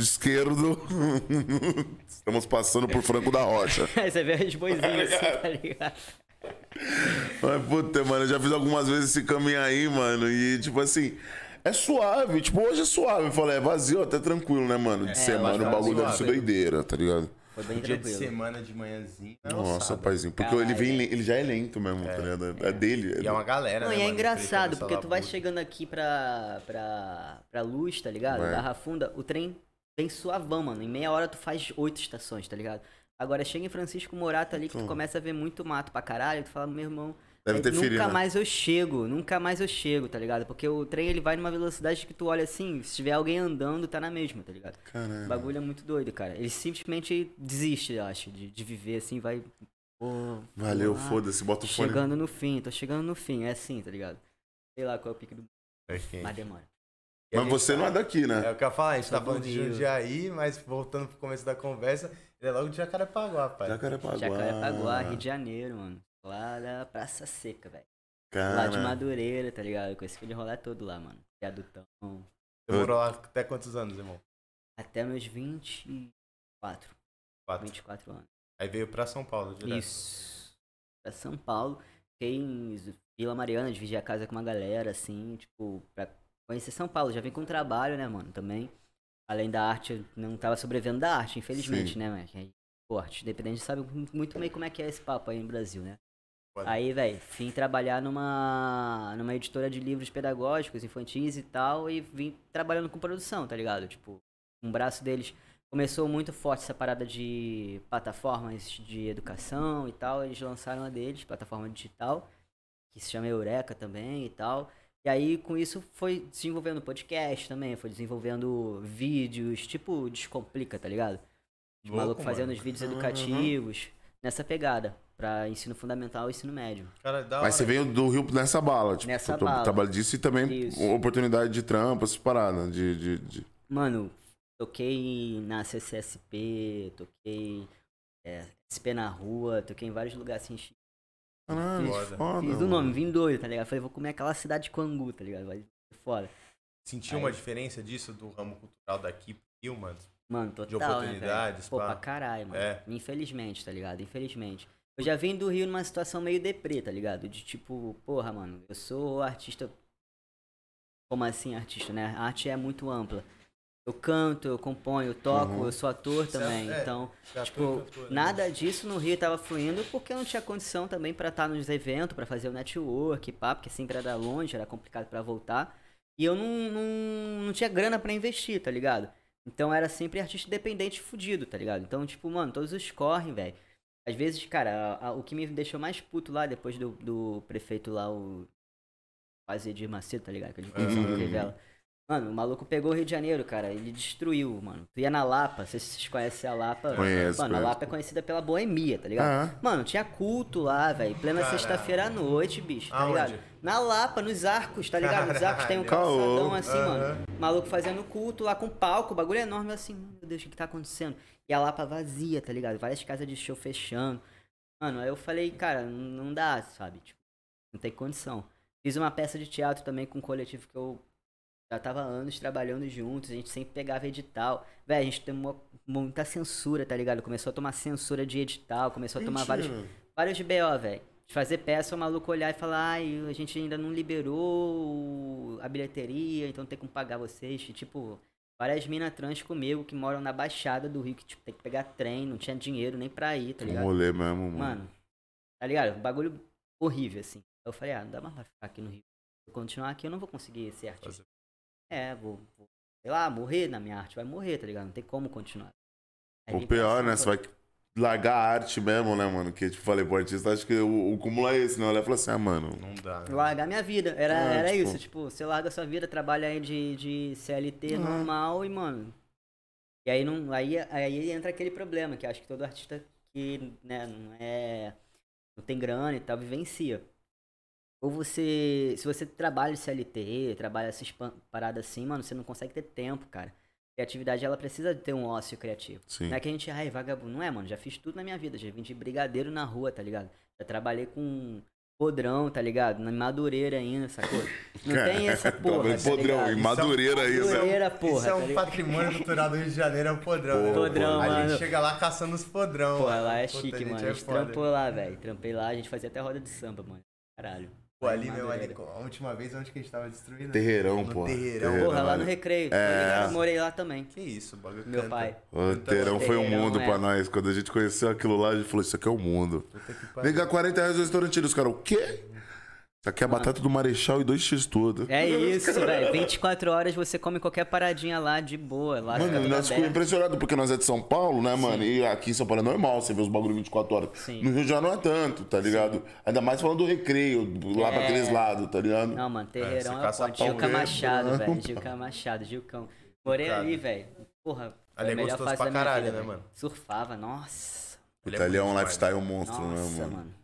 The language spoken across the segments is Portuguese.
de esquerdo. Estamos passando por Franco da Rocha. Aí você vê as boizinhas assim, tá ligado? Mas, puta, mano, eu já fiz algumas vezes esse caminho aí, mano. E, tipo assim, é suave. Tipo, hoje é suave. Eu falei, é vazio, até tranquilo, né, mano? De É, semana o acho bagulho deve ser doideira, tá ligado? Foi bem Dia de semana de manhãzinho. é Nossa, paizinho. Porque ele vem, le- ele já é lento mesmo, tá ligado? É, dele. E é uma galera, Não, né, e é mano, engraçado, porque tu vai chegando aqui pra, pra, pra luz, tá ligado? Barra Funda, o trem vem suavão, mano. Em meia hora tu faz oito estações, tá ligado? Agora chega em Francisco Morato ali que tu Então. começa a ver muito mato pra caralho, tu fala, meu irmão. Deve aí ter nunca ferido, né? mais eu chego, nunca mais eu chego, tá ligado? Porque o trem ele vai numa velocidade que tu olha assim, se tiver alguém andando, tá na mesma, tá ligado? O Caralho. bagulho é muito doido, cara. Ele simplesmente desiste, eu acho, de, de viver assim, vai. Pô, Valeu, foda-se, bota o fone. Chegando no fim, tô chegando no fim, é assim, tá ligado? Sei lá qual é o pique do. Ok. Mas demora. E Mas você não é daqui, É né? o que eu ia falar, a gente tá do falando de. Jundiaí, mas voltando pro começo da conversa, ele é logo de Jacarepaguá, pai. Jacarepaguá. Jacarepaguá, Rio de Janeiro, mano. Lá da Praça Seca, velho. Lá de Madureira, tá ligado? Com esse aquele rolê todo lá, mano. Viadutão. Você morou lá até quantos anos, irmão? Até meus 24. Quatro. 24 anos. Aí veio pra São Paulo, direto. Isso. Pra São Paulo. Fiquei em Vila Mariana, dividi a casa com uma galera, assim, tipo, pra conhecer São Paulo. Já vim com trabalho, né, mano, também. Além da arte, eu não tava sobrevivendo da arte, infelizmente, Sim. né, mano? Pô, arte independente sabe muito bem como é que é esse papo aí no Brasil, né? Pode. Aí, velho, vim trabalhar numa, numa editora de livros pedagógicos, infantis e tal, e vim trabalhando com produção, tá ligado? Tipo, um braço deles começou muito forte essa parada de plataformas de educação e tal, eles lançaram a deles, plataforma digital, que se chama Eureka também e tal. E aí, com isso, foi desenvolvendo podcast também, foi desenvolvendo vídeos, tipo, descomplica, tá ligado? Os Louco, malucos fazendo mano. os vídeos Uhum. educativos, nessa pegada, pra ensino fundamental e ensino médio. Cara, da Mas você veio do Rio nessa bala, tipo, Nessa bala. trabalho disso e também Isso. oportunidade de trampo, essas paradas. De, de, de- Mano, toquei na CCSP, toquei é, SP na rua, toquei em vários lugares assim. Caralho, Foda. foda. Fiz o mano. nome, vim doido, tá ligado? Falei, vou comer aquela cidade de Quangu, tá ligado? Vai ser foda. Sentiu uma diferença disso do ramo cultural daqui pro Rio, mano? Mano, total, De né, velho? oportunidades, Pô, pá. pra caralho, mano. É. Infelizmente, tá ligado? Infelizmente. Eu já vim do Rio numa situação meio deprê, tá ligado? De tipo, porra, mano, eu sou artista. Como assim, artista, né? A arte é muito ampla. Eu canto, eu componho, eu toco, Uhum. eu sou ator também. é, Então, tipo, né? nada disso no Rio tava fluindo porque eu não tinha condição também pra estar nos eventos, pra fazer o network, pá, porque sempre era longe, era complicado pra voltar. E eu não, não, não tinha grana pra investir, tá ligado? Então era sempre artista independente fudido, tá ligado? Então, tipo, mano, todos os correm, velho. Às vezes, cara, a- a- o que me deixou mais puto lá, depois do, do prefeito lá, o Fazer de Macedo, tá ligado? Aquele Uhum. uhum. Mano, o maluco pegou o Rio de Janeiro, cara. Ele destruiu, mano. Tu ia na Lapa, se vocês conhecem a Lapa. Conheço, Mano, a conheço. Lapa é conhecida pela boemia, tá ligado? Ah, Mano, tinha culto lá, velho. Plena sexta-feira à noite, bicho, tá Aonde? ligado? Na Lapa, nos arcos, tá ligado? Nos arcos tem um calçadão assim, mano. Maluco fazendo culto lá com palco, o bagulho é enorme assim, meu Deus, o que que tá acontecendo? E a Lapa vazia, tá ligado? Várias casas de show fechando. Mano, aí eu falei, cara, não não dá, sabe? Tipo, não tem condição. Fiz uma peça de teatro também com um coletivo que eu já tava anos trabalhando juntos, a gente sempre pegava edital. Véi, a gente tem uma- muita censura, tá ligado? Começou a tomar censura de edital, começou a tomar vários, mentira. vários de BO, velho. De fazer peça, o maluco olhar e falar, ai, a gente ainda não liberou a bilheteria, então tem como pagar vocês. E, tipo, várias minas trans comigo que moram na Baixada do Rio, que tipo, tem que pegar trem, não tinha dinheiro nem pra ir, tá Um ligado? rolê mesmo, mano. Mano, tá ligado? Um bagulho horrível, assim. Eu falei, ah, não dá mais pra ficar aqui no Rio. Se eu continuar aqui, eu não vou conseguir ser artista. É, vou, vou, sei lá, morrer na minha arte. Vai morrer, tá ligado? Não tem como continuar. Aí O pior, né? Você vai largar a arte mesmo, né, mano? Que, tipo, falei pro artista, acho que o, o cúmulo é esse, né? Ela falou assim, ah, mano. Não dá. né? Largar minha vida. Era, É, era tipo- isso, tipo, você larga a sua vida, trabalha aí de, de CLT Uhum. normal e, mano. E aí não. Aí, aí entra aquele problema, que acho que todo artista que, né, não é. não tem grana e tal, vivencia. Ou você. Se você trabalha CLT, trabalha essas paradas assim, mano, você não consegue ter tempo, cara. Criatividade, ela precisa ter um ócio criativo. Sim. Não é que a gente, ai, vagabundo. Não é, mano. Já fiz tudo na minha vida. Já vim de brigadeiro na rua, tá ligado? Já trabalhei com, podrão, tá ligado? Na Madureira ainda, sacou? Não tem essa porra, em tá podrão, em Madureira aí, né? Madureira, porra, Isso é tá um ligado? patrimônio cultural do Rio de Janeiro, é um podrão. né? Podrão, A mano. gente chega lá caçando os podrão. Pô, mano. lá é Puta, chique, mano. é A gente trampou lá, velho. Trampei lá, a gente fazia até roda de samba, mano. Caralho. Pô, ali, meu, ali, a última vez onde que a gente tava destruindo? Terreirão, pô. Terreirão. Terreirão. Porra, lá no. Recreio. É. eu morei lá também. Que isso, o bagulho Meu canta. pai. O Terão foi um Terreirão, mundo é. pra nós. Quando a gente conheceu aquilo lá, a gente falou: Isso aqui é o mundo. Pariu. Vem cá, 40 reais no restaurante. Os caras, o quê? Isso aqui é batata do Marechal e dois X tudo. É isso, velho. 24 horas você come qualquer paradinha lá de boa. Lá Mano, nós ficamos impressionados porque nós é de São Paulo, né, mano? E aqui em São Paulo é normal, você vê os bagulho 24 horas. Sim. No Rio já não é tanto, tá ligado? Ainda mais falando do recreio, lá pra É. aqueles lados, tá ligado? Não, mano, você Terreirão é, caça ponte. Gilca Machado, né? velho. Gilca Machado, Gilcão. Morei Cara. ali, velho. Porra, Ali é a melhor gostoso fase pra caralho, vida, né, mano? Surfava, nossa. Puta, ali é um lifestyle monstro, Nossa, né, mano? mano.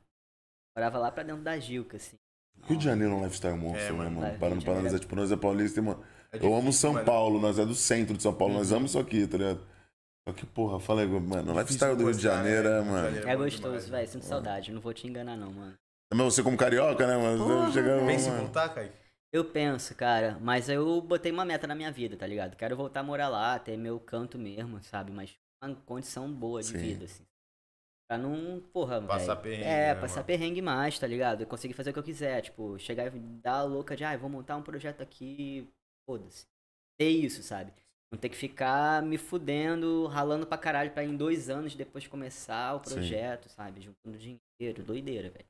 Morava lá pra dentro da Gilca, assim. Rio de Janeiro é um lifestyle monstro, É, né, mano. Rio Parando de pra analisar, é- tipo, nós é paulista, e, mano. É eu amo difícil, São mano. Paulo, nós é do centro de São Paulo, nós amamos isso aqui, tá ligado? Só que, porra, fala aí, mano, o lifestyle do Rio de gostar, Janeiro né? é, Rio de mano. Janeiro. É bom gostoso, demais, velho. Sinto saudade. Não vou te enganar, não, mano. Mas você como carioca, né, mano? Porra, Chega, Pensa em mano. voltar, Kaique? Eu penso, cara, mas eu botei uma meta na minha vida, tá ligado? Quero voltar a morar lá, ter meu canto mesmo, sabe? Mas uma condição boa de Sim. vida, assim. Pra não, porra, Passar velho. perrengue, É, né, passar mano? perrengue mais, tá ligado? Eu conseguir fazer o que eu quiser, tipo, chegar e dar a louca de, ah, vou montar um projeto aqui, foda-se. Ter isso, sabe? Não ter que ficar me fudendo, ralando pra caralho pra em dois anos depois começar o Sim. projeto, sabe? Juntando dinheiro, doideira, velho.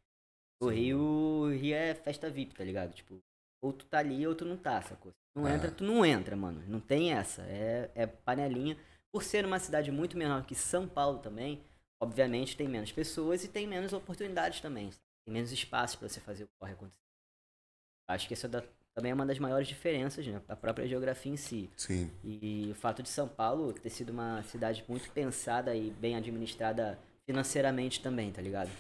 O Rio, o Rio é festa VIP, tá ligado? Tipo, ou tu tá ali ou tu não tá, sacou? Se não É. entra, tu não entra, mano. Não tem essa. É, é panelinha. Por ser uma cidade muito menor que São Paulo também, obviamente tem menos pessoas e tem menos oportunidades também. sabe? Tem menos espaço pra você fazer o corre acontecer. Acho que isso é da- também é uma das maiores diferenças, né? A própria geografia em si. Sim. E o fato de São Paulo ter sido uma cidade muito pensada e bem administrada financeiramente também, tá ligado?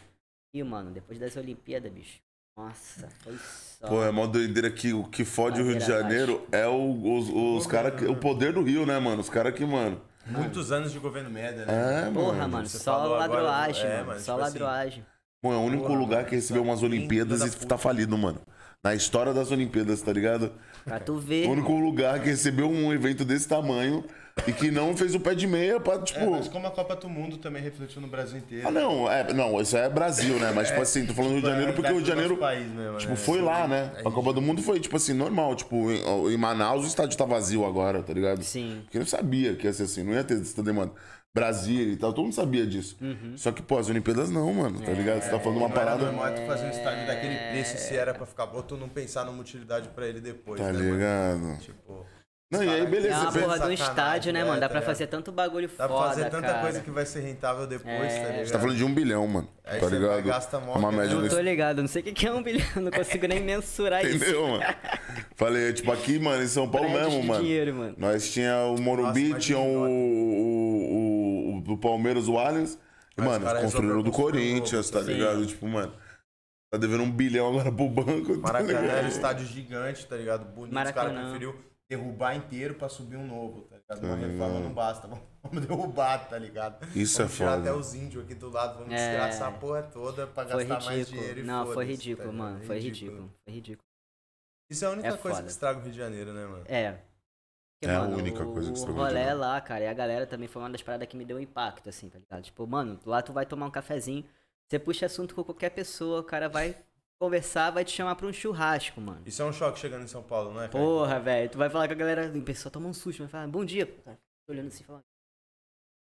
E, mano, depois das Olimpíadas, bicho. Nossa, foi só. Pô, é mó doideira que o que fode o Rio de Janeiro é o, os, os cara, que- o poder do Rio, né, mano? Os caras que, mano. Muitos anos de governo merda, né? É, Porra, mano. só falou agora, ladroagem, é, mano. Só tipo assim, ladroagem. Pô, é o único Porra, lugar que recebeu umas filho Olimpíadas da e tá falido, mano. Na história das Olimpíadas, tá ligado? Pra tu O ver. único lugar que recebeu um evento desse tamanho e que não fez o pé de meia pra, tipo. É, mas como a Copa do Mundo também refletiu no Brasil inteiro. Ah, não, é, não, isso é Brasil, né? Mas, tipo assim, tô falando do Rio de Janeiro porque o Rio de Janeiro. País mesmo, Tipo, né? foi lá, né? É A Copa do Mundo foi, tipo assim, normal. Tipo, em, em Manaus o estádio tá vazio agora, tá ligado? Sim. Porque eu sabia que ia ser assim, não ia ter essa demanda. Brasília e tal, todo mundo sabia disso. Uhum. Só que, pô, as Olimpíadas não, mano, tá ligado? Você tá falando uma Não parada. normal tu fazer um estádio daquele preço se era pra ficar bom, tu não pensar numa utilidade pra ele depois, Tá né, mano? ligado? Tipo, Não, e aí, beleza, É uma porra de um estádio, né, é, mano? Dá tá pra fazer tanto bagulho dá pra foda, fazer tanta cara. coisa que vai ser rentável depois, É. tá ligado? Você tá falando de um bilhão, mano. Aí tá você ligado? gasta mó É uma grana. média Não desse tô ligado, não sei o que que é um bilhão, não consigo nem mensurar isso. Entendeu, mano? Falei, tipo, aqui, mano, em São Paulo Prédios mesmo, de mano. dinheiro, mano. Nós tinha o Morumbi, Nossa, tinha o, imagina, o, o, o do Palmeiras, o Allianz. E, Mas os mano, caras construíram o do resolveram construir Corinthians, tá sim. ligado? Tipo, mano, tá devendo um bilhão agora pro banco. tá Maracanã ligado? era um estádio gigante, tá ligado? Bonito, os caras Maracanã. preferiu derrubar inteiro pra subir um novo, tá ligado? Uma Tá reforma não basta, vamos- derrubar, tá ligado? Isso vamos é tirar foda. até os índios aqui do lado, vamos É. desgraçar a porra toda pra Foi gastar mais dinheiro ridículo. e Não, foi ridículo, tá mano. Foi ridículo. Foi ridículo. Isso é a única É coisa foda. que estraga o Rio de Janeiro, né, mano? É. Porque, É a mano, única coisa que o estragou de rolê novo. lá, cara, e a galera também foi uma das paradas que me deu impacto, assim, tá ligado? Tipo, mano, lá tu vai tomar um cafezinho, você puxa assunto com qualquer pessoa, o cara vai conversar, vai te chamar pra um churrasco, mano. Isso é um choque chegando em São Paulo, não é, cara? Porra, velho, tu vai falar com a galera, o pessoal toma um susto, vai falar, bom dia. Cara, tô olhando assim, falando,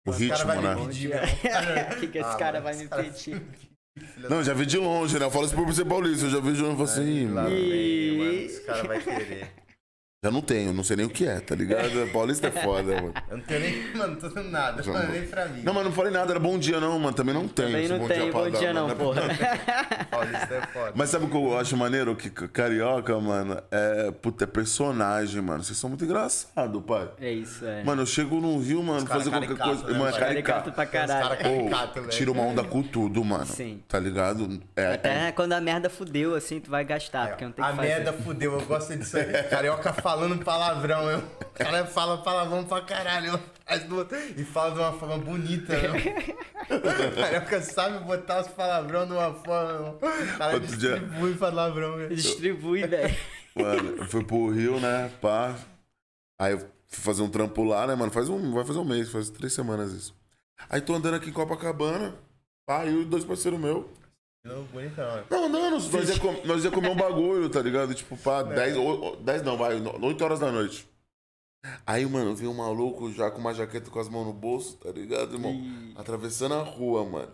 O Os cara vai ritmo, né? meu. O que que esse Ah, cara vai me cara- pedir? Não, já vi de longe, né? Eu falo isso por ser paulista, eu já vi de longe e falo assim, "Ih, Lá mano, vem, mano, esse cara vai querer. Já não tenho, não sei nem o que é, tá ligado? Paulista é foda, mano. Eu não tenho nem, mano, não tô dando nada, não, nem pra mim. Não, mas não falei nada, era bom dia não, mano. Também não tem. Também não tem pra bom dar, dia não, mano. porra. Paulista é foda. Mas sabe o que eu acho maneiro? Que carioca, mano, é. Puta, é personagem, mano. Vocês são muito engraçados, pai. É isso, é. Mano, eu chego no Rio, mano, cara fazer qualquer coisa. né, Mano, é? Caricato caricato. pra Os caralho. cara Ou caricato, velho. tira uma onda com tudo, mano. Sim. Tá ligado? É, é- Até quando a merda fudeu, assim, tu vai gastar, porque não tem a que fazer. merda fudeu, eu gosto disso aí. Carioca falando palavrão, eu. O cara fala palavrão pra caralho. Faz do- E fala de uma forma bonita, né? O Carioca sabe botar os palavrão de uma forma. O cara Outro dia- distribui palavrão, velho. Distribui, velho. Mano, eu fui pro Rio, né? Pá. Aí eu fui fazer um trampo lá, né, mano? Faz um, vai fazer um mês, faz três semanas isso. Aí tô andando aqui em Copacabana. Pá, e dois parceiros meus. Bonitão, né? Não, não, nós nós ia, com- nós ia comer um bagulho, tá ligado? Tipo, pá, 10, o- o- 10 não, vai, 8 horas da noite. Aí, mano, veio um maluco já com uma jaqueta com as mãos no bolso, tá ligado, irmão? Atravessando a rua, mano.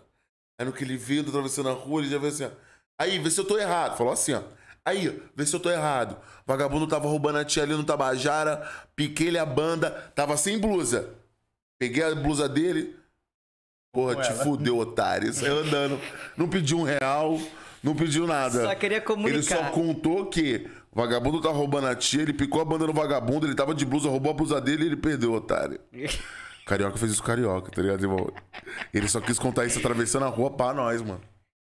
Aí no que ele vindo atravessando a rua, ele já veio assim, ó. Aí, vê se eu tô errado. Falou assim, ó. Aí, ó, vê se eu tô errado. Vagabundo tava roubando a tia ali no Tabajara, piquei-lhe a banda, tava sem blusa. Peguei a blusa dele. Porra, Com te ela. fudeu, otário. Saiu andando. Não pediu um real, não pediu nada. Só queria Ele só comunicar. contou que o vagabundo tá roubando a tia, ele picou a banda no vagabundo, ele tava de blusa, roubou a blusa dele e ele perdeu, otário. Carioca fez isso carioca, tá ligado, irmão? Ele só quis contar isso atravessando a rua pra nós, mano.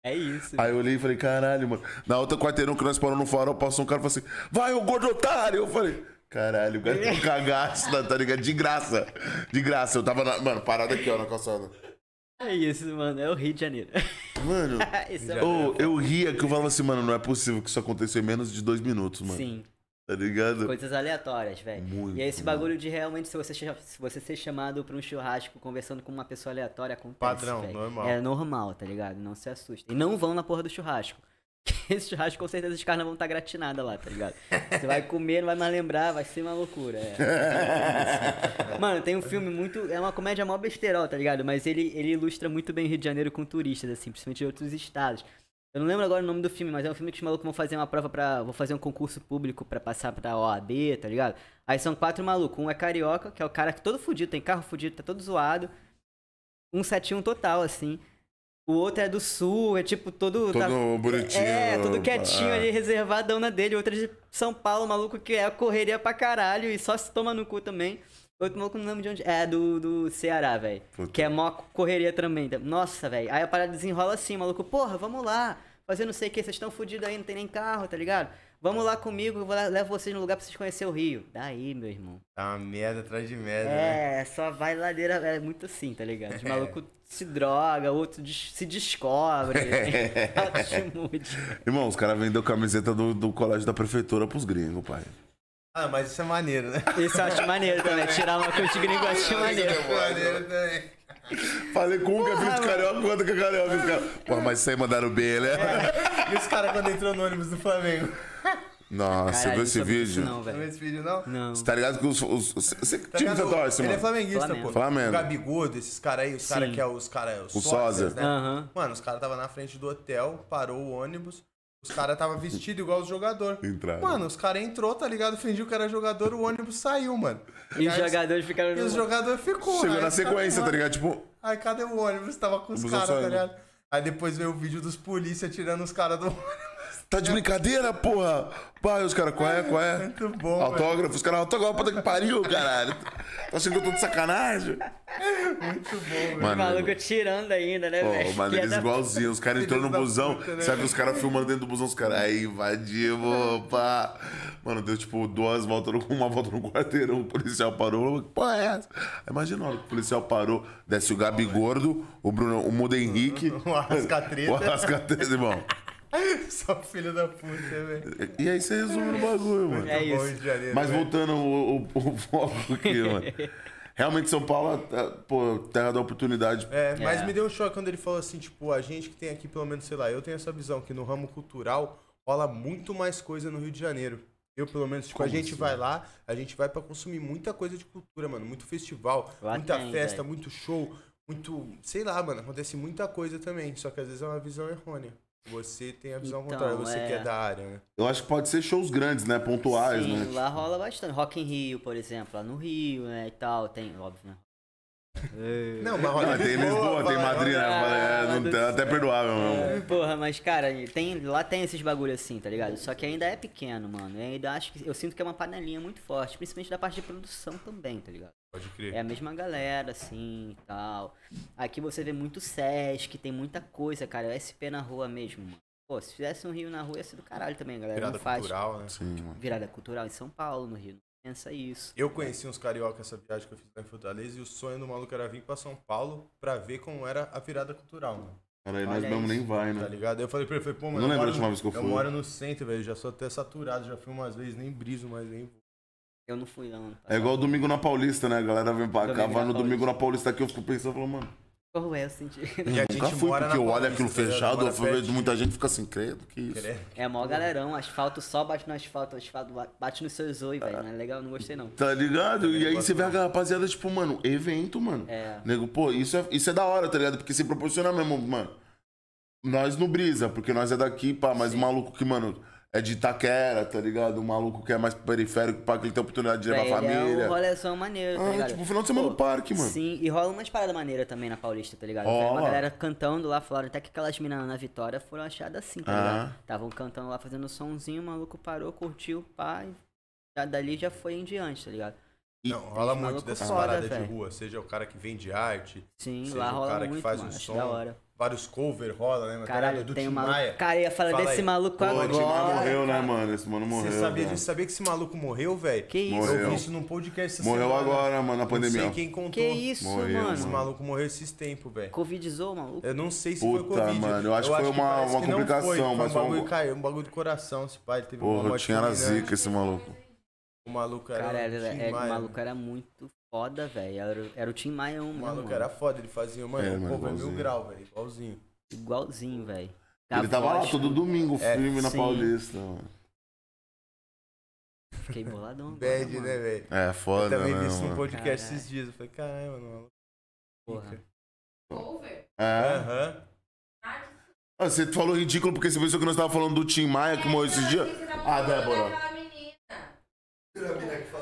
É isso. Aí eu olhei e falei, caralho, mano. Na outra quarteirão que nós paramos no farol, passou um cara e falou assim: vai, ô gordo otário! Eu falei, caralho, o cara tem um cagaço, tá ligado? De graça. De graça. Eu tava, na- mano, parado aqui, ó, na calçada. É isso, mano. É o Rio de Janeiro. Mano, é ô, eu ria que eu falava assim, mano, não é possível que isso aconteceu em menos de dois minutos, mano. Sim. Tá ligado? Coisas aleatórias, velho. Muito, E é esse mano. bagulho de realmente, se você, se você ser chamado pra um churrasco conversando com uma pessoa aleatória, acontece. Padrão, velho. normal. É normal, tá ligado? Não se assusta. E não vão na porra do churrasco. Esse churrasco, com certeza, os caras vão estar gratinados lá, tá ligado? Você vai comer, não vai mais lembrar, vai ser uma loucura. É. Mano, tem um filme muito. É uma comédia mó besterol, tá ligado? Mas ele, ele ilustra muito bem o Rio de Janeiro com turistas, assim, principalmente de outros estados. Eu não lembro agora o nome do filme, mas é um filme que os malucos vão fazer uma prova pra. vão fazer um concurso público pra passar pra OAB, tá ligado? Aí são quatro malucos. Um é carioca, que é o cara que todo fudido, tem carro fudido, tá todo zoado. Um 71 total, assim. O outro é do sul, é tipo todo. Todo tá- bonitinho. É, tudo quietinho ah. ali, reservadão na dele. Outro é de São Paulo, maluco que é correria pra caralho e só se toma no cu também. Outro maluco não lembro de onde. É, do, do Ceará, velho. Que é mó correria também. Nossa, velho. Aí a parada desenrola assim, maluco. Porra, vamos lá. Fazer não sei o que, vocês estão fudidos aí, não tem nem carro, tá ligado? Vamos lá comigo, eu vou lá, levo vocês no lugar pra vocês conhecerem o Rio. Daí, meu irmão. Tá uma merda atrás de merda, né? É, só vai ladeira, é muito assim, tá ligado? Os malucos se droga, outro des- se descobre. Autoestimute. Irmão, os caras vendeu camiseta do, do colégio da prefeitura pros gringos, pai. Ah, mas isso é maneiro, né? Isso eu acho maneiro também. Tirar uma coisa de gringo eu acho maneiro. é maneiro também. Falei com um que é filho de carioca, outro que é carioca. Os caras, Pô, mas isso aí mandaram bem, né? E os caras quando entrou no ônibus do Flamengo? Nossa, você Caralho, viu esse vídeo? Não, velho. esse vídeo, não? Não. Você tá ligado que os. os, os você que Tá time você torce, Ele é mano? flamenguista, Flamengo. pô. Flamengo. O Gabigordo, esses caras aí, os caras que é os caras. O sósia. né? Aham. Mano, os caras tava na frente do hotel, parou o ônibus. Os caras tava vestido igual os jogadores. Entraram. Mano, os caras entrou, tá ligado? Fingiu que era jogador, o ônibus saiu, mano. E os aí- jogadores ficaram E os jogadores ficou. Chegou na os sequência, tá mano, ligado? Tipo, Aí cadê o ônibus? Tava com os caras, tá ligado? Aí depois veio o vídeo dos polícia tirando os caras do ônibus. Tá de brincadeira, porra? Pai, os caras, qual é, qual é? Muito bom, velho. Autógrafo, os caras, autógrafo, puta que pariu, caralho. Tá achando que eu tô de sacanagem? Muito bom, velho. O Mano, maluco tirando ainda, né, velho? mano, Que é eles da- igualzinho. Os caras entrou no busão. puta, né? Sabe os caras filmando dentro do busão, os caras. Aí, invadimos, pá. Mano, deu tipo duas voltas, no- uma volta no quarteirão. O policial parou. Que porra é essa? Imagina o policial parou. Desce o Gabi Gordo, o Bruno, o Muda Henrique. O Arrascatreta. O Arrascatreta, irmão. Só filho da puta, velho. E aí você resume no bagulho, mano. É bom, isso. Rio de Janeiro, Mas voltando o, o, o foco aqui, mano. Realmente São Paulo, é, pô, terra da oportunidade. É, mas É. me deu um choque quando ele falou assim, tipo, a gente que tem aqui, pelo menos, sei lá, eu tenho essa visão que no ramo cultural rola muito mais coisa no Rio de Janeiro. Eu, pelo menos, tipo, a Como gente assim? vai lá, a gente vai pra consumir muita coisa de cultura, mano. Muito festival, Lá muita tem, festa, velho. muito show, muito. Sei lá, mano, acontece muita coisa também. Só que às vezes é uma visão errônea. Você tem a visão Então, contrária, você é. que é da área, né? Eu acho que pode ser shows grandes, né? Pontuais, Sim, né? lá rola bastante. Rock in Rio, por exemplo, lá no Rio, né, e tal, tem, óbvio, né? Não, mas Não, tem Lisboa, tem Madrid, né? Ah, é, não tem, até perdoável, É, meu. Porra, mas cara, tem, lá tem esses bagulho assim, tá ligado? Só que ainda é pequeno, mano. Eu ainda acho que. Eu sinto que é uma panelinha muito forte, principalmente da parte de produção também, tá ligado? Pode crer. É a mesma galera, assim e tal. Aqui você vê muito Sesc, tem muita coisa, cara. É SP na rua mesmo, mano. Pô, se fizesse um Rio na rua ia ser do caralho também, galera. Virada não faz. cultural, né? Sim, mano. Virada cultural em São Paulo, no Rio. Pensa isso. Eu conheci uns carioca essa viagem que eu fiz lá em Fortaleza e o sonho do maluco era vir pra São Paulo pra ver como era a virada cultural, mano. Cara, aí nós mesmo nem vai, Tá né? ligado? Aí eu falei pra ele, falei, pô, mano. não lembro a última vez que eu Eu fui. moro no centro, velho. Já sou até saturado, já fui umas vezes, nem briso mais, nem vou. Eu não fui não. É igual domingo na Paulista, né? A galera vem pra cá, vai no domingo na Paulista aqui, eu fico pensando, falo, mano, Qual é o sentido? E a eu nunca gente fui, mora porque eu olho aquilo ligado? fechado, eu vejo muita gente fica assim, credo, que isso. É mó galerão, asfalto só bate no asfalto, asfalto ba- bate no seu zoe, velho. Não é legal, não gostei não. Tá ligado? E aí você vê a rapaziada, tipo, mano, evento, mano. É. Nego, pô, isso é, isso é da hora, tá ligado? Porque se proporciona mesmo, mano. Nós não brisa, porque nós é daqui, pá, mas o maluco que, mano, é de Itaquera, tá ligado? O maluco que é mais periférico, pá, que ele tem a oportunidade de levar a ele família. É um rolezão maneiro, tá Ah, ligado? tipo, final de semana Pô, no parque, mano. Sim, e rola umas paradas maneiras também na Paulista, tá ligado? Ó. Uma galera cantando lá, falaram até que aquelas minas na Vitória foram achadas assim, tá Ah. ligado? Estavam cantando lá, fazendo somzinho, o maluco parou, curtiu, pá, e já dali já foi em diante, tá ligado? Não, rola muito dessas foda, paradas de rua. Seja o cara que vende arte, Sim, Seja lá o rola cara que muito, faz mano, um som. da hora. Vários cover rola, né? Caralho, do tem Tim maluco. Maia. Cara, eu ia falar Fala desse aí. maluco Pô, agora. o Tim Maia morreu, né, cara. mano? Esse mano morreu. Você sabia? Sabia que esse maluco morreu, velho? Que isso? Morreu. Eu vi isso num podcast essa Morreu semana. agora, mano, na pandemia. Não sei quem contou. Que isso, Morreu, mano? Esse maluco morreu esses tempos, velho. Covidizou, maluco? Eu não sei se Puta, foi Covid. mano, eu acho que foi uma- uma complicação, foi. Foi mas um um- bagulho caiu, um bagulho do coração, esse pai. Teve uma Porra, tinha era fulminante. zica esse maluco. O maluco era Cara, o era, era- o maluco era muito foda, velho. Era, era o Tim Maia 1 O mesmo, maluco mano. era foda, ele fazia, mano, É, o mano, povo é mil igualzinho. grau, velho, igualzinho. Igualzinho, velho. Ele tava lá todo domingo, É, filme na sim. Paulista, mano. Fiquei boladão. Bad, mano. né, velho? É, Eu foda, também né, vi isso no mano? podcast Caralho. esses dias. Eu falei, caralho, mano. maluco Porra. Cover? É. Aham. Ah, você falou ridículo porque você pensou que nós tava falando do Tim Maia que morreu esses dias? Ah, Débora.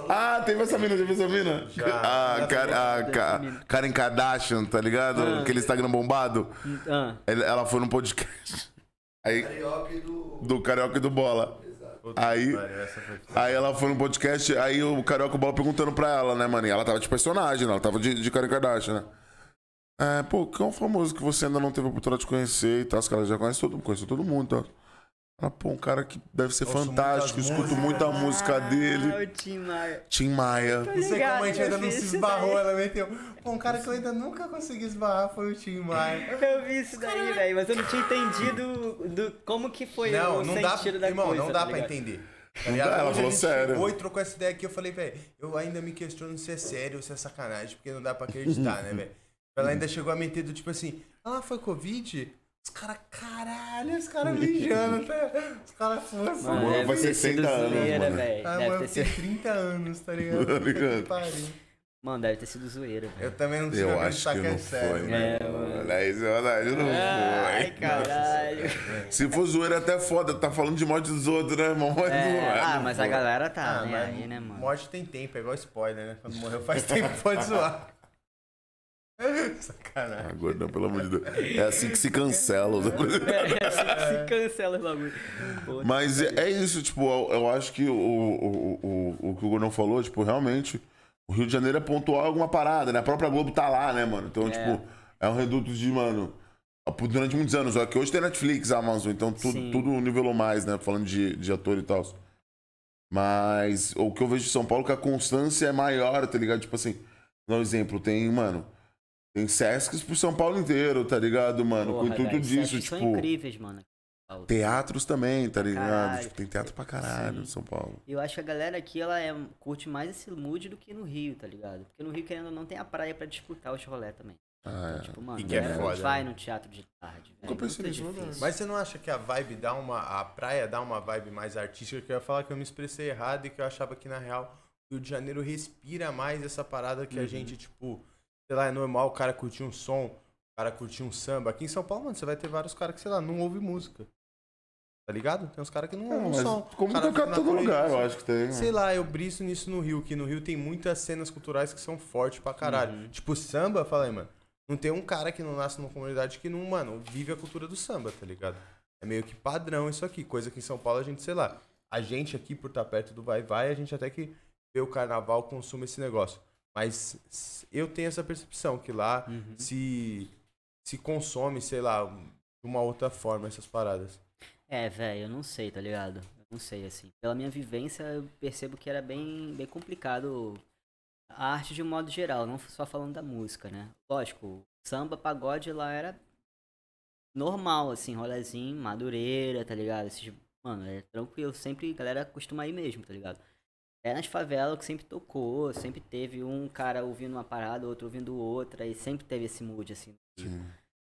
Ah, teve essa mina, teve essa mina? Já. Ah, Já a Ka- mina. Karen Kardashian, tá ligado? Ah. Aquele Instagram bombado. Ah, Ela ela foi num podcast. Aí, Carioca e do. do Carioca e do Bola. Puta Aí- Aí ela foi no podcast, aí o Carioca e o Bola perguntando pra ela, né, mano? E ela tava de personagem, né? Ela tava de, de Karen Kardashian, né? É, pô, que é um famoso que você ainda não teve a oportunidade de conhecer e tal. Os caras já conhecem todo mundo, conheceu todo mundo e Ela, pô, um cara que deve ser Ouço fantástico, escuto músicas. muita música Ah, dele. o Tim Maia. Tim Maia. Não sei ligado, como a gente ainda não se esbarrou, daí. ela meteu. Pô, um cara que eu ainda nunca consegui esbarrar foi o Tim Maia. Eu vi isso daí, velho, mas eu não tinha entendido do, como que foi Não, o não dá, sentido da irmão, coisa, não dá tá pra entender. Tá Não ligado? dá, ela falou a sério. e trocou essa ideia aqui, eu falei, velho, eu ainda me questiono se é sério ou se é sacanagem, porque não dá pra acreditar, né, velho? Ela ainda chegou a meter do tipo assim, ah, foi Covid? Os caras, caralho, os caras mijando, tá? Os caras foram Mano, vai ter ser sido 60 anos, zoeira, mano. velho. Ah, Deve mano, ter eu tenho sido... 30 anos, tá ligado? Tá ligado? pariu. Mano, deve ter sido zoeira, velho. Eu também não consigo Eu acho que que é não sério. foi, né? É, mano. Aí, isso é verdade, não Ai, foi. caralho. Se for zoeira, é até foda. Tá falando de morte dos outros, né, irmão? Mas não É, é, ah, não mas foi. a galera tá, Ah, né, aí, né, mano? Morte tem tempo, é igual spoiler, né? Quando morreu faz tempo, pode zoar. Sacanagem. Ah, gordão, pelo amor de Deus. É assim que se cancela. os- É, assim se cancela o bagulho. Pô, Mas é, é isso, tipo, eu, eu acho que o, o, o, o que o Gordão falou, tipo, realmente, o Rio de Janeiro é pontual alguma parada, né? A própria Globo tá lá, né, mano? Então, É. tipo, é um reduto de, mano, durante muitos anos. Ó, que hoje tem Netflix, Amazon, então tudo, Sim. tudo nivelou mais, né? Falando de, de ator e tal. Mas o que eu vejo de São Paulo é que a constância é maior, tá ligado? Tipo assim, dá um exemplo, tem, mano, tem Sescs pro São Paulo inteiro, tá ligado, mano? Com o porra, intuito velho, disso, Sesc tipo. São incríveis, mano. Teatros também, tá ligado? Caralho. Tipo, tem teatro pra caralho Sim. em São Paulo. Eu acho que a galera aqui, ela é, curte mais esse mood do que no Rio, tá ligado? Porque no Rio, querendo ou não, tem a praia pra disputar os rolê também. Ah, é. Tipo, mano, E a que é galera foda, vai né? no teatro de tarde, velho. Nunca pensei nisso. Mas você não acha que a vibe dá uma. A praia dá uma vibe mais artística? Que eu ia falar que eu me expressei errado e que eu achava que, na real, o Rio de Janeiro respira mais essa parada que a Uhum. gente, tipo, sei lá, é normal o cara curtir um som, o cara curtir um samba. Aqui em São Paulo, mano, você vai ter vários caras que, sei lá, não ouvem música. Tá ligado? Tem uns caras que não Não, ouvem mas som. como cara tocar em todo lugar, eu acho que tem. né? Sei lá, eu briso nisso no Rio, que no Rio tem muitas cenas culturais que são fortes pra caralho. Uhum. Tipo, samba, fala aí, mano. Não tem um cara que não nasce numa comunidade que não, mano, vive a cultura do samba, tá ligado? É meio que padrão isso aqui. Coisa que em São Paulo a gente, sei lá, a gente aqui por estar perto do Vai Vai, a gente até que vê o carnaval, consome esse negócio. Mas eu tenho essa percepção que lá Uhum. se, se consome, sei lá, de uma outra forma essas paradas. É, velho, eu não sei, tá ligado? Eu Não sei, assim. Pela minha vivência, eu percebo que era bem, bem complicado a arte de um modo geral, não só falando da música, né? Lógico, samba, pagode lá era normal, assim, rolezinho, madureira, tá ligado? Esses, mano, é tranquilo, sempre a galera costuma ir mesmo, tá ligado? É nas favelas que sempre tocou, sempre teve um cara ouvindo uma parada, outro ouvindo outra, e sempre teve esse mood, assim. Sim.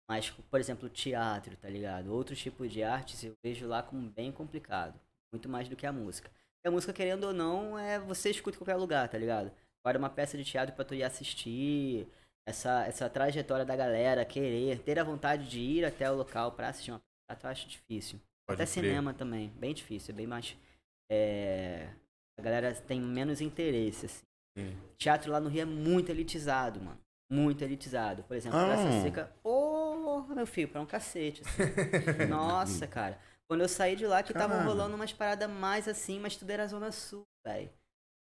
Mas, por exemplo, teatro, tá ligado? Outros tipos de artes eu vejo lá como bem complicado. Muito mais do que a música. E a música, querendo ou não, é você escuta em qualquer lugar, tá ligado? Agora uma peça de teatro pra tu ir assistir, essa, essa trajetória da galera, querer, ter a vontade de ir até o local pra assistir uma peça eu acho difícil. Pode até crer. cinema também, bem difícil, é bem mais. é, A galera tem menos interesse, assim. Sim. Teatro lá no Rio é muito elitizado, mano. Muito elitizado. Por exemplo, Ah. Praça Seca. Ô, meu filho, pra um cacete. assim. Nossa, cara. Quando eu saí de lá, que tava Caralho. rolando umas paradas mais assim, mas tudo era Zona Sul, velho.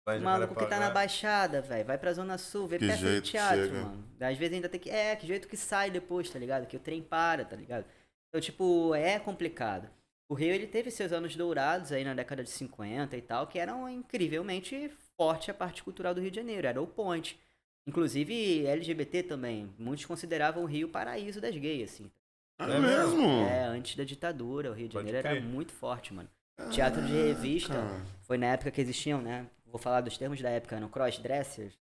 O maluco que tá na. Baixada, velho. Vai pra Zona Sul, vê Que peça de teatro, chega. mano. Às vezes ainda tem que. É, que jeito que sai depois, tá ligado? Que o trem para, tá ligado? Então, tipo, é complicado. O Rio, ele teve seus anos dourados aí na década de 50 e tal, que eram incrivelmente forte a parte cultural do Rio de Janeiro. Era o point. Inclusive, LGBT também. Muitos consideravam o Rio o paraíso das gays, assim. É É mesmo? É, antes da ditadura, o Rio de Pode Janeiro era muito forte, mano. Teatro de revista. Foi na época que existiam, né? Vou falar dos termos da época, no crossdressers.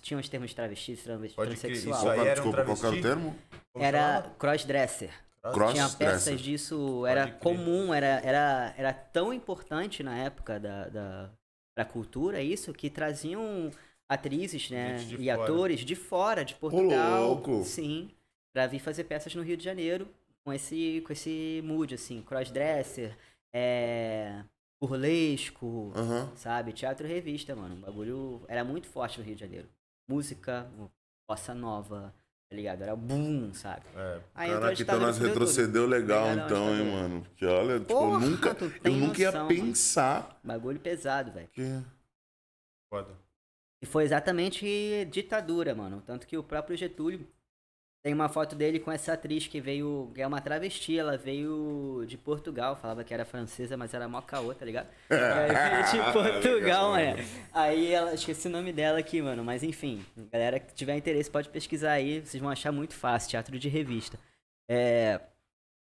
Tinham os termos travestis, travesti, Pode crer, transexual. isso Qual, aí que- era um desculpa, qual era o termo? Como Era crossdresser. Cross- Tinha peças disso, era comum, era, era, era tão importante na época da, da pra cultura isso, que traziam atrizes, né, e fora. atores de fora, de Portugal, louco. sim, pra vir fazer peças no Rio de Janeiro com esse, com esse mood, assim, crossdresser, é, burlesco, Aham. sabe? Teatro e revista, mano. O bagulho era muito forte no Rio de Janeiro. Música, bossa nova, tá ligado? Era boom, sabe? É, Aí Caraca, então nós e fudeu tudo. retrocedeu legal Legal, então, hein, mano. Porque olha, tipo, eu Porra, nunca, tu eu nunca ia noção, mano. pensar Bagulho pesado, velho. que... foda. E foi exatamente ditadura, mano. Tanto que o próprio Getúlio tem uma foto dele com essa atriz que veio, que é uma travesti, ela veio de Portugal, falava que era francesa, mas era mó caô, tá ligado? E aí veio de Portugal, Legal. mano. Aí ela, esqueci o nome dela aqui, mano, mas enfim, galera que tiver interesse pode pesquisar aí, vocês vão achar muito fácil, teatro de revista. É,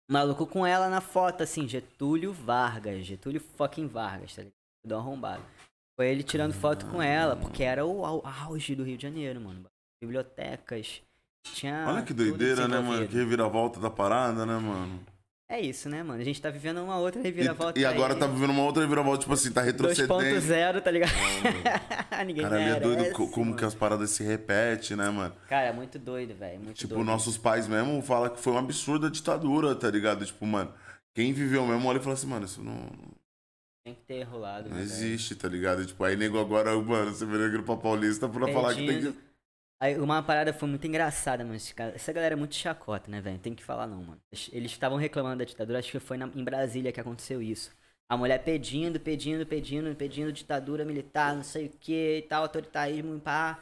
maluco com ela na foto, assim, Getúlio Vargas, Getúlio fucking Vargas, tá ligado? Do arrombado. Foi ele tirando foto com ela, porque era o au- auge do Rio de Janeiro, mano. Bibliotecas. Tinha. Olha que doideira, né, mano? Que reviravolta da parada, né, mano? É isso, né, mano? A gente tá vivendo uma outra E, reviravolta. e agora aí. tá vivendo uma outra reviravolta, tipo assim, tá retrocedendo. 2.0, tá ligado? Ninguém Cara, é doido como mano. que as paradas se repetem, né, mano? Cara, é muito doido, velho. Muito Tipo, doido. nossos pais mesmo falam que foi um absurdo a ditadura, tá ligado? Tipo, mano, quem viveu mesmo olha e fala assim, mano, isso não, Tem que ter rolado. não né, velho? existe, tá ligado? Tipo, aí nego agora, mano, você vira aquilo pra Paulista pra falar que tem Perdido. que. Aí, uma parada foi muito engraçada, mano. Essa galera é muito chacota, né, velho? Tem que falar não, mano. Eles- estavam reclamando da ditadura, acho que foi na- em Brasília que aconteceu isso. A mulher pedindo, pedindo, pedindo, pedindo ditadura militar, não sei o que e tal, autoritarismo, pá.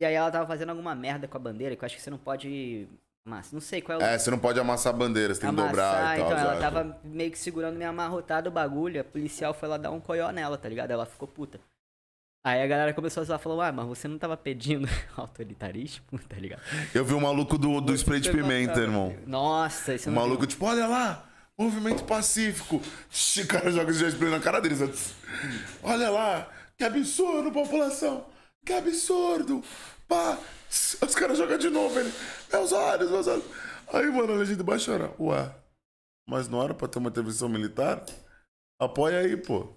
E aí ela tava fazendo alguma merda com a bandeira, que eu acho que você não pode. Mas não sei qual é o É, você não pode amassar bandeiras, tem que dobrar e tal. então ela tava meio que segurando meio amarrotado o bagulho, a policial foi lá dar um coió nela, tá ligado? Ela ficou puta. Aí a galera começou a zoar, falou, ah, mas você não tava pedindo autoritarismo, tá ligado? Eu vi o maluco do, do spray de pimenta, irmão. Nossa, esse O maluco, tipo, olha lá, movimento pacífico. O cara joga esse spray na cara deles. assim. Olha lá, que absurdo, população. Que absurdo. Pá. Os caras jogam de novo, ele. Meus olhos, meus olhos. Aí, mano, a legenda baixando. Ué, mas não era pra ter uma intervenção militar? Apoia aí, pô.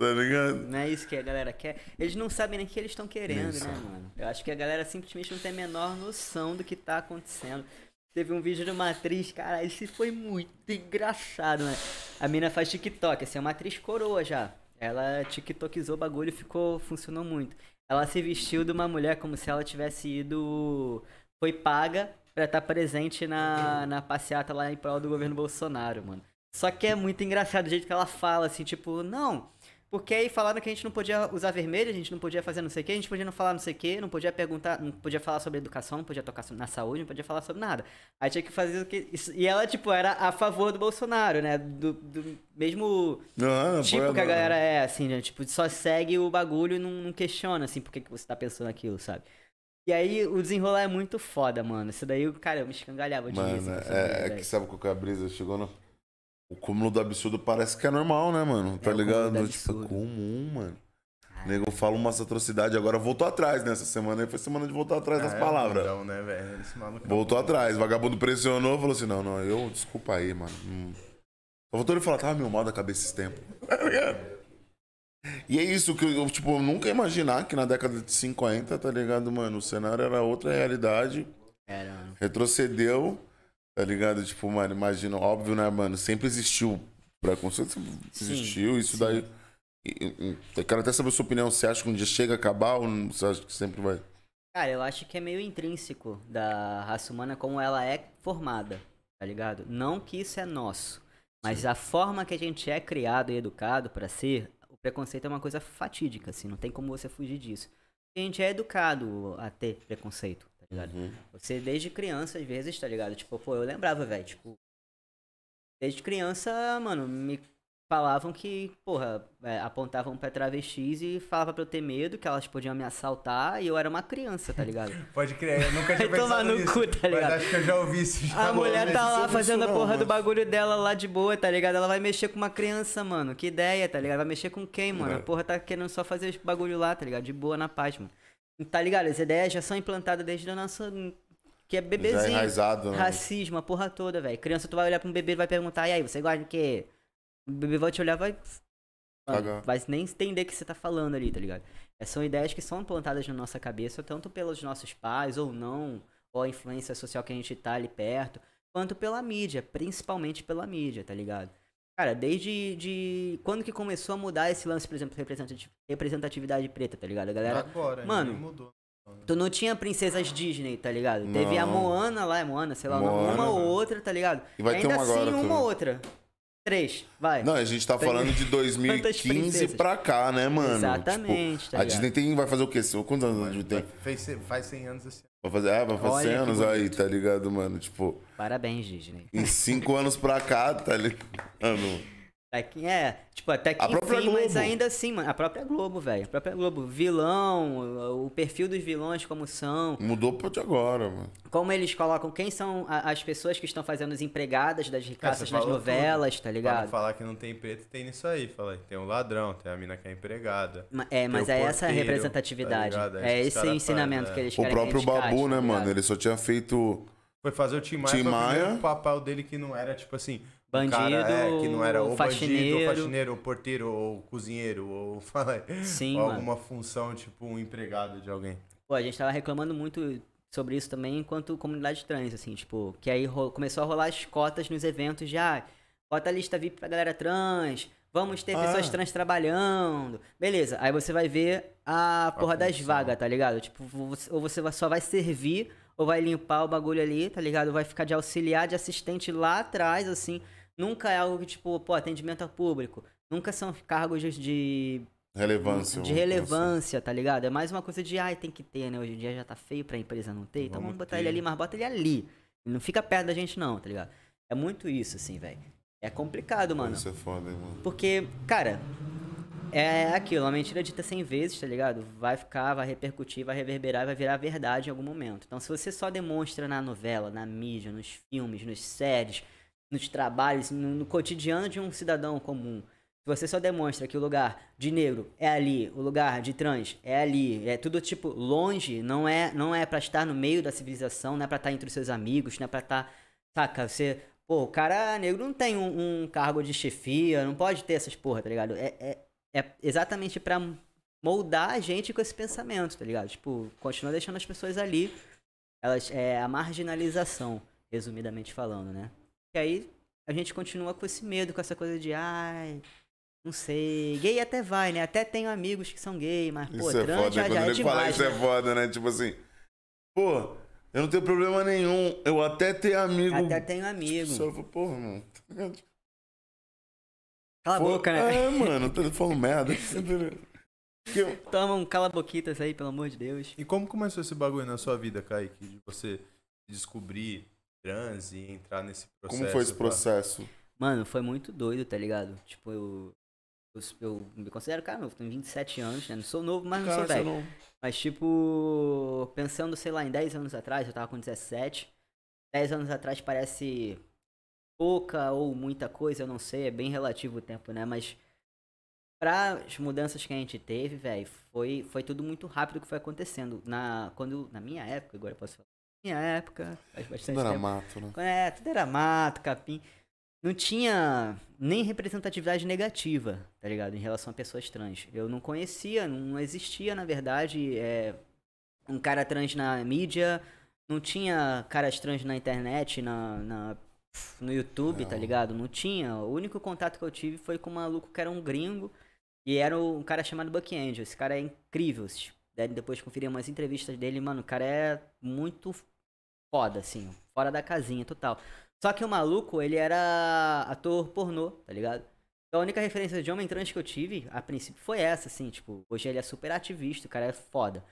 Tá ligado? Não é isso que a galera quer. Eles não sabem nem o que eles estão querendo, Isso. né, mano? Eu acho que a galera simplesmente não tem a menor noção do que tá acontecendo. Teve um vídeo de uma atriz, cara, esse foi muito engraçado, né? A mina faz TikTok, assim, é uma atriz coroa já. Ela tiktokizou o bagulho e ficou, funcionou muito. Ela se vestiu de uma mulher como se ela tivesse ido. Foi paga pra estar presente na, na passeata lá em prol do governo Bolsonaro, mano. Só que é muito engraçado o jeito que ela fala, assim, tipo, não, Porque aí falaram que a gente não podia usar vermelho, a gente não podia fazer não sei o que, a gente podia não falar não sei o que, não podia perguntar, não podia falar sobre educação, não podia tocar na saúde, não podia falar sobre nada. Aí tinha que fazer o que. isso- E ela, tipo, era a favor do Bolsonaro, né? Do, do mesmo Não, não, tipo foi- que a galera é, assim, né? Tipo, só segue o bagulho e não, não questiona, assim, por que, você tá pensando aquilo, sabe? E aí o desenrolar é muito foda, mano. Isso daí, cara, eu me escangalhava de Mano, assim, com essa é, é que sabe qual que é a brisa? Chegou no. O cúmulo do absurdo parece que é normal, né, mano? Tá É ligado? do Tipo, comum, mano. O nego fala umas atrocidades, agora voltou atrás nessa semana aí. Foi semana de voltar atrás das é palavras. né, velho? Esse maluco Voltou atrás. Vagabundo pressionou falou assim: não, não, eu, desculpa aí, mano. Hum. Só voltou ele falar, tava meio mal da cabeça esse tempo. Tá ligado? E é isso que eu, tipo, nunca ia imaginar que na década de 50, tá ligado, mano? O cenário era outra realidade. Era, retrocedeu, tá ligado? Tipo, mano, imagina, óbvio, né, mano? Sempre existiu preconceito, sempre Sim, existiu, isso sim. daí. Eu quero até saber a sua opinião. Você acha que um dia chega a acabar ou você acha que sempre vai? Cara, eu acho que é meio intrínseco da raça humana como ela é formada, tá ligado? Não que isso é nosso, mas a forma que a gente é criado e educado pra ser, o preconceito é uma coisa fatídica, assim, não tem como você fugir disso. A gente é educado a ter preconceito, ligado? Uhum. Você desde criança, às vezes, tá ligado? Tipo, pô, eu lembrava, velho, tipo. Desde criança, mano, me falavam que, porra, é, apontavam pra travestis e falavam pra eu ter medo, que elas podiam me assaltar, e eu era uma criança, tá ligado? Pode crer, eu nunca tinha Vai tomar pensado no nisso. cu, tá ligado? Mas acho que eu já ouvi isso já. A mulher tá lá fazendo a porra do mas- bagulho dela lá de boa, tá ligado? Ela vai mexer com uma criança, mano. Que ideia, tá ligado? Vai mexer com quem, mano? É. A porra tá querendo só fazer os bagulho lá, tá ligado? De boa na paz, mano. Tá ligado? As ideias já são implantadas desde a nossa. Que é Já é bebezinho. enraizado, né? Racismo, a porra toda, velho. Criança, tu vai olhar pra um bebê e vai perguntar, e aí, você gosta de quê? O bebê vai te olhar, vai. Mano, vai nem entender o que você tá falando ali, tá ligado? É, São ideias que são implantadas na nossa cabeça, tanto pelos nossos pais ou não, ou a influência social que a gente tá ali perto, quanto pela mídia, principalmente pela mídia, tá ligado? Cara, desde de quando que começou a mudar esse lance, por exemplo, representati- representatividade preta, tá ligado? A galera Agora, Mano, mudou. Tu não tinha princesas Disney, tá ligado? Teve a Não. Moana lá, é Moana, sei lá, Moana. uma ou outra, tá ligado? E vai ter ainda uma agora assim, uma também. ou outra. Três, vai. Não, a gente tá Tem- falando de 2015 princesas? pra cá, né, mano? Exatamente, Tipo, tá a? Disney tem, vai fazer o quê? Quantos anos a Disney tem? Fez, faz 100 anos ano. Vai fazer, é, vai fazer Olha 100 que anos aí, tá ligado, mano? Tipo, Parabéns, Disney. em 5 anos pra cá, tá ligado? É, tipo, até que A própria enfim, mas ainda assim, mano, a própria Globo, velho. A própria Globo. Vilão, o o perfil dos vilões como são, Mudou pra de agora, mano. como eles colocam, quem são as pessoas que estão fazendo as empregadas das ricaças nas novelas, tá Pra não ligado? falar que não tem preto, tem nisso aí. Falei, tem o ladrão, tem a mina que é empregada. É, mas o é essa a porteiro, representatividade. tá? É é esse ensinamento faz, que é. eles O querem próprio criticar, Babu, tá né, ligado? mano? Ele só tinha feito. Foi fazer o Tim Maia, Tim foi o Maia. papel dele que não era, tipo assim... Bandido, cara, é, que não era ou bandido, faxineiro. ou faxineiro, ou porteiro, ou cozinheiro, ou, Sim, ou alguma função, tipo um empregado de alguém. Pô, a gente tava reclamando muito sobre isso também enquanto comunidade trans, assim, tipo, que aí começou a rolar as cotas nos eventos de, ah, bota a lista VIP pra galera trans, vamos ter Ah. pessoas trans trabalhando. Beleza, aí você vai ver a porra das função. vagas, tá ligado? Tipo, ou você só vai servir, ou vai limpar o bagulho ali, tá ligado? Vai ficar de auxiliar, de assistente lá atrás, assim. Nunca é algo que, tipo, pô, atendimento ao público. Nunca são cargos de- Relevância. de vamos relevância, tá ligado? É mais uma coisa de, ai, tem que ter, né? Hoje em dia já tá feio pra empresa não ter, então Vamos botar ter. ele ali, mas bota ele ali. Ele não fica perto da gente não, tá ligado? É muito isso, assim, velho. É complicado, assim. mano. Isso é foda, hein, mano. Porque, cara, é aquilo, uma mentira dita 100 vezes, tá ligado? Vai ficar, vai repercutir, vai reverberar, vai virar verdade em algum momento. Então, se você só demonstra na novela, na mídia, nos filmes, nos séries, nos trabalhos, no, no cotidiano de um cidadão comum, se você só demonstra que o lugar de negro é ali, o lugar de trans é ali, é tudo tipo longe, não é, não é para estar no meio da civilização, não é pra estar entre os seus amigos, não é pra estar, saca, você, pô, o cara negro não tem um, um cargo de chefia, não pode ter essas porra, tá ligado? É, é, é exatamente pra moldar a gente com esse pensamento, tá ligado? Tipo, continua deixando as pessoas ali, elas, é a marginalização, resumidamente falando, né? E aí a gente continua com esse medo, com essa coisa de, ai, não sei. Gay até vai, né? Até tenho amigos que são gay, mas, pô, Isso é trans foda, já, quando já é ele fala demais. isso né? é foda, né? Tipo assim, pô, eu não tenho problema nenhum, eu até tenho amigo. Até tenho amigo. Só eu falo, porra, mano. Cala a boca, né? É, mano, tô falando merda. Eu- Toma um cala-boquitas aí, pelo amor de Deus. E como começou esse bagulho na sua vida, Kaique? De você descobrir trans e entrar nesse processo? Como foi esse processo? Mano, foi muito doido, tá ligado? Tipo, eu. Eu, eu me considero cara novo, tenho 27 anos, né? Não sou novo, mas não Cara, sou você velho. não... Mas, tipo, pensando, sei lá, em 10 anos atrás, eu tava com 17. 10 anos atrás parece pouca ou muita coisa, eu não sei, é bem relativo o tempo, né? Mas para as mudanças que a gente teve, velho, foi, foi tudo muito rápido que foi acontecendo. Na, quando, na minha época, agora eu posso falar. Minha época, faz bastante Tudo era tempo. mato, né? É, tudo era mato, capim. Não tinha nem representatividade negativa, tá ligado? Em relação a pessoas trans. Eu não conhecia, não existia, na verdade, é, um cara trans na mídia, não tinha caras trans na internet, na, na- no YouTube, tá Não. ligado? Não tinha. O único contato que eu tive foi com um maluco que era um gringo e era um cara chamado Buck Angel. Esse cara é incrível. Vocês devem depois conferir umas entrevistas dele, mano. O cara é muito foda, assim, fora da casinha, total. Só que o maluco, ele era ator pornô, tá ligado? Então a única referência de homem trans que eu tive, a princípio, foi essa, assim, tipo, hoje ele é super ativista, o cara é foda.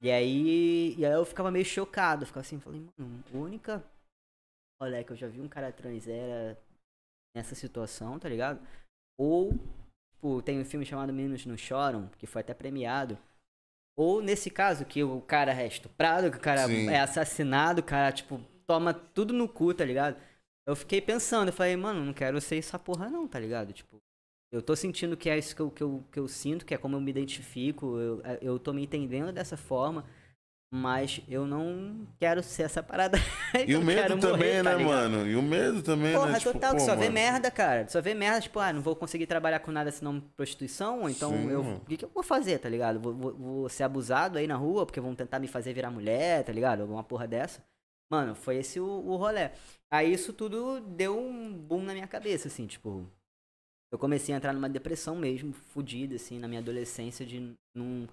E aí, e aí eu ficava meio chocado, ficava assim, falei, mano, a única olha que eu já vi um cara trans era nessa situação, tá ligado? Ou, tipo, tem um filme chamado Meninos Não Choram, que foi até premiado. Ou nesse caso, que o cara é estuprado, que o cara Sim. é assassinado, o cara, tipo, toma tudo no cu, tá ligado? Eu fiquei pensando, eu falei, mano, não quero ser essa porra não, tá ligado? Tipo, eu tô sentindo que é isso que eu, que eu, que eu sinto, que é como eu me identifico, eu, eu tô me entendendo dessa forma, mas eu não quero ser essa parada. E o medo quero também, morrer, tá né, mano? E o medo também, Porra, né? Tipo, total, que pô, só vê mano. merda, cara. Só vê merda, tipo, ah, não vou conseguir trabalhar com nada senão prostituição, então Sim, eu. O que, que eu vou fazer, tá ligado? Vou, vou- vou ser abusado aí na rua porque vão tentar me fazer virar mulher, tá ligado? Alguma porra dessa. Mano, foi esse o, o rolê. Aí isso tudo deu um boom na minha cabeça, assim, tipo. Eu comecei a entrar numa depressão mesmo, fodida, assim, na minha adolescência, de não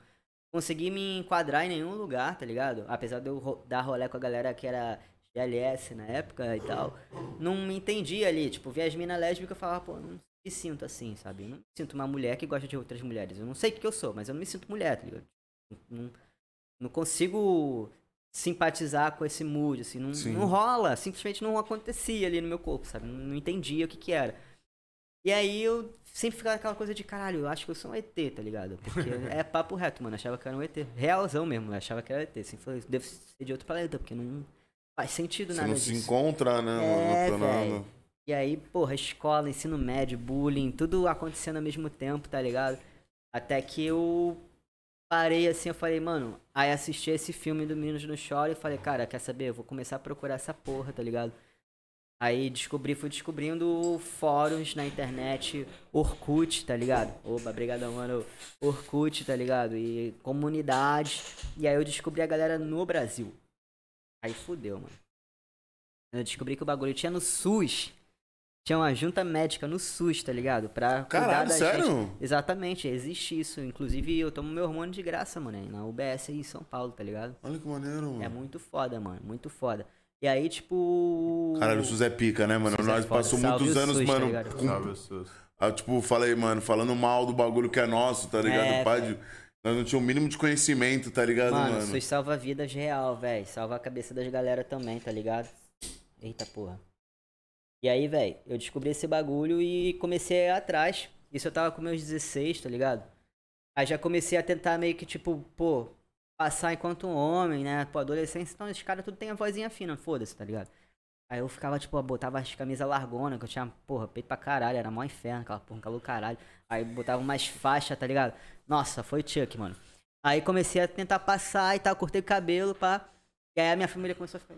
conseguir me enquadrar em nenhum lugar, tá ligado? Apesar de eu dar rolê com a galera que era GLS na época e tal, não me entendia ali. Tipo, via as minas lésbicas e falava, pô, não me sinto assim, sabe? Eu não me sinto uma mulher que gosta de outras mulheres. Eu não sei o que eu sou, mas eu não me sinto mulher, tá ligado? Não, não consigo simpatizar com esse mood, assim, não, não rola, simplesmente não acontecia ali no meu corpo, sabe? Não, não entendia o que que era. E aí eu sempre ficava aquela coisa de caralho, eu acho que eu sou um ET, tá ligado? Porque é papo reto, mano. eu Achava que era um ET. Realzão mesmo, eu achava que era ET. Assim, falei, devo ser de outro planeta, porque não faz sentido Você nada não se disso. encontra, né, É, mano? E aí, porra, escola, ensino médio, bullying, tudo acontecendo ao mesmo tempo, tá ligado? Até que eu parei assim, eu falei, mano, aí assisti esse filme do Meninos no Choro e falei, cara, quer saber? Eu vou começar a procurar essa porra, tá ligado? Aí descobri, fui descobrindo fóruns na internet, Orkut, tá ligado? Oba, brigadão, mano. Orkut, tá ligado? E comunidade. E aí eu descobri a galera no Brasil. Aí fudeu, mano. Eu descobri que o bagulho tinha no SUS. Tinha uma junta médica no SUS, tá ligado? Pra cuidar Caralho, da sério? gente. Exatamente, existe isso. Inclusive, eu tomo meu hormônio de graça, mano, na UBS aí em São Paulo, tá ligado? Olha que maneiro, mano. É muito foda, mano, muito foda. E aí, tipo. Caralho, o SUS é pica, né, mano? É Nós passou Salve muitos anos, SUS, tá mano. ligado? com- Salve. Ah, tipo, falei, mano, falando mal do bagulho que é nosso, tá ligado? É, Pai de- Nós não tínhamos o mínimo de conhecimento, tá ligado, Mano, mano? SUS salva vidas real, velho. Salva a cabeça das galera também, tá ligado? Eita porra. E aí, velho, eu descobri esse bagulho e comecei a ir atrás. Isso eu tava com meus 16, tá ligado? Aí já comecei a tentar meio que, tipo, pô, passar enquanto um homem, né? Pô, adolescência, então esses caras tudo tem a vozinha fina, foda-se, tá ligado? Aí eu ficava, tipo, botava as camisas largona, que eu tinha, porra, peito pra caralho, era mó inferno, aquela porra, calor caralho. Aí botava umas faixas, tá ligado? Nossa, foi Chuck, mano. Aí comecei a tentar passar e tal, cortei o cabelo, pá. E aí a minha família começou a ficar.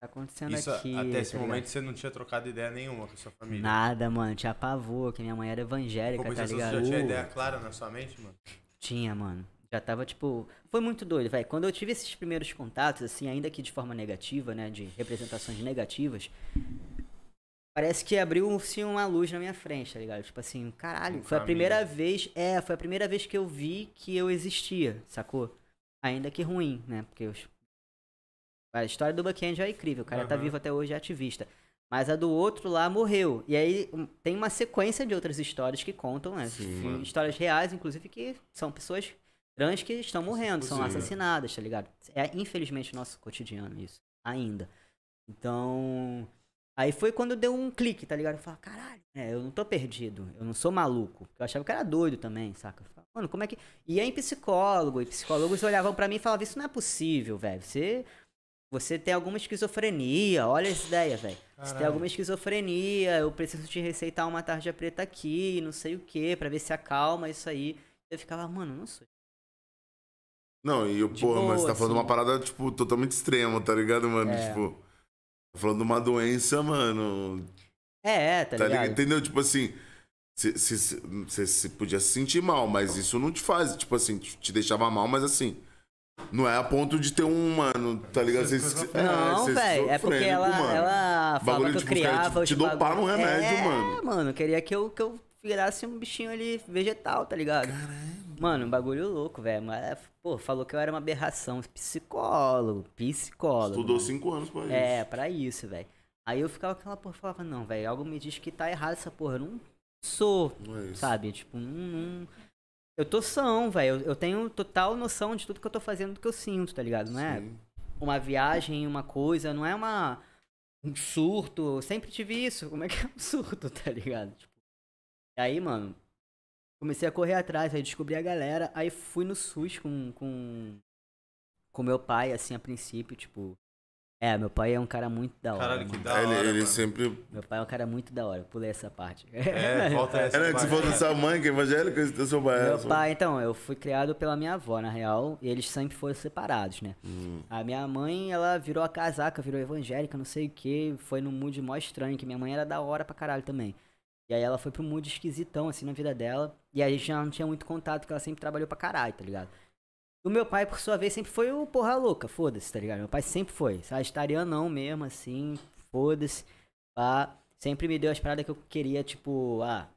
Tá acontecendo Isso, aqui. até esse tá momento você não tinha trocado ideia nenhuma com a sua família. Nada, mano. Tinha pavor, que minha mãe era evangélica, tá Compensação, você ligado? já tinha Uh, ideia clara na sua mente, mano? Tinha, mano. Já tava, tipo. Foi muito doido, velho. Quando eu tive esses primeiros contatos, assim, ainda que de forma negativa, né? De representações negativas. Parece que abriu-se uma luz na minha frente, tá ligado? Tipo assim, caralho, Com foi a família. primeira vez. É, foi a primeira vez que eu vi que eu existia, sacou? Ainda que ruim, né? Porque os- a história do Buck Angel é incrível, o cara tá Aham. vivo até hoje, é ativista. Mas a do outro lá morreu. E aí um, tem uma sequência de outras histórias que contam, né? Sim, histórias reais, inclusive, que são pessoas trans que estão morrendo, são assassinadas, tá ligado? É infelizmente nosso cotidiano isso, ainda. Então. Aí foi quando deu um clique, tá ligado? Eu falei, caralho, né? Eu não tô perdido, eu não sou maluco. Eu achava que era doido também, saca? Mano, como é que. E aí em psicólogo, e psicólogos olhavam pra mim e falavam, isso não é possível, velho. Você. Você tem alguma esquizofrenia, olha essa ideia, velho. Você tem alguma esquizofrenia, eu preciso te receitar uma tarja preta aqui, não sei o que, pra ver se acalma isso aí. Eu ficava, mano, não sou. Não, e eu, porra, mas você boa, tá falando assim. uma parada, tipo, totalmente extrema, tá ligado, mano? É. Tipo, tá falando de uma doença, mano. É, é, tá, Tá ligado? ligado? Entendeu? Tipo assim, você se podia se sentir mal, mas isso não te faz, tipo assim, te te deixava mal, mas assim. Não é a ponto de ter um, mano, tá ligado? Cê- é, Não, cê velho, é porque ela, mano. ela falava Bagulho, que eu tipo, criava te- os te dopar no remédio, é, mano. mano, queria que eu, que eu virasse um bichinho ali vegetal, tá ligado? Mano, um bagulho louco, velho. Mas, pô, falou que eu era uma aberração. Psicólogo, psicólogo. Estudou mano. cinco anos pra isso. É, pra isso, velho. Aí eu ficava aquela porra, falava, não, velho, algo me diz que tá errado essa porra. Eu não sou, Não é sabe? Tipo, não. não- Eu tô são, velho. Eu, eu tenho total noção de tudo que eu tô fazendo, do que eu sinto, tá ligado? Não é Sim. uma viagem, uma coisa, não é uma. Um surto. Eu sempre tive isso. Como é que é um surto, tá ligado? Tipo, aí, mano, comecei a correr atrás, aí descobri a galera, aí fui no SUS com. com. com meu pai, assim, a princípio, tipo. É, meu pai é um cara muito da hora. Caralho, que mano. da hora, ele, ele mano. sempre. Meu pai é um cara muito da hora. Pulei essa parte. É, volta essa Era que falou da sua mãe, que é evangélica, e do seu pai. Meu pai, então, eu fui criado pela minha avó, na real, e eles sempre foram separados, né? Hum. A minha mãe, ela virou a casaca, virou evangélica, não sei o que, foi num mood mó estranho, que minha mãe era da hora pra caralho também. E aí ela foi pro mood esquisitão, assim, na vida dela, e a gente já não tinha muito contato, porque ela sempre trabalhou pra caralho, tá ligado? O meu pai, por sua vez, sempre foi o porra louca, foda-se, tá ligado? Meu pai sempre foi, sagitarianão mesmo, assim, foda-se, pá. Sempre me deu as paradas que eu queria, tipo, ah,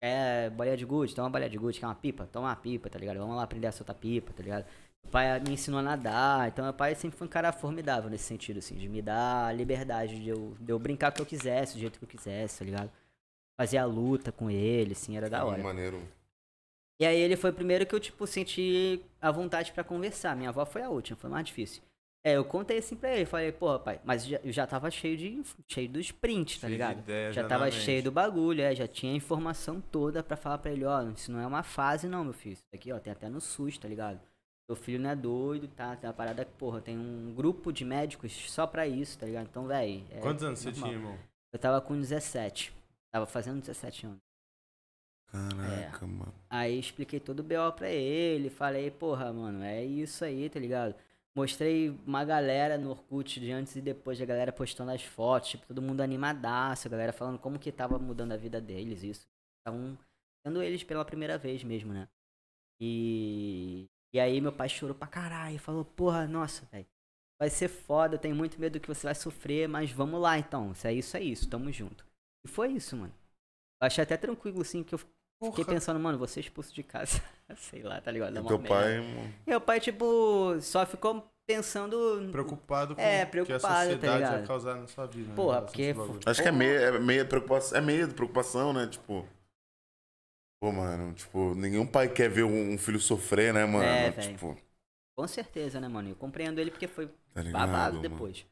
é bolinha de gude, toma uma bolinha de gude, quer uma pipa? Toma uma pipa, tá ligado? Vamos lá aprender a soltar pipa, tá ligado? Meu pai me ensinou a nadar, então meu pai sempre foi um cara formidável nesse sentido, assim, de me dar a liberdade de eu, de eu brincar o que eu quisesse, do jeito que eu quisesse, tá ligado? Fazer a luta com ele, assim, era da hora. Maneiro. E aí ele foi o primeiro que eu, tipo, senti a vontade pra conversar. Minha avó foi a última, foi mais difícil. É, eu contei assim pra ele, falei, pô, pai, mas já- eu já tava cheio de cheio dos prints, tá Cheio ligado? ideia já tava mente. cheio do bagulho, é, já tinha a informação toda pra falar pra ele, ó, isso não é uma fase não, meu filho. Isso aqui, ó, tem até no SUS, tá ligado? Seu filho não é doido, tá? Tem uma parada que, porra, tem um grupo de médicos só pra isso, tá ligado? Então, véi. é Quantos anos você normal. tinha, irmão? Eu tava com 17. Tava fazendo 17 anos. Caraca, É. mano. Aí expliquei todo o BO pra ele, falei, porra, mano, é isso aí, tá ligado? Mostrei uma galera no Orkut de antes e depois, a galera postando as fotos, tipo, todo mundo animadaço, a galera falando como que tava mudando a vida deles, isso. Estavam sendo eles pela primeira vez mesmo, né? E, e aí meu pai chorou pra caralho, falou, porra, nossa, velho, vai ser foda, eu tenho muito medo que você vai sofrer, mas vamos lá então, se é isso, é isso, tamo junto. E foi isso, mano. Eu achei até tranquilo, assim, que eu Fiquei Porra. pensando, mano, vou ser expulso de casa. Sei lá, tá ligado? E teu merda. pai, mano. Meu pai, tipo, só ficou pensando. Preocupado com É, o que a preocupado, tá sociedade ligado? vai causar na sua vida. né, Porra, a porque-. Acho que é meio, é meio preocupação. É medo, preocupação, né? Tipo. Pô, mano, tipo, nenhum pai quer ver um filho sofrer, né, mano? É, tipo, Com certeza, né, mano? Eu compreendo ele porque foi tá ligado? babado mano? depois.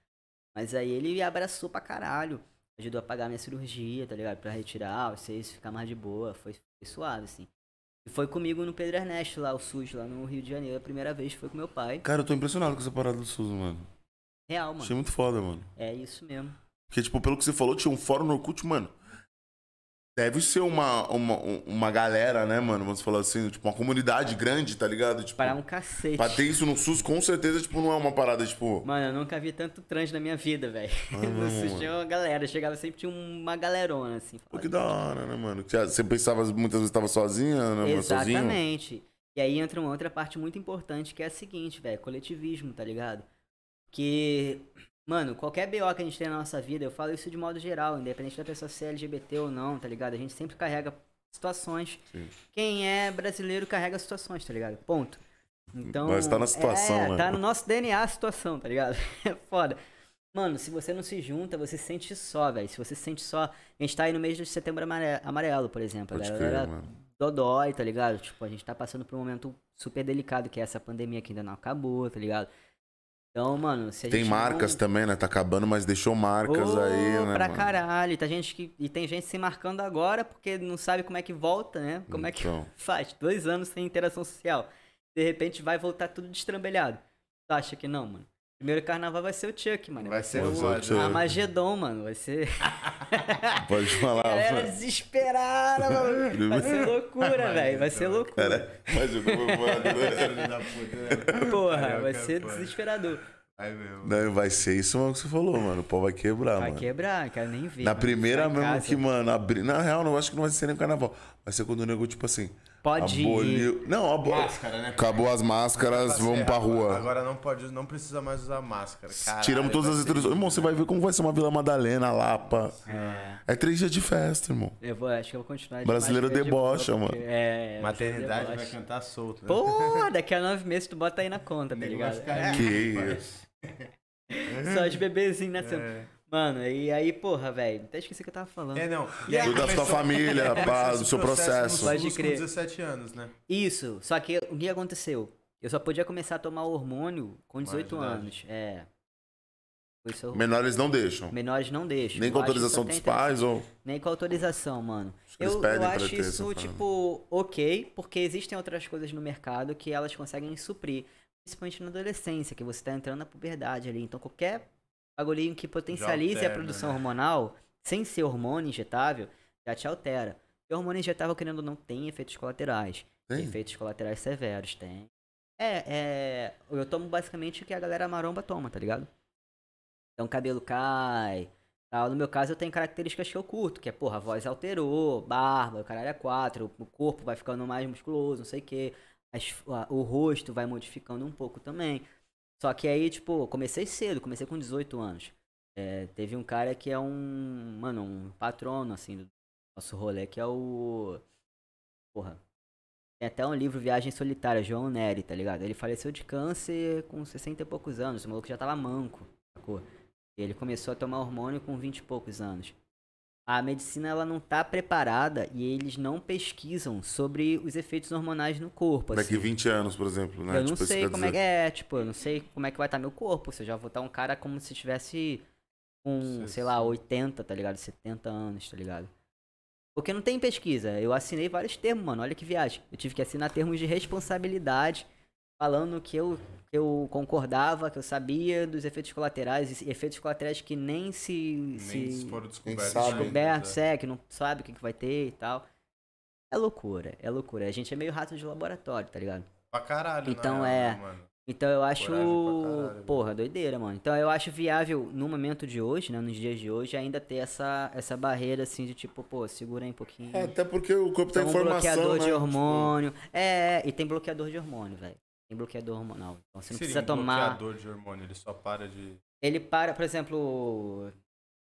Mas aí ele abraçou pra caralho. Ajudou a pagar minha cirurgia, tá ligado? Pra retirar, vocês ficar mais de boa. Foi, foi suave, assim. E foi comigo no Pedro Ernesto, lá, o SUS, lá no Rio de Janeiro. A primeira vez foi com meu pai. Cara, eu tô impressionado com essa parada do SUS, mano. Real, mano. Achei muito foda, mano. É isso mesmo. Porque, tipo, pelo que você falou, tinha um fórum no Orkut, mano. Deve ser uma, uma, uma galera, né, mano? Vamos falar assim, tipo, uma comunidade grande, tá ligado? Tipo, Para um cacete. pra ter isso no SUS, com certeza, tipo, não é uma parada, tipo. Mano, eu nunca vi tanto trans na minha vida, velho. Ah, No SUS mano. tinha uma galera, chegava sempre tinha uma galerona, assim. Pô, que da hora, né, mano? Você pensava, muitas vezes, tava sozinha, né? Sozinho? Exatamente. E aí entra uma outra parte muito importante que é a seguinte, velho, coletivismo, tá ligado? Que, mano, qualquer BO que a gente tem na nossa vida, eu falo isso de modo geral, independente da pessoa ser LGBT ou não, tá ligado? A gente sempre carrega situações. Sim. Quem é brasileiro carrega situações, tá ligado? Ponto. Então, Nós tá na situação, é, né? Tá no nosso DNA a situação, tá ligado? É foda. Mano, se você não se junta, você se sente só, velho. Se você se sente só. A gente tá aí no mês de setembro amare- amarelo, por exemplo. Pode a crer, galera mano. dodói, tá ligado? Tipo, a gente tá passando por um momento super delicado, que é essa pandemia que ainda não acabou, tá ligado? Então, mano, se a Tem gente marcas não... também, né? Tá acabando, mas deixou marcas Ô, aí, né? pra mano? caralho. E Tem gente que... E tem gente se marcando agora porque não sabe como é que volta, né? Como é que Então. faz? Dois anos sem interação social. De repente vai voltar tudo destrambelhado. Tu acha que não, mano? Primeiro carnaval vai ser o Chuck, mano. Vai ser Vai ser o. Chuck. Armagedon, mano. Vai ser. Pode falar, Galera mano. desesperada, mano. Vai ser loucura, velho. Vai ser loucura. Cara, puta, né? Porra, vai é ser foda. desesperador. Vai mesmo. Não, vai ser isso mesmo que você falou, mano. O pau vai quebrar, Vai mano. quebrar, quero nem ver. Na mano. primeira mesmo casa. que, mano, abri... Na real, não acho que não vai ser nem carnaval. Vai ser quando o nego, tipo assim. Pode ir. aboliu... Não, aboliu. Máscara, né? Acabou as máscaras, Tá vamos pra rua. Agora não pode, não precisa mais usar máscara. Caralho, Tiramos todas as ser introduções. Irmão, você vai ver como vai ser uma Vila Madalena, Lapa. É. É três dias de festa, irmão. Eu vou, acho que eu vou continuar de Brasileiro de debocha, boa, mano. É. Maternidade vai cantar solto. né? Pô, daqui a nove meses tu bota aí na conta, tá ligado? É, Que isso. Só os bebezinhos nascendo. É. Mano, e aí, porra, velho, até esqueci o que eu tava falando. É, não. E aí da sua família, começou pá, do seu processo. no Pode crer. com 17 anos, né? Isso, só que o que aconteceu? Eu só podia começar a tomar hormônio com 18 idade. anos. É. Foi Isso, Menores não deixam. menores não deixam. Nem com Eu autorização dos pais ou. Nem com autorização, mano. Eu, eu acho isso, tipo, ok, porque existem outras coisas no mercado que elas conseguem suprir. Principalmente na adolescência, que você tá entrando na puberdade ali. Então, qualquer bagulhinho que potencialize a alterna, produção né? hormonal, sem ser hormônio injetável, já te altera. E hormônio injetável, querendo ou não, tem efeitos colaterais. Tem? Efeitos colaterais severos, tem. É, é. Eu tomo basicamente o que a galera maromba toma, tá ligado? Então o cabelo cai. Tal. No meu caso, eu tenho características que eu curto, que é, porra, a voz alterou, barba, o caralho é quatro, o corpo vai ficando mais musculoso, não sei o quê. As- o rosto vai modificando um pouco também. Só que aí, tipo, comecei cedo, comecei com 18 anos. É, teve um cara que é um, mano, um patrono, assim, do nosso rolê, que é o. Porra. Tem até um livro, Viagem Solitária, João Neri, tá ligado? Ele faleceu de câncer com 60 e poucos anos, o maluco já tava manco, sacou? Ele começou a tomar hormônio com 20 e poucos anos. A medicina ela não tá preparada e eles não pesquisam sobre os efeitos hormonais no corpo. Daqui assim. 20 anos, por exemplo, né? Eu não Tipo, sei como é que dizer. é, tipo, eu não sei como é que vai estar meu corpo. Se eu já vou estar um cara como se tivesse com, Sim, sei lá, sim. 80, tá ligado? 70 anos, tá ligado? Porque não tem pesquisa. Eu assinei vários termos, mano. Olha que viagem. Eu tive que assinar termos de responsabilidade, falando que eu, que eu concordava, que eu sabia dos efeitos colaterais, e efeitos colaterais que nem se. Nem se foram descobertos. descobertos, né? é, que não sabe o que, que vai ter e tal. É loucura, é loucura. A gente é meio rato de laboratório, tá ligado? Pra caralho, Então, é. né, mano? Então eu acho. Caralho, Porra, doideira, mano. Então eu acho viável no momento de hoje, né? Nos dias de hoje, ainda ter essa, essa barreira assim de tipo, pô, segura aí um pouquinho. É, até porque o corpo tá Tem em um formação, bloqueador né? de hormônio. É, e tem bloqueador de hormônio, velho. Tem bloqueador hormonal. Então você não Seria precisa um tomar. bloqueador de hormônio, ele só para de... Ele para, por exemplo,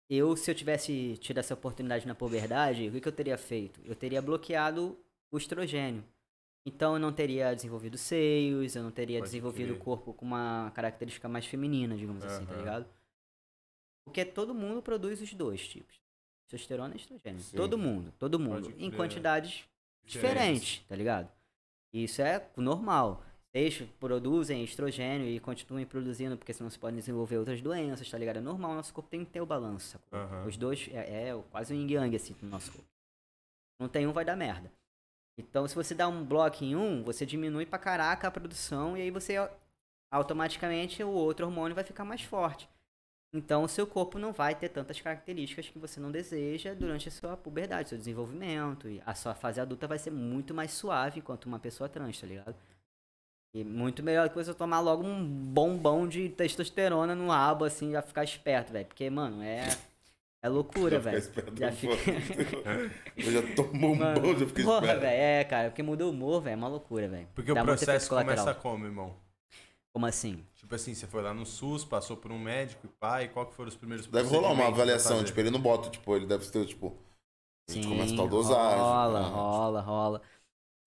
eu, se eu tivesse tido essa oportunidade na puberdade, o que, que eu teria feito? Eu teria bloqueado o estrogênio. Então eu não teria desenvolvido seios, eu não teria Pode desenvolvido o corpo com uma característica mais feminina, digamos assim, tá ligado? Porque todo mundo produz os dois tipos. Testosterona e estrogênio. Sim. Todo mundo, todo mundo. Em quantidades diferentes, tá ligado? E Isso é normal. Vocês produzem estrogênio e continuem produzindo, porque senão se podem desenvolver outras doenças, tá ligado? É normal, nosso corpo tem que ter o balanço? Aham. Os dois é, é quase um yin yang, assim, no nosso corpo. Não tem um, vai dar merda. Então, se você dá um bloco em um, você diminui pra caraca a produção e aí você automaticamente o outro hormônio vai ficar mais forte. Então, o seu corpo não vai ter tantas características que você não deseja durante a sua puberdade, seu desenvolvimento. E a sua fase adulta vai ser muito mais suave enquanto uma pessoa trans, tá ligado? E muito melhor que você tomar logo um bombom de testosterona no rabo, assim, já ficar esperto, velho. Porque, mano, é. É loucura, Já fica velho. esperto, Já fica. Eu já tomou um Mano, bom, já fiquei porra, esperto. velho, é, cara, porque muda o humor, velho, é uma loucura, velho. Porque Dá o processo começa como, irmão? Como assim? Tipo assim, você foi lá no SUS, passou por um médico e pai, qual que foram os primeiros Deve rolar uma avaliação, tipo, ele não bota, tipo, ele deve ter, tipo. A gente Sim, começa a tal dosagem. rola, tá? rola, rola.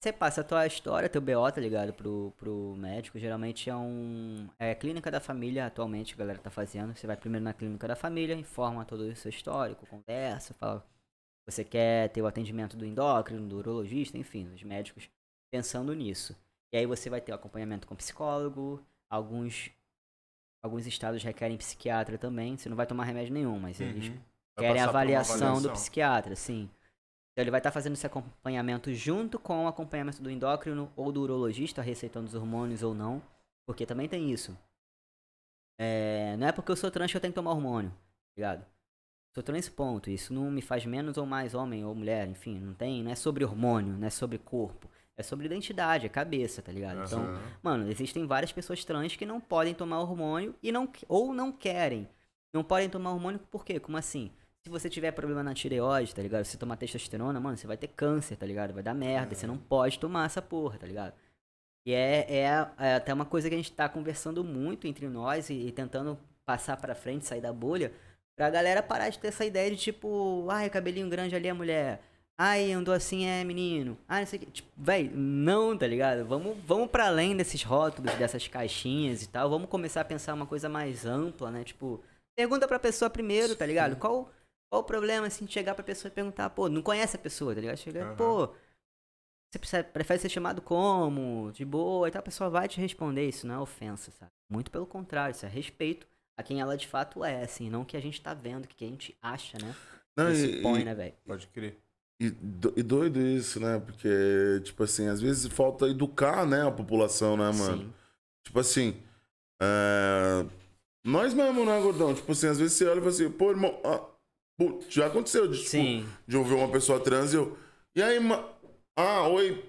Você passa a tua história, teu BO, tá ligado? Pro, pro médico. Geralmente é um. É clínica da família atualmente a galera tá fazendo. Você vai primeiro na clínica da família, informa todo o seu histórico, conversa, fala. Você quer ter o atendimento do endócrino, do urologista, enfim, os médicos pensando nisso. E aí você vai ter o acompanhamento com psicólogo, alguns. Alguns estados requerem psiquiatra também. Você não vai tomar remédio nenhum, mas eles Uhum. Vai querem a passar por uma avaliação, do avaliação. psiquiatra, sim. Então ele vai estar fazendo esse acompanhamento junto com o acompanhamento do endócrino ou do urologista, receitando os hormônios ou não. Porque também tem isso. É, não é porque eu sou trans que eu tenho que tomar hormônio, tá ligado? Sou trans ponto. Isso não me faz menos ou mais homem ou mulher, enfim, não tem, não é sobre hormônio, não é sobre corpo. É sobre identidade, é cabeça, tá ligado? Então, Aham. Mano, existem várias pessoas trans que não podem tomar hormônio e não ou não querem. Não podem tomar hormônio por quê? Como assim? Se você tiver problema na tireoide, tá ligado? Se você tomar testosterona, mano, você vai ter câncer, tá ligado? Vai dar merda. Você não pode tomar essa porra, tá ligado? E é, é, é até uma coisa que a gente tá conversando muito entre nós e, e tentando passar pra frente, sair da bolha, pra galera parar de ter essa ideia de tipo, ai, cabelinho grande ali é mulher. Ai, andou assim é menino. Ah, não sei o que. Tipo, véi, não, tá ligado? Vamos, vamos para além desses rótulos, dessas caixinhas e tal. Vamos começar a pensar uma coisa mais ampla, né? Tipo, pergunta pra pessoa primeiro, tá ligado? Qual, qual o problema, assim, de chegar pra pessoa e perguntar, pô, não conhece a pessoa, tá ligado? Chega, Aham. pô, você precisa- prefere ser chamado como? De boa e tal. A pessoa vai te responder. Isso não é ofensa, sabe? Muito pelo contrário, isso é respeito a quem ela de fato é, assim. Não o que a gente tá vendo, o que a gente acha, né? Não, e- supõe, e- né, velho? Pode crer. E, do- e doido isso, né? Porque, tipo assim, às vezes falta educar, né, a população, né, mano? Sim. Tipo assim, é, nós mesmo, né, gordão? Tipo assim, às vezes você olha e fala assim, pô, irmão, ah, pô, já aconteceu de, tipo, de ouvir uma pessoa trans e eu, e aí, ma... ah, oi,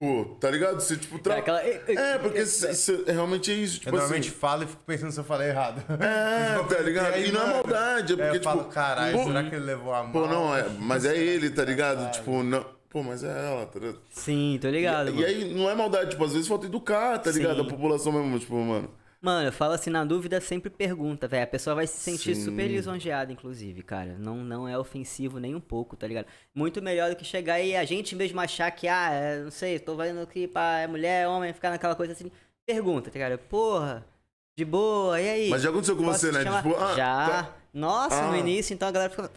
pô, tá ligado? Você, tipo, tra... Aquela- É, porque cê- cê- realmente é isso, Eu tipo normalmente assim... falo e fico pensando se eu falei errado. É, tá ligado? aí, E não é maldade, é É, porque, eu falo, tipo... caralho, pô, será que ele levou a mão? Pô, não, é, mas é ele, tá ligado? Tipo, não... Pô, mas é ela, tá ligado? Sim, tô ligado, E, mano. e aí não é maldade, tipo, às vezes falta educar, tá ligado? Sim. A população mesmo, tipo, mano. Mano, eu falo assim, na dúvida, sempre pergunta, velho. A pessoa vai se sentir Sim. super lisonjeada, inclusive, cara. Não, não é ofensivo nem um pouco, tá ligado? Muito melhor do que chegar e a gente mesmo achar que, ah, é, não sei, tô vendo que pá, é mulher, homem, ficar naquela coisa assim. Pergunta, tá ligado? Porra, de boa, e aí? Mas já aconteceu com você, né? chamar? Tipo, ah, já. tá- Nossa, no Ah. início, então a galera ficava.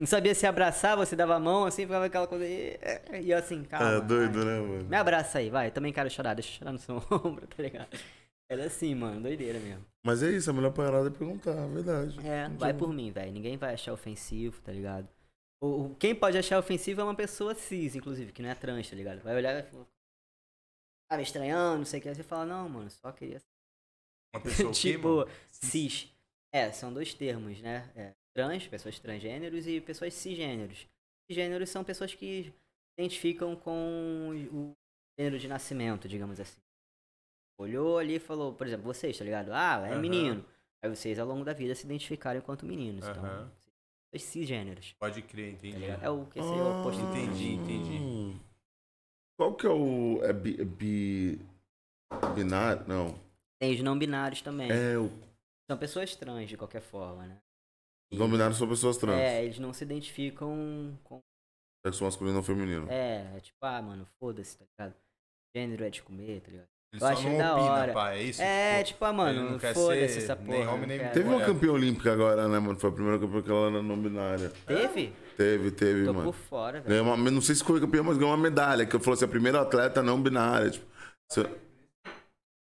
Não sabia se abraçar, você dava a mão, assim, ficava aquela coisa. E e eu assim, calma. É doido, vai. né, mano? Me abraça aí, vai. Eu também quero chorar, deixa eu chorar no seu ombro, tá ligado? Era assim, mano, doideira mesmo. Mas é isso, a melhor parada é perguntar, é verdade. É, Não vai por mim, velho. Ninguém vai achar ofensivo, tá ligado? O, quem pode achar ofensivo é uma pessoa cis, inclusive, que não é trans, tá ligado? Vai olhar e vai falar. Ah, me estranhando, não sei o que. Aí você fala, não, mano, só queria. Uma pessoa tipo, mano? cis. É, são dois termos, né? É, trans, pessoas transgêneros e pessoas cisgêneros. Cisgêneros são pessoas que se identificam com o gênero de nascimento, digamos assim. Olhou ali e falou, por exemplo, vocês, tá ligado? Ah, é Aham. menino. Aí vocês, ao longo da vida, se identificaram enquanto meninos. Então, Aham. pessoas cisgêneros, Pode crer, tá entendi. ligado? É o que seria o oposto entendi, entendi. Qual que é o. É bi. Bi binário? Não. Tem os não binários também. É, o. São pessoas trans, de qualquer forma, né? Os não binários são pessoas trans. É, eles não se identificam com Sexo masculino ou feminino. É, é tipo, ah, mano, foda-se, tá ligado? Gênero é de comer, tá ligado? Ele Eu só achei não da opina, hora. pá, é isso? é, Tipo, ah, ele mano, não quer foda-se ser essa porra. nem homem, nem quero. Teve uma campeã olímpica agora, né, mano? Foi a primeira campeã que ela era não binária. Teve? Teve, teve, Tô mano. por fora, velho. Uma, não sei se foi campeã, mas ganhou uma medalha. Que eu falei assim, a primeira atleta não binária. Tipo,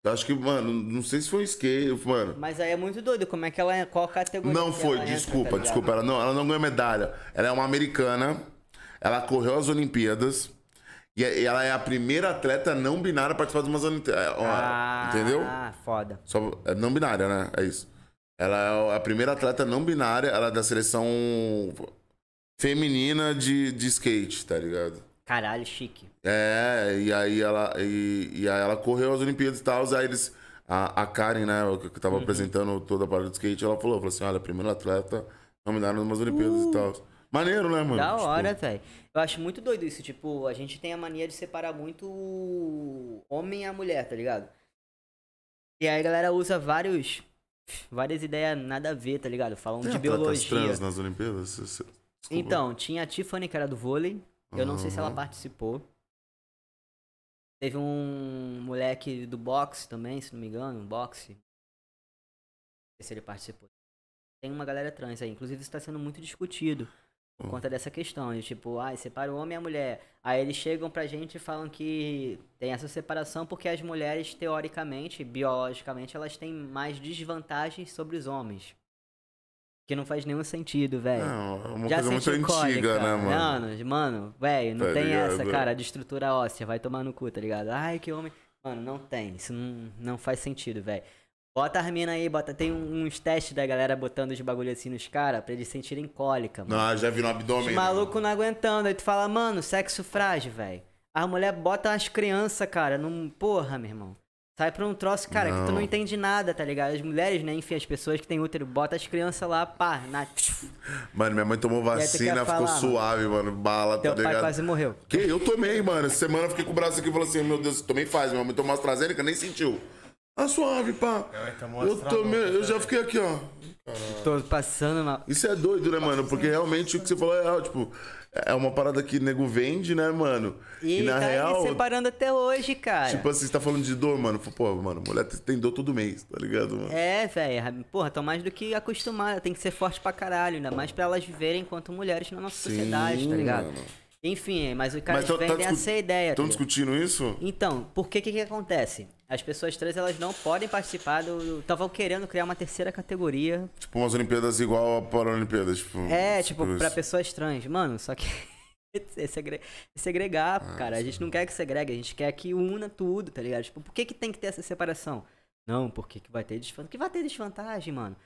eu acho que, mano, não sei se foi skate, mano. Mas aí é muito doido, como é que ela é, qual categoria Não foi, ela entra, desculpa, tá ligado? desculpa. Ela não, ela não ganhou medalha. Ela é uma americana. Ela correu as Olimpíadas. E e ela é a primeira atleta não binária a participar de umas Olimpíadas. Ah, Entendeu? Ah, foda. Só, é não binária, né? É isso. Ela é a primeira atleta não binária. Ela é da seleção feminina de, de skate, tá ligado? Caralho, chique. É, e aí ela, e, e aí ela correu as Olimpíadas e tal, aí eles. A, a Karen, né, que, tava Uhum. apresentando toda a parada de skate, ela falou, falou assim, olha, primeira atleta nominada nas Olimpíadas e tal. Maneiro, né, mano? Da Tipo, hora, velho. Eu acho muito doido isso. Tipo, a gente tem a mania de separar muito o homem e a mulher, tá ligado? E aí a galera usa vários. Várias ideias nada a ver, tá ligado? Falam tem de biologia. trans nas Olimpíadas? Então, tinha a Tiffany, que era do vôlei. Eu não sei se ela participou. Teve um moleque do boxe também, se não me engano, um boxe. Não sei se ele participou. Tem uma galera trans aí. Inclusive, isso tá sendo muito discutido. Por Hum. conta dessa questão, de tipo, ai, separa o homem e a mulher. Aí eles chegam pra gente e falam que tem essa separação porque as mulheres, teoricamente, biologicamente, elas têm mais desvantagens sobre os homens. Que não faz nenhum sentido, velho. Não, é uma Já coisa muito sentiu antiga, cólica? né, mano? Mano, mano, velho, não Tá tem ligado? essa, cara, de estrutura óssea. Vai tomar no cu, tá ligado? Ai, que homem. Mano, não tem. Isso não, não faz sentido, velho. Bota as minas aí, bota. Tem uns testes da galera botando os bagulho assim nos caras pra eles sentirem cólica, mano. Não, já vi no abdômen. Os malucos não aguentando. Aí tu fala, mano, sexo frágil, velho. A mulher bota as crianças, cara, num. Porra, meu irmão. Sai pra um troço, cara, que tu Não. não entende nada, tá ligado? As mulheres, né, enfim, as pessoas que têm útero, bota as crianças lá, pá, na. Mano, minha mãe tomou vacina, ficou falar, mano? suave, mano. Bala, Teu tá pai ligado? quase morreu. Que? Eu tomei, mano. Essa semana eu fiquei com o braço aqui e falei assim: Meu Deus, tomei faz. Minha mãe tomou AstraZeneca, nem sentiu. Ah, suave, pá. tomou Eu tomei, eu já né? fiquei aqui, ó. Tô passando uma. Isso é doido, né, mano? Porque realmente o que você falou é real, tipo, é uma parada que nego vende, né, mano? E, na tá real, separando até hoje, cara. tipo assim, você tá falando de dor, mano. Pô, mano, mulher tem dor todo mês, tá ligado, mano? É, velho. Porra, tão mais do que acostumada. Tem que ser forte pra caralho. Ainda mais pra elas viverem enquanto mulheres na nossa sociedade, tá ligado? mano. Enfim, mas os caras tá- tá vendem discu- essa ideia. tá Estão ligado? discutindo isso? Então, por que que que acontece? As pessoas trans, elas não podem participar do... Estavam querendo criar uma terceira categoria. Tipo, umas Olimpíadas igual a Paralimpíadas, tipo. É, tipo, isso. pra pessoas trans. Mano, só que... é segre- é segregar, Ah, cara. A gente não quer que segregue, a gente quer que una tudo, tá ligado? Tipo, por que que tem que ter essa separação? Não, porque que vai ter desvantagem. Que vai ter desvantagem, mano.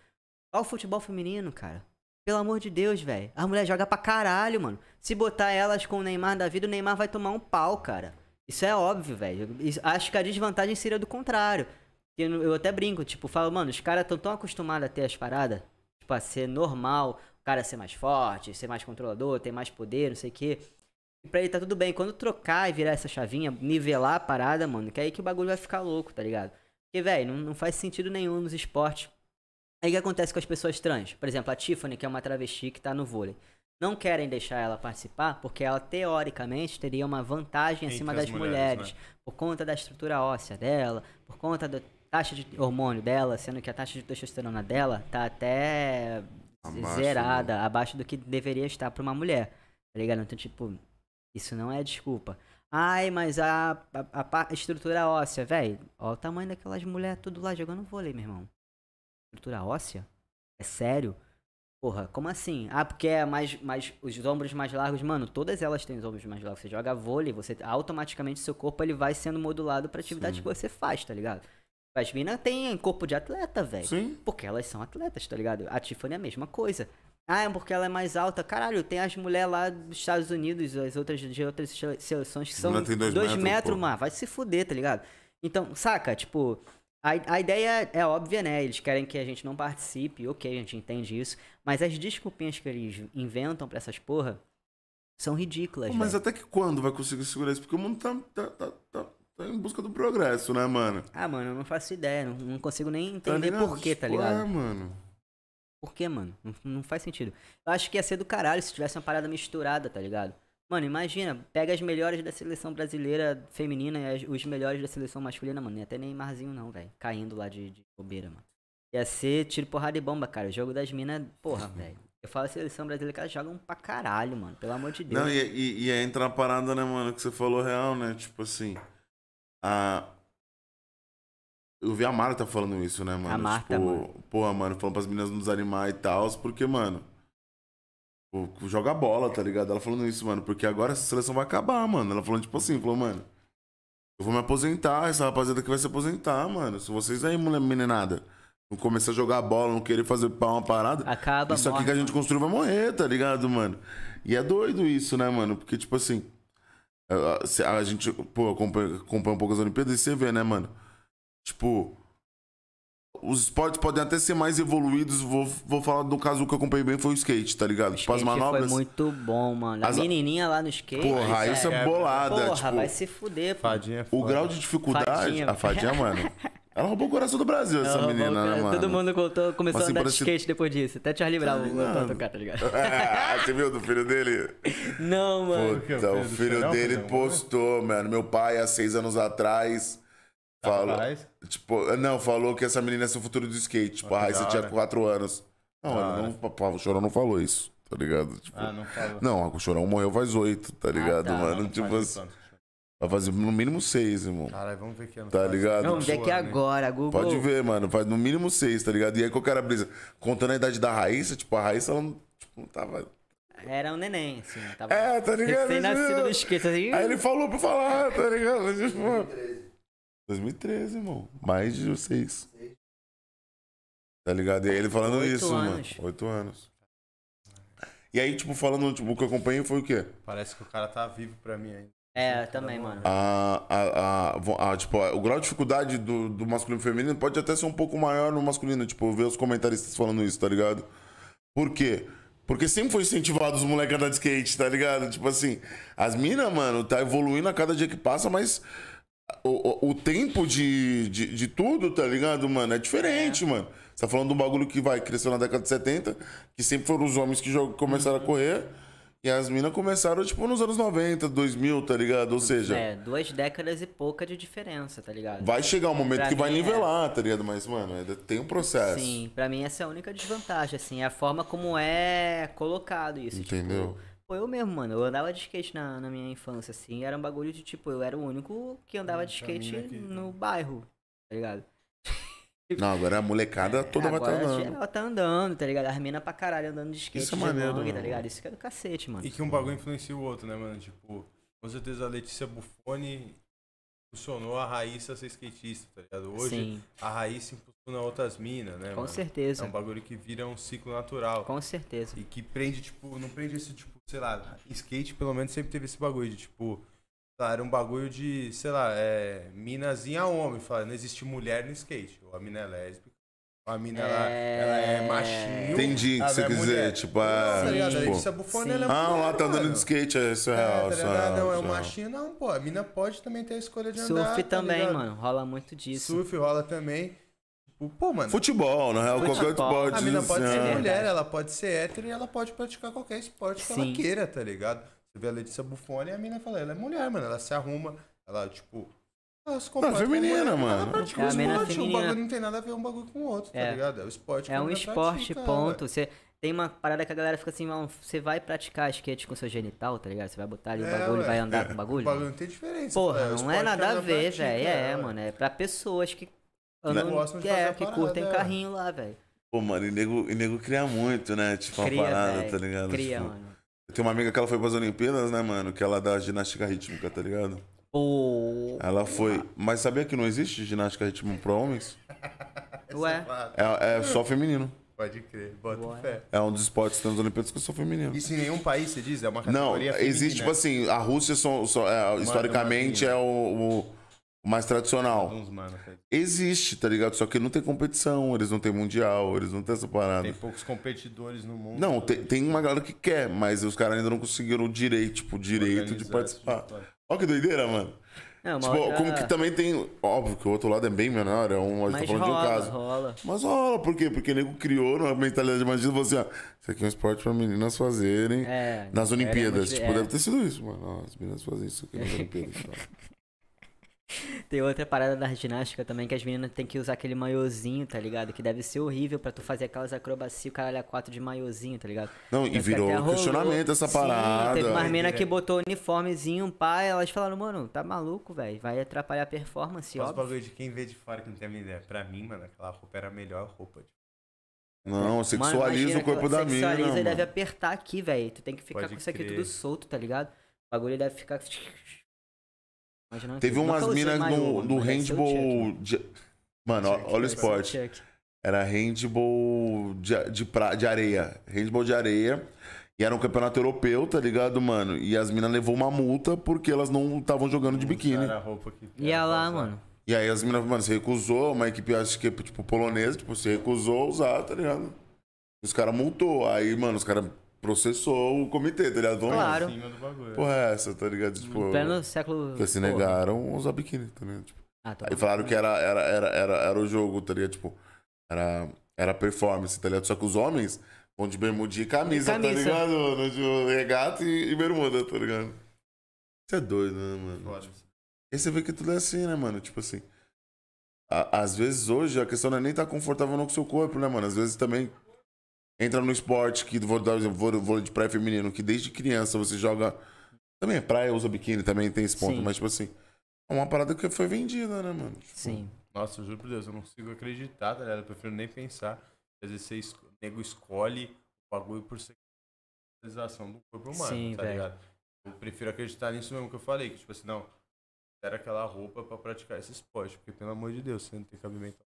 Olha o futebol feminino, cara. Pelo amor de Deus, velho. A mulher joga pra caralho, mano. Se botar elas com o Neymar da vida, o Neymar vai tomar um pau, cara. Isso é óbvio, velho. Acho que a desvantagem seria do contrário. Eu, eu até brinco, tipo, falo, mano, os caras tão tão acostumados a ter as paradas, tipo, a ser normal, o cara ser mais forte, ser mais controlador, ter mais poder, não sei o quê. E pra ele tá tudo bem. Quando trocar e virar essa chavinha, nivelar a parada, mano, que é aí que o bagulho vai ficar louco, tá ligado? Porque, velho, não, não faz sentido nenhum nos esportes. Aí o que acontece com as pessoas trans? Por exemplo, a Tiffany, que é uma travesti que tá no vôlei. Não querem deixar ela participar porque ela, teoricamente, teria uma vantagem Entre acima as das mulheres, mulheres. né? Por conta da estrutura óssea dela, por conta da taxa de hormônio dela, sendo que a taxa de testosterona dela tá até Abaixo, zerada, abaixo do que deveria estar pra uma mulher. Tá ligado? Então, tipo, isso não é desculpa. Ai, mas a, a, a estrutura óssea, velho. Olha o tamanho daquelas mulheres tudo lá jogando vôlei, meu irmão. Estrutura óssea? É sério? Porra, como assim? Ah, porque é mais, mais os ombros mais largos, mano, todas elas têm os ombros mais largos. Você joga vôlei, você automaticamente seu corpo ele vai sendo modulado pra atividade Sim. que você faz, tá ligado? As minas têm corpo de atleta, velho. Sim. Porque elas são atletas, tá ligado? A Tiffany é a mesma coisa. Ah, é porque ela é mais alta. Caralho, tem as mulheres lá dos Estados Unidos, as outras de outras se- seleções que são dois dois metros, metros, mano. Vai se fuder, tá ligado? Então, saca, tipo, a, a ideia é óbvia, né? Eles querem que a gente não participe, ok, a gente entende isso. Mas as desculpinhas que eles inventam pra essas porra são ridículas, Pô, mas até que quando vai conseguir segurar isso? Porque o mundo tá, tá, tá, tá, tá em busca do progresso, né, mano? Ah, mano, eu não faço ideia. Não, não consigo nem Tá entender ligado? por quê, tá Tipo, ligado? É, mano. Por quê, mano? Não, não faz sentido. Eu acho que ia ser do caralho se tivesse uma parada misturada, tá ligado? Mano, imagina, pega as melhores da seleção brasileira feminina e as- os melhores da seleção masculina, mano. Não ia ter Neymarzinho não, velho. Caindo lá de, de bobeira, mano. Ia ser tiro, porrada e bomba, cara. O jogo das minas, porra, velho. Eu falo seleção brasileira que elas jogam pra caralho, mano. Pelo amor de Deus. Não, e, e, e aí entra a parada, né, mano, que você falou real, né? Tipo assim. A... Eu vi a Marta falando isso, né, mano? A Marta, tipo, mano. Porra, mano, falando pras meninas não desanimar e tal, porque, mano. Pô, Joga bola, tá ligado? Ela falando isso, mano, porque agora essa seleção vai acabar, mano. Ela falando, tipo assim, falou, mano. Eu vou me aposentar, essa rapaziada que vai se aposentar, mano. Se vocês aí, mulher meninada, não começar a jogar bola, não querer fazer uma parada. Acaba, Isso aqui morre, que a gente construiu vai morrer, tá ligado, mano? E é doido isso, né, mano? Porque, tipo assim. A, a gente, pô, acompanha, acompanha um pouco as Olimpíadas e você vê, né, mano? Tipo. Os esportes podem até ser mais evoluídos. Vou, vou falar do caso que eu acompanhei bem foi o skate, tá ligado? O Tipo, as manobras. foi muito bom, mano. A As- menininha lá no skate. Porra, isso é é- bolada. Porra, tipo, vai se fuder, pô. Fadinha é o grau de dificuldade. Fadinha. A fadinha, mano. Ela roubou o coração do Brasil, essa Ela roubou, menina, né, mano? Todo mundo contou, começou Mas a andar de skate depois disso. Até Charlie Brown voltou a tocar, tá ligado? Você viu do filho dele? Não, mano. que é o Puta, filho o filho dele coisa? postou, mano. Meu pai, há seis anos atrás, falou. Rapaz, Tipo, não, falou que essa menina ia ser o futuro do skate. Tipo, Ah, a que Raíssa tinha hora. quatro anos. Não, hora. não, papai, o Chorão não falou isso, tá ligado? Tipo, Ah, não falou. não, o Chorão morreu faz oito, tá ligado, tá. mano? Não tipo, faz assim, vai fazer no mínimo seis, irmão. Caralho, vamos ver que ano Tá faz. ligado? Vamos ver aqui Boa, né? agora, Google. Pode ver, mano. Faz no mínimo seis, tá ligado? E aí qual que era a brisa? Contando a idade da Raíssa, tipo, a Raíssa, ela não, tipo, não tava. Era um neném, assim. Tava É, tá ligado? Recém-nascido do skate, assim. Aí ele falou pra falar, tá ligado? Tipo, 2013, irmão. Mais de seis. Tá ligado? E aí ele falando Oito isso, anos. mano. Oito anos. E aí, tipo, falando, tipo, o que eu acompanhei foi o quê? Parece que o cara tá vivo pra mim ainda. É, também, mano. A, a, a, a, tipo, o grau de dificuldade do, do masculino e feminino pode até ser um pouco maior no masculino, tipo, ver os comentaristas falando isso, tá ligado? Por quê? Porque sempre foi incentivado os moleques a andar de skate, tá ligado? Tipo assim, as minas, mano, tá evoluindo a cada dia que passa, mas o, o, tempo de, de, de tudo, tá ligado, mano? É diferente, mano. Você tá falando de um bagulho que vai, cresceu na década de 70, que sempre foram os homens que jog- começaram a correr, e as minas começaram, tipo, nos anos 90, 2000, tá ligado? Ou seja, É, duas décadas e pouca de diferença, tá ligado? vai chegar um momento Pra que vai é. nivelar, tá ligado? Mas, mano, ainda tem um processo. Sim, pra mim essa é a única desvantagem, assim, é a forma como é colocado isso. Entendeu? Tipo, pô, eu mesmo, mano, eu andava de skate na, na minha infância, assim, era um bagulho de, tipo, eu era o único que andava de Essa mina skate aqui. no bairro, tá ligado? Não, agora a molecada toda vai Agora estar andando. geral tá andando, tá ligado? As minas pra caralho andando de skate Isso é de maneiro, long, tá mano. ligado? Isso que é do cacete, mano. E que um bagulho influencia o outro, né, mano? Tipo, com certeza a Letícia Buffoni impulsionou a Raíssa a ser skatista, tá ligado? Hoje Sim, a Raíssa impulsiona outras minas, né, com mano? certeza. É um bagulho que vira um ciclo natural. Com certeza. E que prende, tipo, não prende esse, tipo, sei lá, skate pelo menos sempre teve esse bagulho de, tipo, lá, era um bagulho de, sei lá, é, minazinha homem, fala, não existe mulher no skate. Ou a mina é lésbica, ou a mina, ela, ela é machinho. Entendi o que você é mulher. Tipo, ah, Tá ligado? A tipo, Letícia Buffoni, Sim. ela é ah, mulher, lá tá andando de skate, é, isso é É, real, tá isso é real. Não, é um é machinho, não, pô. A mina pode também ter a escolha de Surf andar. tá também, ligado? mano. Rola muito disso. Surf rola também. Pô, mano. Futebol, na real, qualquer esporte. A mina pode assim, ser mulher, ela pode ser hétero e ela pode praticar qualquer esporte que ela queira, tá ligado? Você vê a Letícia Buffoni e a mina fala, ela é mulher, mano. Ela se arruma, ela, tipo. Ela se comporta como feminina, mulher, mano. Ela pratica É um esporte. O feminina. bagulho não tem nada a ver um bagulho com o outro, tá É. ligado? É o esporte É um esporte, pratica, ponto. Você tem uma parada que a galera fica assim, mano, você vai praticar skate com seu genital, tá ligado? Você vai botar ali o É, bagulho e ué. vai andar com o O bagulho? bagulho não tem diferença. Porra, é o não é nada a ver, velho. É, mano. É pra pessoas que andam, Gostam de é, que parada, curtem é. carrinho lá, velho. Pô, mano, e nego, e nego cria muito, né? Tipo, Cria, uma parada, velho. tá ligado? Cria, Tipo, mano. Eu tenho uma amiga que ela foi pras Olimpíadas, né, mano? Que ela é da ginástica rítmica, tá ligado? Pô. Ela foi. Mas sabia que não existe ginástica rítmica pra homens? Ué. É, é só feminino. Pode crer, bota Ué. fé. É um dos esportes que tem nas Olimpíadas que é só feminino. Isso em nenhum país, você diz? É uma Não, categoria existe, tipo feminina. assim, a Rússia são, são- é, historicamente é o, o- o mais tradicional. Alguns, mano. Existe, tá ligado? Só que não tem competição, eles não têm mundial, eles não têm essa parada. Tem poucos competidores no mundo. Não, tem, tem uma galera que quer, mas os caras ainda não conseguiram o direito, tipo, o direito de participar. Olha que doideira, mano. Não, uma Tipo, outra- como que também tem. Óbvio que o outro lado é bem menor, é um. A gente Mas tá falando rola, de um caso. rola. Mas rola, por quê? Porque o nego criou uma mentalidade falou assim, ó, isso aqui é um esporte pra meninas fazerem É. nas Olimpíadas. muito- tipo, é. deve ter sido isso, mano. Ó, as meninas fazem isso aqui nas Olimpíadas. Tem outra parada da ginástica também que as meninas têm que usar aquele maiozinho, tá ligado? Que deve ser horrível pra tu fazer aquelas acrobacias, o caralho a quatro de maiozinho, tá ligado? Não, e virou rolou- questionamento essa Sim, parada. Teve umas Doideira. que botou uniformezinho, pá, elas falaram, mano, tá maluco, velho. Vai atrapalhar a performance, óbvio. bagulho de quem vê de fora que não tem a minha ideia. Pra mim, mano, aquela roupa era a melhor roupa. tipo. Não, Mano, sexualiza imagina o corpo da mina, Sexualiza e deve mano. apertar aqui, velho. Tu tem que ficar Pode com isso aqui crer. tudo solto, tá ligado? O bagulho deve ficar. Imagina Teve umas minas do handball... de- Mano, Chuck, olha o esporte. Era handball de, de, pra, de areia. Handball de areia. E era um campeonato europeu, tá ligado, mano? E as minas levou uma multa porque elas não estavam jogando de biquíni. Era lá, mano. E aí as minas, mano, se recusou, uma equipe, acho que tipo polonesa, tipo, se recusou a usar, tá ligado? Os caras multou. Aí, mano, os caras processou o comitê, tá ligado? Vamos, Claro. Em cima do bagulho. Porra, é essa, tá ligado? Tipo, pleno século. porque se negaram a usar biquíni, tá ligado? Tipo, Ah, tô Aí falaram que era, era, era, era, era o jogo, tá ligado? Tipo, era, era performance, tá ligado? Só que os homens vão de bermudinha e camisa, Camisa. tá ligado? No, de regata e, e bermuda, tá ligado? Isso é doido, né, mano? Tipo, e você vê que tudo é assim, né, mano? Tipo assim. a- às vezes hoje a questão não é nem estar confortável não com o seu corpo, né, mano? Às vezes também entra no esporte, que vou dar exemplo, vôlei, de praia feminino, que desde criança você joga. Também é praia, usa biquíni, também tem esse ponto, Sim. mas tipo assim. É uma parada que foi vendida, né, mano? Tipo, Sim. Nossa, eu juro por Deus, eu não consigo acreditar, tá ligado? Eu prefiro nem pensar. Às vezes você es- o nego escolhe o bagulho por sexualização do corpo humano, Sim, tá velho. ligado? Eu prefiro acreditar nisso mesmo que eu falei, que tipo assim, não, era aquela roupa pra praticar esse esporte, porque pelo amor de Deus, você não tem cabimento.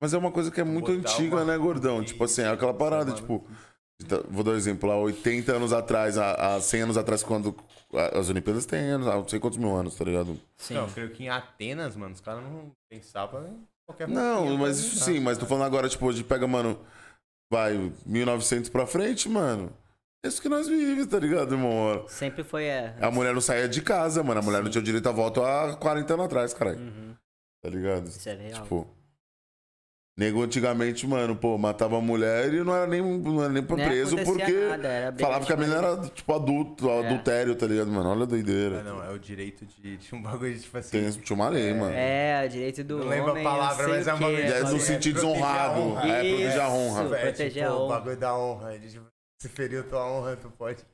Mas é uma coisa que é muito Botar antiga, uma- né, gordão? Tipo assim, é aquela parada, tipo. tá- Vou dar um exemplo, há 80 anos atrás, há, há 100 anos atrás, quando a- as Olimpíadas têm anos, há não sei quantos mil anos, tá ligado? Sim. Não, eu creio que em Atenas, mano, os caras não pensavam em qualquer Não, mas pra isso sim, mas tô falando agora, tipo, de pega, mano, vai, 1900 pra frente, mano. É isso que nós vivemos, tá ligado, irmão? Sempre foi. É, A mulher não saía de casa, mano. A mulher não tinha o direito a voto há 40 anos atrás, caralho. Uhum. Tá ligado? Isso é real. Tipo. Nego antigamente, mano, pô, matava a mulher e não era nem, não era nem pra Nem preso acontecia porque nada, era briga falava que a menina era, tipo, adulto, É. adultério, tá ligado, mano? Olha a Ah, doideira. não, é o direito de, de um bagulho de, tipo assim. Tem, tinha uma lei, mano. É, o direito do Não lembro a homem. palavra, não sei mas o é uma quê, mulher- É no sentido proteger a desonrado. honra. É, proteger a Isso. honra. Velho, proteger tipo, a o honra. bagulho da honra. tipo, Se feriu tua honra, tu pode.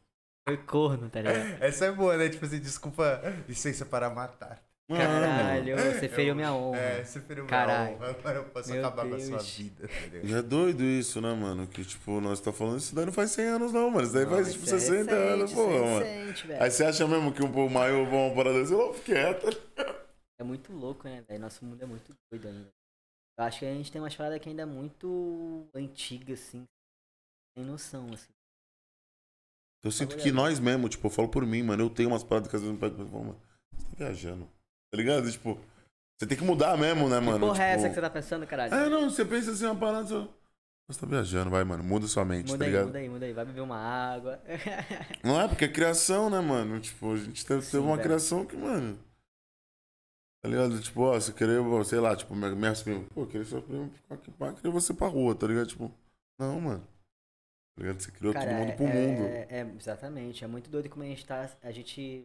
Foi corno, tá ligado? Essa é boa, né? Tipo assim, desculpa, licença para matar. Caralho, você feriu minha honra. É, você feriu Caralho. minha honra, agora eu posso Meu acabar com a sua Deus. vida, tá ligado? E é doido isso, né, mano? Que, tipo, nós tá falando isso daí não faz 100 anos, não, mano. Isso daí faz, tipo, Isso é 60 recente, anos, é pô, mano. recente. Aí você acha mesmo que um maior bom uma parada assim, não, quieta. É muito louco, né, velho? Nosso mundo é muito doido ainda. Eu acho que a gente tem umas paradas que ainda é muito antigas, assim. Sem noção, assim. Eu sinto que nós mesmo, tipo, eu falo por mim, mano, eu tenho umas paradas que às vezes me pegam e falo, mano, você tá viajando. Tá ligado? Tipo, você tem que mudar mesmo, né, Que mano? porra é Tipo, essa que você tá pensando, caralho? É, não, você pensa assim, uma parada, você... você tá viajando, vai, mano, muda sua mente, muda tá aí, ligado? muda aí, muda aí. Vai beber uma água. Não é, porque é criação, né, mano? Tipo, a gente teve, Sim, uma velho. criação que, mano. Tá ligado? Tipo, ó, você querer, sei lá, tipo, minha- minhas primas, pô, querer seu primo ficar aqui, pá, queria você pra rua, tá ligado? Tipo, não, mano. Tá ligado? Você criou Cara, todo mundo é, pro mundo. é- é- exatamente. É muito doido como a gente tá. A gente.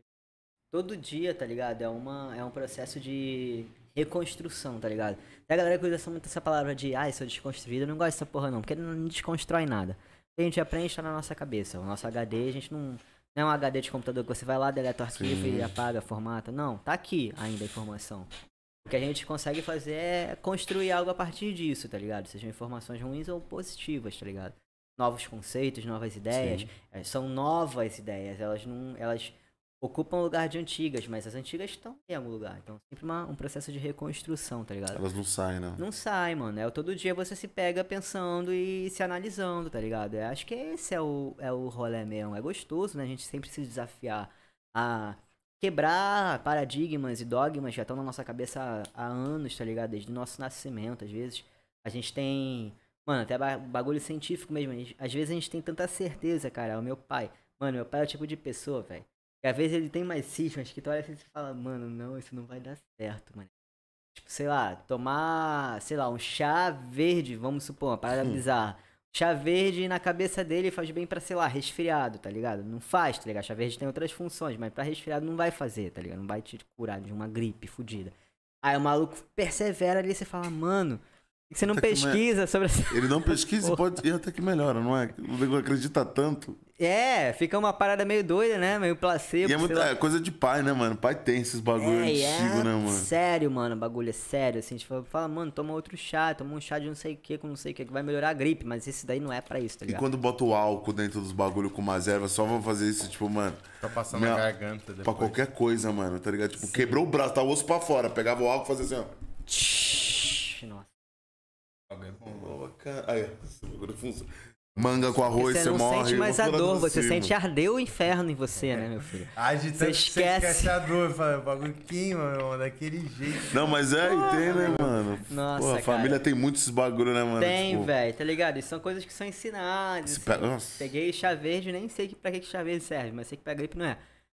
Todo dia, tá ligado? É, uma, é um processo de reconstrução, tá ligado? Tem a galera que usa muito essa palavra de, ai, sou desconstruído. Eu não gosto dessa porra, não, porque não desconstrói nada. O que a gente aprende tá na nossa cabeça. O nosso HD, a gente não. Não é um HD de computador que você vai lá, deleta o arquivo Sim. e apaga, formata. Não, tá aqui ainda a informação. O que a gente consegue fazer é construir algo a partir disso, tá ligado? Sejam informações ruins ou positivas, tá ligado? Novos conceitos, novas ideias. Sim. É, são novas ideias, elas não. Elas ocupam o lugar de antigas, mas as antigas estão em algum lugar. Então sempre uma- um processo de reconstrução, tá ligado? Elas não saem, não. Não sai, mano. É todo dia você se pega pensando e se analisando, tá ligado? Eu acho que esse é o, é o rolê mesmo. É gostoso, né? A gente sempre se desafiar a quebrar paradigmas e dogmas que já estão na nossa cabeça há, há anos, tá ligado? Desde o nosso nascimento. Às vezes a gente tem. Mano, até ba- bagulho científico mesmo. Às vezes a gente tem tanta certeza, cara. O meu pai. Mano, meu pai é o tipo de pessoa, velho. Que às vezes ele tem mais cismas que tu olha assim e fala, mano, não, isso não vai dar certo, mano. Tipo, sei lá, tomar, sei lá, um chá verde, vamos supor, uma parada Hum. bizarra. Chá verde na cabeça dele faz bem pra, sei lá, resfriado, tá ligado? Não faz, tá ligado? Chá verde tem outras funções, mas pra resfriado não vai fazer, tá ligado? Não vai te curar de uma gripe fudida. Aí o maluco persevera ali e você fala, mano, você não Até é- pesquisa sobre essa. Ele não pesquisa e pode e até que melhora, não é? O nego acredita tanto. É, fica uma parada meio doida, né? Meio placebo. E é, muito, sei lá. é coisa de pai, né, mano? Pai tem esses bagulho É, e antigo, é né, mano? Sério, mano, o bagulho é sério, assim, tipo, fala, mano, toma outro chá, toma um chá de não sei o que, com não sei o que, que vai melhorar a gripe, mas esse daí não é pra isso, tá E ligado? quando bota o álcool dentro dos bagulho com umas ervas, só vão fazer isso, tipo, mano, Pra passar Minha- na garganta depois. pra qualquer coisa, mano, tá ligado? Tipo, quebrou o braço, tá o osso pra fora, pegava o álcool e fazia assim, ó. Nossa. É. Manga com arroz, você você, não morre. sente mais a dor, você cima. sente arder o inferno em você, né, meu filho? Agitando, Você você esquece. esquece a dor, fala, o bagulho queima, meu irmão, daquele jeito. Não, mas é, e tem, né, mano? Nossa, Pô, a cara. família tem muitos esses bagulho, né, mano? Tem, Tipo, velho, tá ligado? E são coisas que são ensinadas. assim. pega-. Peguei chá verde, nem sei pra que chá verde serve, mas sei que pra gripe não é.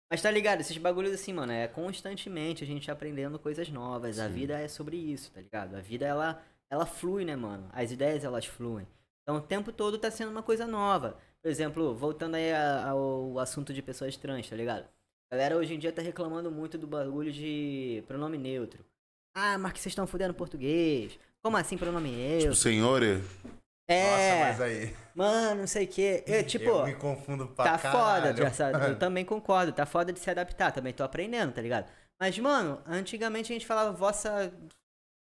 Mas tá ligado, esses bagulhos assim, mano, é constantemente a gente aprendendo coisas novas. A Sim. vida é sobre isso, tá ligado? A vida, ela, ela flui, né, mano? As ideias, elas fluem. Então o tempo todo tá sendo uma coisa nova. Por exemplo, voltando aí ao assunto de pessoas trans, tá ligado? A galera hoje em dia tá reclamando muito do bagulho de pronome neutro. Ah, mas que vocês estão fudendo português. Como assim pronome Tipo, neutro? senhor, é- É, Nossa, mas aí. mano, não sei o quê. Eu, tipo, eu me confundo pra tá caralho. foda, de essa- eu também concordo, tá foda de se adaptar, também tô aprendendo, tá ligado? Mas, mano, antigamente a gente falava vossa.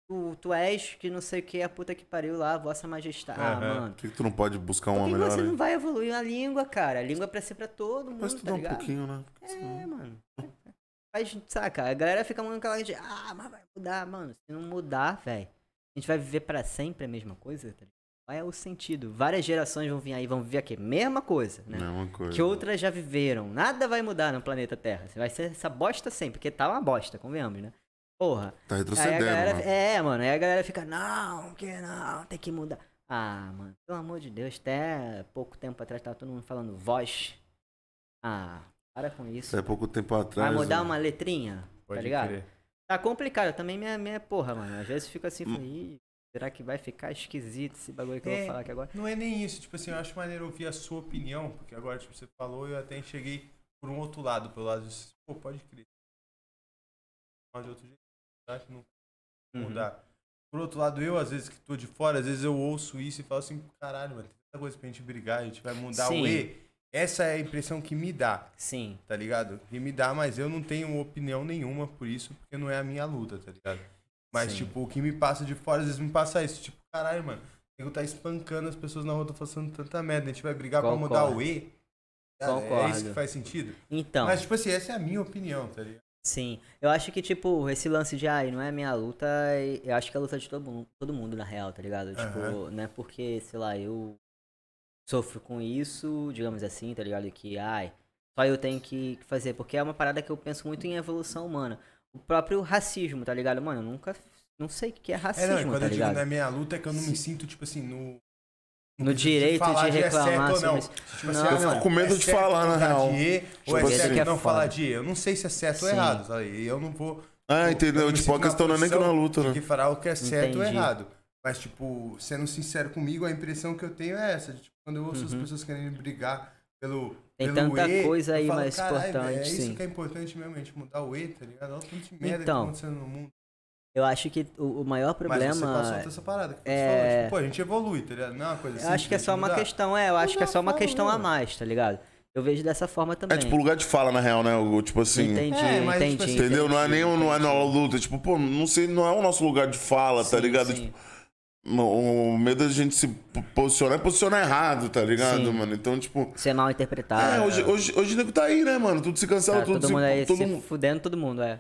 Tu, tu és que não sei o que, a puta que pariu lá, vossa majestade. Ah, mano. Por que, que tu não pode buscar uma que melhor? você aí? não vai evoluir a língua, cara? A língua é pra ser pra todo mundo, Vai tá estudar um ligado? pouquinho, né? É, mano. Mas, saca, a galera fica muito aquela de, ah, mas vai mudar, mano. Se não mudar, velho, a gente vai viver pra sempre a mesma coisa, tá ligado? Qual é o sentido? Várias gerações vão vir aí, vão viver aqui, mesma coisa, né? Mesma coisa. que outras já viveram. Nada vai mudar no planeta Terra. Vai ser essa bosta sempre, porque tá uma bosta, convenhamos, né? Porra. Tá Aí a retrocedendo, galera, mano. é, mano, aí a galera fica, não, que não, tem que mudar. Ah, mano, pelo amor de Deus, até pouco tempo atrás tava todo mundo falando voz. Ah, para com isso. Até pouco tempo atrás. Vai mudar né? uma letrinha, Pode tá ligado? crer. Tá complicado, também minha, minha porra, mano. Às vezes fica assim, Ih, será que vai ficar esquisito esse bagulho que eu É. vou falar aqui agora? Não é nem isso, tipo assim, eu acho maneiro ouvir a sua opinião, porque agora, tipo, você falou e eu até enxerguei por um outro lado, pelo lado de, pô, pode crer. Mas de outro jeito, acho que não Uhum. mudar. Por outro lado, eu, às vezes, que tô de fora, às vezes eu ouço isso e falo assim, caralho, mano, tem tanta coisa pra gente brigar, a gente vai mudar Sim. o E. Essa é a impressão que me dá, Sim, tá ligado? Que me dá, mas eu não tenho opinião nenhuma por isso, porque não é a minha luta, tá ligado? Mas, Sim. tipo, o que me passa de fora, às vezes me passa isso. Tipo, caralho, mano, nego tá espancando as pessoas na rua, tô fazendo tanta merda. A gente vai brigar pra mudar Concordo. o E. Cara, É Concordo. isso que faz sentido? então. Mas, tipo assim, essa é a minha opinião, tá ligado? Sim, eu acho que, tipo, esse lance de, ai, não é minha luta, eu acho que é a luta de todo mundo, todo mundo na real, tá ligado? Tipo, não é porque, sei lá, eu sofro com isso, digamos assim, tá ligado? Que, ai, só eu tenho que fazer, porque é uma parada que eu penso muito em evolução humana. O próprio racismo, tá ligado? Mano, eu nunca, não sei o que é É, racismo, não, e quando tá eu digo na minha luta é que eu não me sinto, tipo assim, no. No direito falar de é reclamar certo ou não. sobre isso. Tipo Não, assim, ah, Eu fico mano, com medo é de certo falar, não na real. de E, ou é Tipo certo assim, não é falar foda. de E. Eu não sei se é certo ou Sim. errado, sabe? E eu não vou. Ah, eu entendeu? Tipo, a na questão não é nem que na posição luta, de né? que falar o que é certo ou Entendi. errado. Mas, tipo, sendo sincero comigo, a impressão que eu tenho é essa. de, tipo, quando eu ouço as Uhum. pessoas querendo brigar pelo. Tem pelo tanta E, coisa aí falo, mais "Caralho, importante, É isso sim." que é importante mesmo, a gente mudar o E, tá ligado? Olha o tanto de merda que tá Então, acontecendo no mundo. Eu acho que o, o maior problema... Mas você passou por essa parada que você é- falou. Tipo, pô, a gente evolui, tá ligado? Não é uma coisa Eu assim. acho que é só uma questão, é, eu acho que é só uma questão a mesmo. mais, tá ligado? Eu vejo dessa forma também. É tipo lugar de fala, na real, né? O- Tipo assim. Entendi, É, mas, entendi. tipo assim, Entendeu? Não é nem não é na luta. Tipo, pô, não sei, não é o nosso lugar de fala, tá Sim, ligado? sim. Tipo, o medo da gente se po- posicionar é posicionar errado, tá ligado, Sim. mano? Então, tipo. Ser mal interpretado. É, hoje, hoje, hoje o nego tá aí, né, mano? Tudo se cancela, Tá, tudo todo se. mundo aí todo se mundo- fudendo todo mundo, é.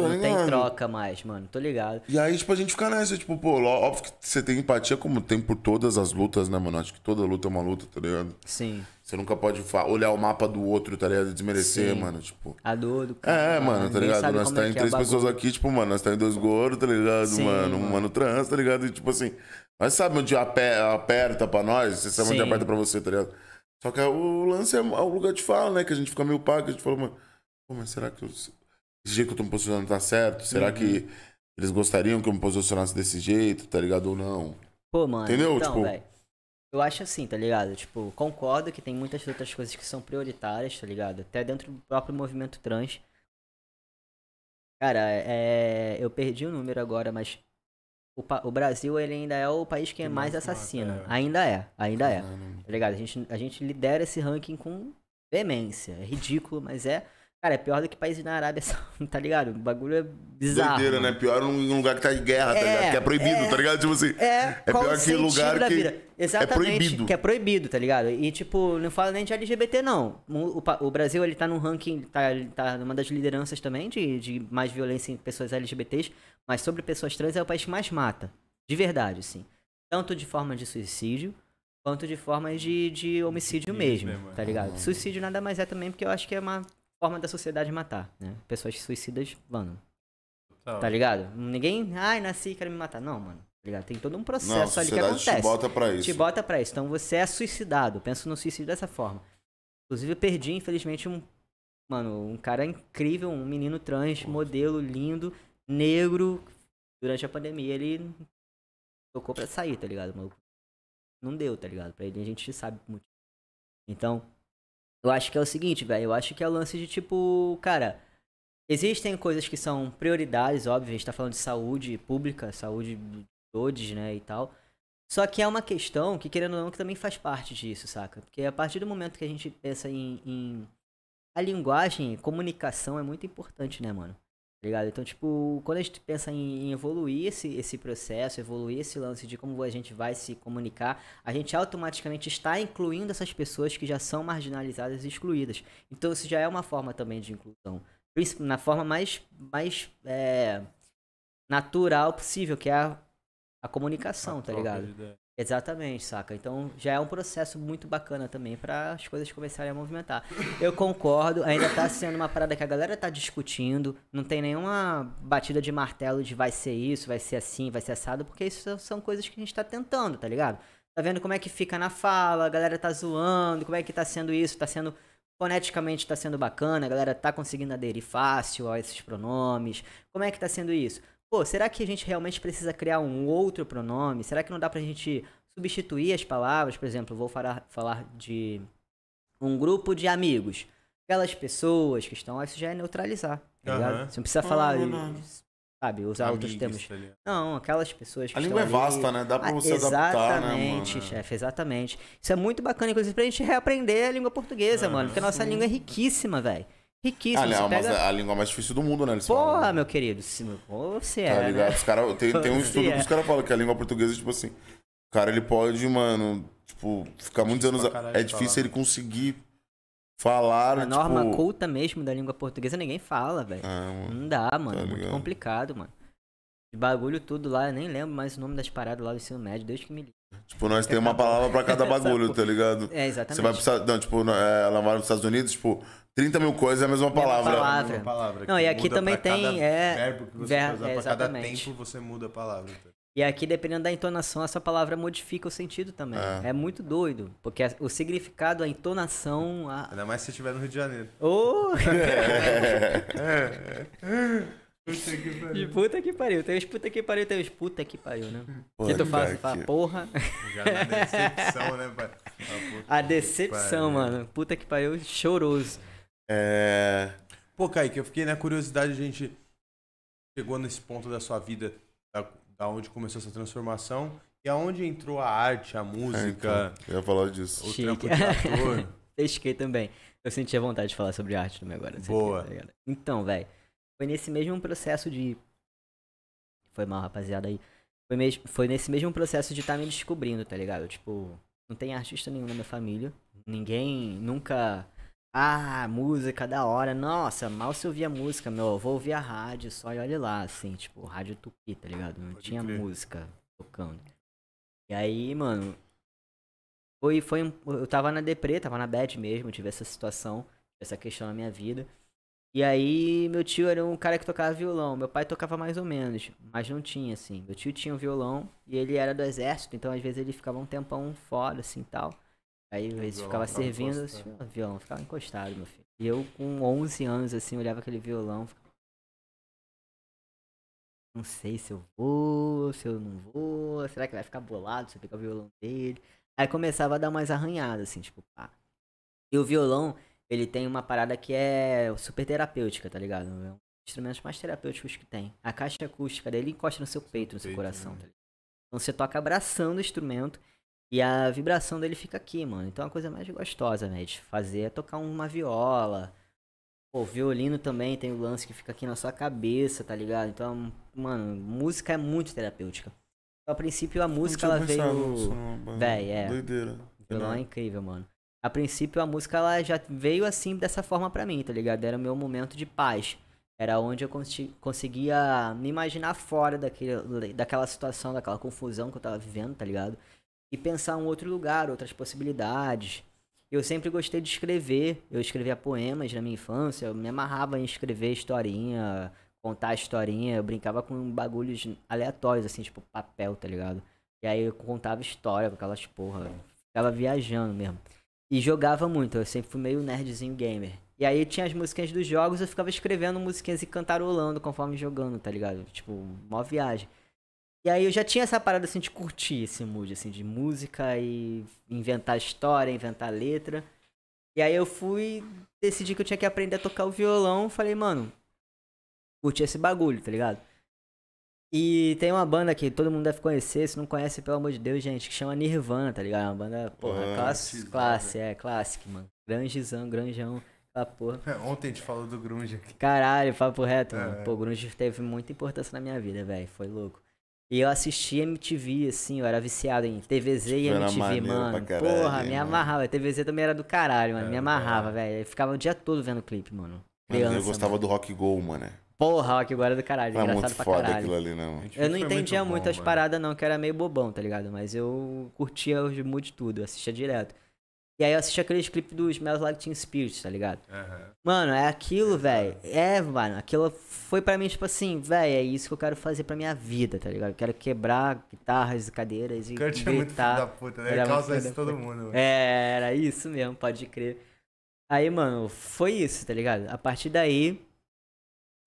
Não tem troca mais, mano. Tô ligado. E aí, tipo, a gente fica nessa, tipo, pô, óbvio que você tem empatia como tem por todas as lutas, né, mano? Acho que toda luta é uma luta, tá ligado? Sim. Você nunca pode olhar o mapa do outro, tá ligado? Desmerecer, Sim. mano. Tipo. A dor do É, mano, tá ligado? sabe Nós como tá é em é três o pessoas aqui, tipo, mano, nós tá em dois gordos, tá ligado, Sim, mano? Um mano. trans, tá ligado? E tipo assim, nós sabemos onde ape- aperta pra nós, você sabe onde Sim. aperta pra você, tá ligado? Só que o lance é o lugar de fala, né? Que a gente fica meio que a gente fala, mano, pô, mas será que eu- esse jeito que eu tô me posicionando tá certo? Será Uhum. que eles gostariam que eu me posicionasse desse jeito, tá ligado? Ou não? Pô, mano. Entendeu? Então, Tipo- velho. Eu acho assim, tá ligado? Tipo, concordo que tem muitas outras coisas que são prioritárias, tá ligado? Até dentro do próprio movimento trans. Cara, é, eu perdi o número agora, mas o, pa- o Brasil ele ainda é o país que, Que mais é. Ainda é, ainda é. Tá ligado? A gente, a gente lidera esse ranking com veemência. É ridículo, mas é. Cara, é pior do que países na Arábia Saudita, tá ligado? O bagulho é bizarro. Doideira, né? Pior em um lugar que tá em guerra, tá É, ligado? Que é proibido, é. tá ligado? Tipo assim. É, qual pior o que lugar da que vida? Exatamente, proibido. que é proibido, tá ligado? E tipo, não fala nem de LGBT não. O, o o Brasil, ele tá num ranking, tá, ele tá numa das lideranças também de, de mais violência em pessoas LGBTs, mas sobre pessoas trans é o país que mais mata. De verdade, sim. Tanto de forma de suicídio, quanto de forma de, de homicídio mesmo, mesmo, é. tá ligado? Suicídio nada mais é também porque eu acho que é uma forma da sociedade matar, né? Pessoas suicidas, mano, Tá ligado? Ninguém, ai, nasci e quero me matar. Não, mano. Tá ligado? Tem todo um Não, processo ali que sociedade te acontece. bota pra isso. Te bota pra isso. Então você é suicidado. Penso no suicídio dessa forma. Inclusive, eu perdi, infelizmente, um mano, um cara incrível, um menino trans, modelo, lindo, negro. Durante a pandemia ele tocou pra sair, tá ligado? Maluco? Não deu, tá ligado? Pra ele a gente sabe muito. Então, eu acho que é o seguinte, velho. Eu acho que é o lance de tipo, cara. Existem coisas que são prioridades, óbvio. A gente tá falando de saúde pública, saúde de todos, né? E tal. Só que é uma questão que, querendo ou não, que também faz parte disso, saca? Porque a partir do momento que a gente pensa em. em... A linguagem, comunicação é muito importante, né, mano? Tá ligado? Então, tipo, quando a gente pensa em evoluir esse, esse processo, evoluir esse lance de como a gente vai se comunicar, a gente automaticamente está incluindo essas pessoas que já são marginalizadas e excluídas. Então, isso já é uma forma também de inclusão. Na forma mais, mais é, natural possível, que é a, a comunicação, A tá ligado? Exatamente, saca? Então já é um processo muito bacana também para as coisas começarem a movimentar. Eu concordo, ainda tá sendo uma parada que a galera tá discutindo, não tem nenhuma batida de martelo de vai ser isso, vai ser assim, vai ser assado, porque isso são coisas que a gente tá tentando, tá ligado? Tá vendo como é que fica na fala, a galera tá zoando, como é que tá sendo isso, tá sendo foneticamente tá sendo bacana, a galera tá conseguindo aderir fácil a esses pronomes. Como é que tá sendo isso? Pô, será que a gente realmente precisa criar um outro pronome? Será que não dá pra gente substituir as palavras? Por exemplo, eu vou falar, falar de um grupo de amigos. Aquelas pessoas que estão lá, isso já é neutralizar, tá ligado? Aham. Você não precisa falar, não, não. sabe, usar outros Amigos, termos. tá? Não, aquelas pessoas que A estão língua é ali- vasta, né? Dá pra Ah, você adaptar, né, Exatamente, mano? chefe, exatamente. Isso é muito bacana, inclusive, pra gente reaprender a língua portuguesa, Aham, mano. Porque a nossa língua é riquíssima, velho. Riquíssima. Ah, Você não, mas pega... é a língua mais difícil do mundo, né? Eles Porra, falam. meu querido. se- Você Tá é, ligado? né? Os cara, tem, tem um estudo é. que os caras falam que a língua portuguesa, tipo assim, o cara ele pode, mano, tipo, ficar muitos anos. É difícil falar. ele conseguir falar. A norma tipo, culta mesmo da língua portuguesa ninguém fala, velho. Ah, mano. Não dá, mano. Tá é muito ligado. complicado, mano. De bagulho tudo lá, eu nem lembro mais o nome das paradas lá do ensino médio, desde que me li. Tipo, nós temos uma palavra pra cada bagulho, tá ligado? É, exatamente. Você vai precisar. Não, tipo, é, ela vai nos Estados Unidos, tipo, 30 mil coisas é a mesma palavra. palavra. Uma palavra Não, e aqui também tem, é, verbo que você ver- usar é, pra cada exatamente. tempo você muda a palavra. tá? E aqui, dependendo da entonação, essa palavra modifica o sentido também. É. É, muito doido. Porque a- o significado, a entonação. A... Ainda mais se você estiver no Rio de Janeiro. Ô! Puta que De pariu. puta que pariu. Tem os puta que pariu, tem os puta que pariu, né? que tu fala, você fala, que- porra. Já na decepção, né, pai? A decepção, pariu. mano. Puta que pariu, choroso. É. Pô, Kaique, eu fiquei na curiosidade, a gente chegou nesse ponto da sua vida, da, da onde começou essa transformação, e aonde entrou a arte, a é, música, então, eu ia falar disso. o Chique. trampo de ator. Pesquei também. Eu senti a vontade de falar sobre arte também agora. aqui, Boa. tá então, velho. Foi nesse mesmo processo de. Foi mal, rapaziada aí. Foi, mes... foi nesse mesmo processo de estar me descobrindo, tá ligado? Tipo, não tem artista nenhum na minha família. Ninguém nunca. Ah, música da hora. Nossa, mal se ouvia música, meu. Eu vou ouvir a rádio só e olha lá, assim, tipo, rádio tupi, tá ligado? Não Pode tinha crer. música tocando. E aí, mano, foi, foi um, eu tava na deprê, tava na bad mesmo, tive essa situação, essa questão na minha vida. E aí, meu tio era um cara que tocava violão. Meu pai tocava mais ou menos, mas não tinha, assim. Meu tio tinha um violão e ele era do exército, então às vezes ele ficava um tempão fora, assim tal. Aí violão ficava servindo, assim, o violão ficava encostado, meu filho. E eu, com 11 anos, assim, olhava aquele violão. ficava, Não sei se eu vou, se eu não vou. Será que vai ficar bolado se eu pegar o violão dele? Aí começava a dar umas arranhadas, assim, tipo, pá. E o violão, ele tem uma parada que é super terapêutica, tá ligado? É um dos instrumentos mais terapêuticos que tem. A caixa acústica dele encosta no seu peito, no seu peito, coração, né? tá ligado? Então você toca abraçando o instrumento e a vibração dele fica aqui, mano. Então é a coisa mais gostosa, né, de fazer é tocar uma viola. Pô, violino também tem o lance que fica aqui na sua cabeça, tá ligado? Então, mano, música é muito terapêutica. Então, a princípio, a música, ela veio... Véi, é. Doideira. Violão é incrível, mano. A princípio, a música ela já veio assim dessa forma pra mim, tá ligado? Era o meu momento de paz. Era onde eu consi- conseguia me imaginar fora daquele, daquela situação, daquela confusão que eu tava vivendo, tá ligado? E pensar um outro lugar, outras possibilidades. Eu sempre gostei de escrever. Eu escrevia poemas na minha infância. Eu me amarrava em escrever historinha, contar historinha. Eu brincava com bagulhos aleatórios, assim, tipo papel, tá ligado? E aí eu contava história com aquelas porra. Ficava viajando mesmo. E jogava muito, eu sempre fui meio nerdzinho gamer. E aí tinha as musiquinhas dos jogos, eu ficava escrevendo musiquinhas e cantarolando conforme jogando, tá ligado? Tipo, mó viagem. E aí eu já tinha essa parada assim de curtir esse mood, assim, de música e inventar história, inventar letra. E aí eu fui, decidi que eu tinha que aprender a tocar o violão, falei, mano, curti esse bagulho, tá ligado? E tem uma banda que todo mundo deve conhecer, se não conhece, pelo amor de Deus, gente, que chama Nirvana, tá ligado? É uma banda, porra, Ah, classe, classe, é, clássica, mano. Grangezão, granjão, aquela porra. Ontem a gente falou do grunge aqui. Caralho, papo reto, mano. É. Pô, o grunge teve muita importância na minha vida, velho, foi louco. E eu assistia MTV, assim, eu era viciado em TVZ e Era MTV, mano. pra caralho, Porra, me mano. amarrava. A TVZ também era do caralho, mano. É, me amarrava, velho. Eu ficava o dia todo vendo clipe, mano. Mano, Criança, eu gostava mano. do Rock Go, mano. Porra, Rock agora é do caralho. Era engraçado muito pra foda caralho. aquilo ali, né, mano? Eu não entendia muito muito, bom, as paradas, não, que era meio bobão, tá ligado? Mas eu curtia os mood tudo, eu assistia direto. E aí eu assistia aqueles clipes dos Smells Like Teen Spirit, tá ligado? Aham. Mano, é aquilo, velho. É, mano, aquilo foi pra mim, tipo assim, velho, é isso que eu quero fazer pra minha vida, tá ligado? Eu quero quebrar guitarras e cadeiras e Kurt é muito filho gritar. da puta, né? Era Ele causa isso todo mundo. É, era isso mesmo, pode crer. Aí, mano, foi isso, tá ligado? A partir daí,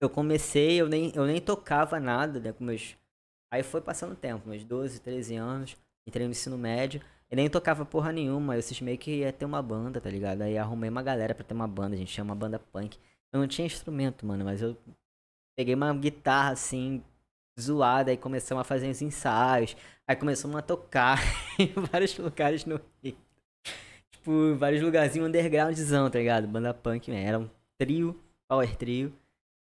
eu comecei, eu nem, eu nem tocava nada, né, com meus... Aí foi passando o tempo, meus 12, 13 anos, entrei no ensino médio, eu nem tocava porra nenhuma, eu cismei que ia ter uma banda, tá ligado? Aí arrumei uma galera pra ter uma banda, a gente tinha uma banda punk. Eu não tinha instrumento, mano, mas eu peguei uma guitarra, assim, zoada, aí começamos a fazer uns ensaios, aí começamos a tocar em vários lugares no Rio tipo, vários lugarzinhos undergroundzão, tá ligado? Banda punk, né? Era um trio, power trio.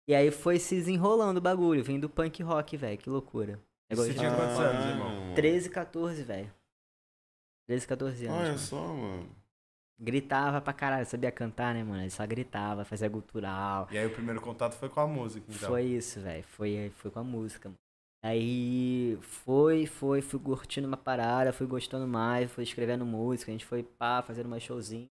E aí foi se desenrolando o bagulho, vem do punk rock, velho, que loucura. Você tinha quantos anos, irmão? mano. 13, 14, velho. 13, 14 anos. Olha mano. só, mano. Gritava pra caralho, sabia cantar, né, mano? Ele só gritava, fazia gutural. E aí o primeiro contato foi com a música, então. Foi isso, velho. Foi, foi com a música, mano. Aí foi, foi, fui curtindo uma parada, fui gostando mais, fui escrevendo música, a gente foi pá, fazendo uma showzinho.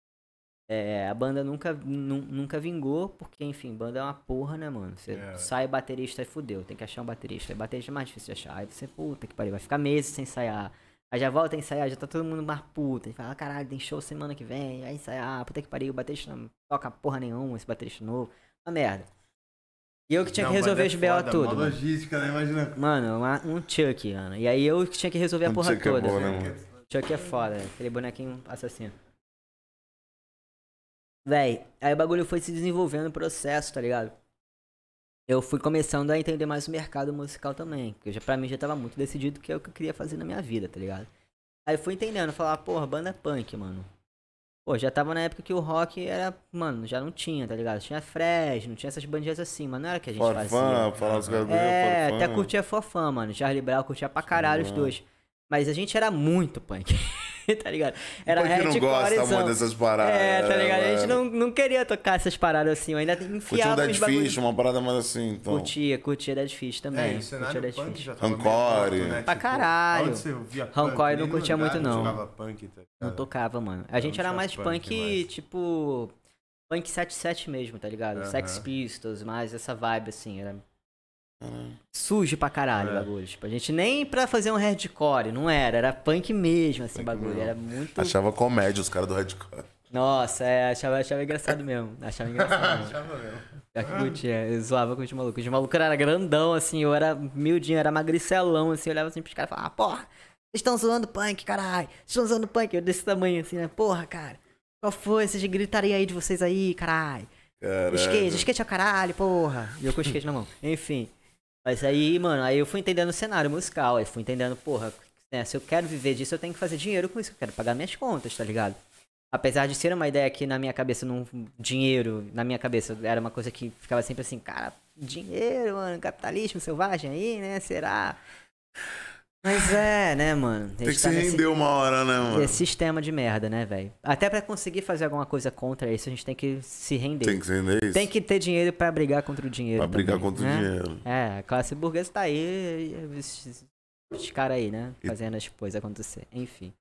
É, a banda nunca, nu- nunca vingou, porque, enfim, banda é uma porra, né, mano? Você É. sai baterista e fudeu, tem que achar um baterista. Aí baterista é mais difícil de achar. Aí você, puta que pariu, vai ficar meses sem ensaiar. Aí já volta a ensaiar, já tá todo mundo mais puta. E fala, ah, caralho, tem show semana que vem, vai ensaiar, puta que pariu, o baterista não toca porra nenhuma, esse baterista novo. Uma merda. E eu que tinha Não, que resolver mas os é BO tudo. mó mano. logística, né? Imagina. Mano, uma- um Chuck, mano. E aí eu que tinha que resolver a Um porra Chuck é toda. bom, né, velho. mano? Chuck é foda, aquele bonequinho assassino. Véi, aí o bagulho foi se desenvolvendo o processo, tá ligado? Eu fui começando a entender mais o mercado musical também. Porque já, pra mim já tava muito decidido que é o que eu queria fazer na minha vida, tá ligado? Aí fui entendendo, falar, porra, banda punk, mano. Pô, já tava na época que o rock era, mano, já não tinha, tá ligado? Tinha Fresno, tinha essas bandinhas assim, mas não era o que a gente fazia. Forfã, falar os do É, Forfã. até curtia Fofã, mano. Charlie Brown curtia pra caralho os Sim, dois. Mas a gente era muito punk, tá ligado? Era Punk não gosta muito dessas paradas. É, tá ligado? A gente mano. não, não queria tocar essas paradas assim. Eu ainda enfiava o Dead. Fish, uma parada mais assim, então. Curtia, curtia Dead Fish também. É, o curtia cenário Dead punk Fish. já tava Rancore. né? Pra caralho. Onde você ouvia punk? Rancore não curtia muito, não. jogava punk, tá Não tocava, mano. A gente não era mais punk punk, mais. tipo. Punk 77 mesmo, tá ligado? Aham. Sex Pistols, mais essa vibe assim. Era Caralho. sujo pra caralho o É. bagulho. Tipo, a gente nem pra fazer um hardcore, não era. Era punk mesmo, assim, Punk bagulho. mesmo. Era muito. Achava comédia os caras do Redcore. Nossa, é, achava, achava engraçado mesmo. Achava engraçado. Achava mesmo. Já que curtia, eu zoava com os malucos. Os malucos eram grandão, assim, eu era miudinho, era magricelão, assim, eu olhava assim pros caras e falava, ah, porra, vocês estão zoando punk, caralho. Vocês estão zoando punk, eu desse tamanho, assim, né? Porra, cara. Qual foi? Vocês gritaria aí de vocês aí, caralho. Caralho. Skate, skate é o caralho, porra. E eu com o skate na mão. Enfim. Mas aí, mano, aí eu fui entendendo o cenário musical. Aí fui entendendo, porra, né, se eu quero viver disso, eu tenho que fazer dinheiro com isso. Eu quero pagar minhas contas, tá ligado? Apesar de ser uma ideia que na minha cabeça, não, dinheiro, na minha cabeça, era uma coisa que ficava sempre assim, cara, dinheiro, mano, capitalismo selvagem aí, né? Será? Mas é, né, mano? Tem que tá se nesse- render uma hora, né, mano? esse sistema de merda, né, velho? Até pra conseguir fazer alguma coisa contra isso, a gente tem que se render. Tem que se render isso. Tem que ter dinheiro pra brigar contra o dinheiro. Pra brigar também, contra né? o dinheiro. É, a classe burguesa tá aí, esses, esses caras aí, né? Fazendo as coisas acontecer. Enfim.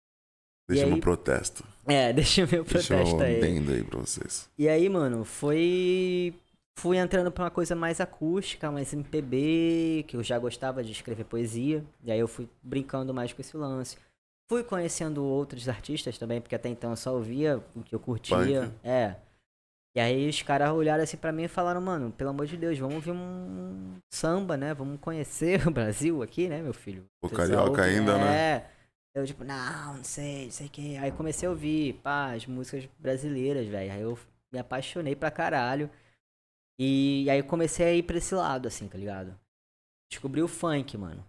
Deixa aí- no protesto. É, deixa meu Deixa protesto eu aí. aí pra vocês. E aí, mano, foi. Fui entrando pra uma coisa mais acústica, mais MPB, que eu já gostava de escrever poesia. E aí eu fui brincando mais com esse lance. Fui conhecendo outros artistas também, porque até então eu só ouvia o que eu curtia. Punk. É. E aí os caras olharam assim pra mim e falaram, mano, pelo amor de Deus, vamos ouvir um samba, né? Vamos conhecer o Brasil aqui, né, meu filho? O Vocês carioca ouvem- ainda, né? É. Eu, tipo, não, não sei, não sei o que. Aí comecei a ouvir, pá, as músicas brasileiras, velho. Aí eu me apaixonei pra caralho. E aí eu comecei a ir pra esse lado, assim, tá ligado? Descobri o funk, mano.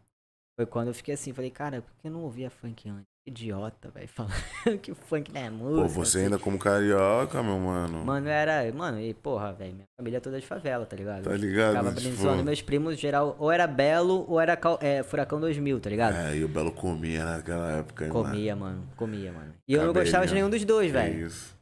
Foi quando eu fiquei assim, falei, cara, por que eu não ouvia funk antes? Idiota, velho, falando que o funk não é música. Pô, você assim. ainda como carioca, meu mano. Mano, era. Mano, e porra, velho, minha família é toda de favela, tá ligado? Tá ligado? Ficava Tipo, meus primos, geral, ou era Belo ou era é, Furacão 2000, tá ligado? É, e o Belo comia naquela época, hein, mano. comia, mano, comia, mano. E eu não gostava de nenhum dos dois, velho. isso.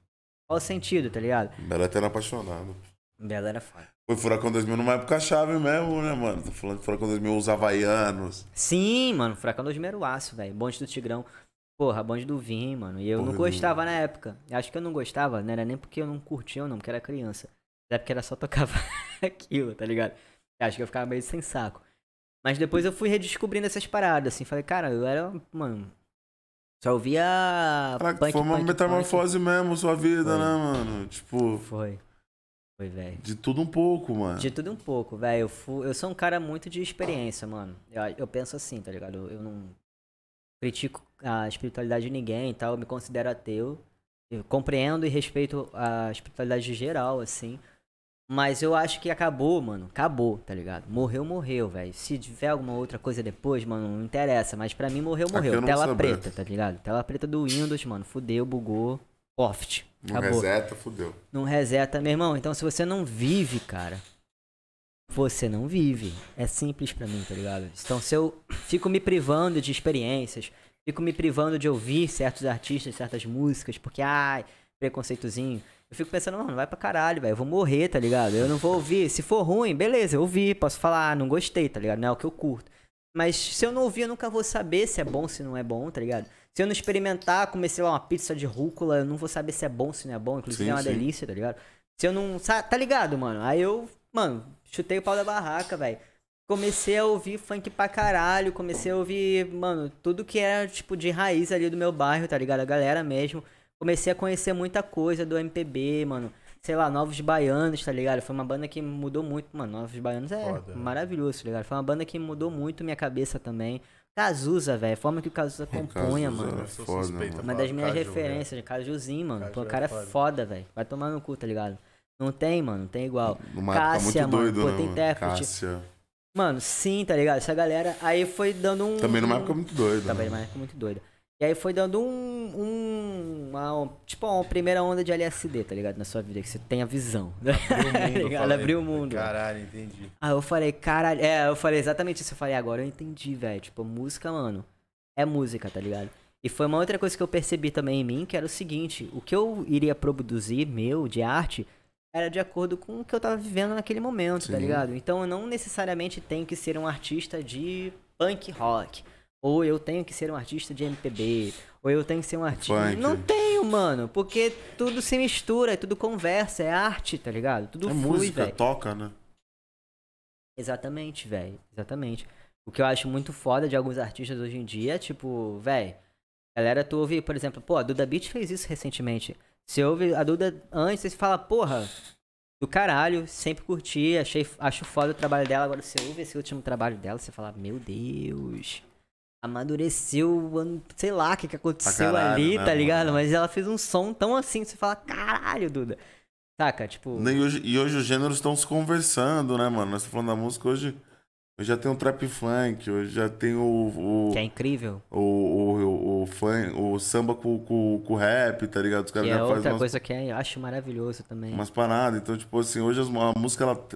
Qual o sentido, tá ligado? Belo até era apaixonado. Belo era foda. Foi Furacão 2000 numa época chave mesmo, né, mano? Tô falando de Furacão 2000, os havaianos. Sim, mano, Furacão 2000 era o aço, velho. Bonde do Tigrão. Porra, bonde do Vim, mano. E eu Porra, não do- gostava na época. Acho que eu não gostava, não era nem porque eu não curtia ou não, porque era criança. É porque era só tocava aquilo, tá ligado? Acho que eu ficava meio sem saco. Mas depois eu fui redescobrindo essas paradas, assim. Falei, cara, eu era, mano. Só ouvia. Caraca, punk, foi uma punk, metamorfose mesmo, sua vida, Foi. né, mano? Tipo, punk. Foi. Foi, velho. de tudo um pouco, mano. De tudo um pouco, velho. Eu, fu- eu sou um cara muito de experiência, mano. Eu, eu penso assim, tá ligado? Eu, eu não critico a espiritualidade de ninguém e tal. Eu me considero ateu. Eu compreendo e respeito a espiritualidade de geral, assim. Mas eu acho que acabou, mano. Acabou, tá ligado? Morreu, morreu, velho. Se tiver alguma outra coisa depois, mano, não interessa. Mas pra mim morreu, eu morreu. Tela saber. preta, tá ligado? Tela preta do Windows, mano. Fudeu, bugou. Oft. Não Acabou reseta, fudeu. não reseta, meu irmão. Então, se você não vive, cara, você não vive. É simples pra mim, tá ligado? Então, se eu fico me privando de experiências, fico me privando de ouvir certos artistas, certas músicas, porque, ai, preconceitozinho. Eu fico pensando, mano, vai pra caralho, velho. Eu vou morrer, tá ligado? Eu não vou ouvir. Se for ruim, beleza, eu ouvi. Posso falar, ah, não gostei, tá ligado? Não é o que eu curto. Mas se eu não ouvir, eu nunca vou saber se é bom, se não é bom, tá ligado? Se eu não experimentar, comer, sei lá, uma pizza de rúcula, eu não vou saber se é bom, se não é bom. Inclusive Sim, é uma sim. delícia, tá ligado? Se eu não. Tá ligado, mano? Aí eu, mano, chutei o pau da barraca, velho. Comecei a ouvir funk pra caralho. Comecei a ouvir, mano, tudo que era, tipo, de raiz ali do meu bairro, tá ligado? A galera mesmo. Comecei a conhecer muita coisa do MPB, mano. Sei lá, Novos Baianos, tá ligado? Foi uma banda que mudou muito. Mano, Novos Baianos é Foda, né? maravilhoso, tá ligado? Foi uma banda que mudou muito minha cabeça também. Cazuza, velho. A forma que o Cazuza compunha, Cazuza mano. é Eu sou foda, suspeito mano. Uma das minhas Caju, referências, Cajuzinho, mano. Caju Pô, o é cara é foda. foda, velho. Vai tomar no cu, tá ligado? Não tem, mano. Não tem igual. Numa época Cássia, muito mano. doido, Pô, né, tem mano? intérprete. Cássia. Mano, sim, tá ligado? Essa galera. Aí foi dando um. Também numa época muito doida. Também né? numa época muito doida. E aí foi dando um. um uma, tipo, uma primeira onda de LSD, tá ligado? Na sua vida, que você tem a visão. Abriu o Tá mundo. Abriu o mundo. Caralho, entendi. Aí eu falei, caralho. É, eu falei exatamente isso. Eu falei, agora eu entendi, velho. Tipo, música, mano, é música, tá ligado? E foi uma outra coisa que eu percebi também em mim, que era o seguinte: o que eu iria produzir, meu, de arte, era de acordo com o que eu tava vivendo naquele momento, tá Sim. ligado? Então eu não necessariamente tenho que ser um artista de punk rock. Ou eu tenho que ser um artista de MPB. Ou eu tenho que ser um artista. Funk. Não tenho, mano. Porque tudo se mistura, tudo conversa, é arte, tá ligado? Tudo É flui, música, velho. toca, né? Exatamente, velho. Exatamente. O que eu acho muito foda de alguns artistas hoje em dia é, tipo, velho. Galera, tu ouve, por exemplo, pô, a Duda Beat fez isso recentemente. Você ouve a Duda antes, você fala, porra, do caralho, sempre curti, achei, acho foda o trabalho dela. Agora você ouve esse último trabalho dela, você fala, meu Deus. Amadureceu, sei lá o que, que aconteceu caralho, ali, né, tá ligado? mano? Mas ela fez um som tão assim, você fala, caralho, Duda. Saca? Tipo. E hoje, e hoje os gêneros estão se conversando, né, mano? Nós estamos falando da música hoje. Hoje já tem o trap funk, hoje já tem o. o Que é incrível. o, o, o, o, funk, o samba com, com, com rap, tá ligado? Os caras Que é já fazem outra umas, coisa que eu acho maravilhoso também. umas paradas. Então, tipo assim, hoje a música ela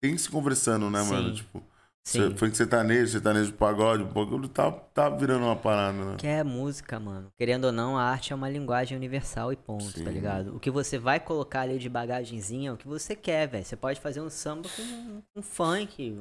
tem se conversando, né, mano? Sim. Tipo, Sim. cê- funk sertanejo, sertanejo de pagode, o bagulho tá, tá virando uma parada, né? Que é música, mano. Querendo ou não, a arte é uma linguagem universal e ponto, Sim. tá ligado? O que você vai colocar ali de bagagenzinha é o que você quer, velho. Você pode fazer um samba com um funk,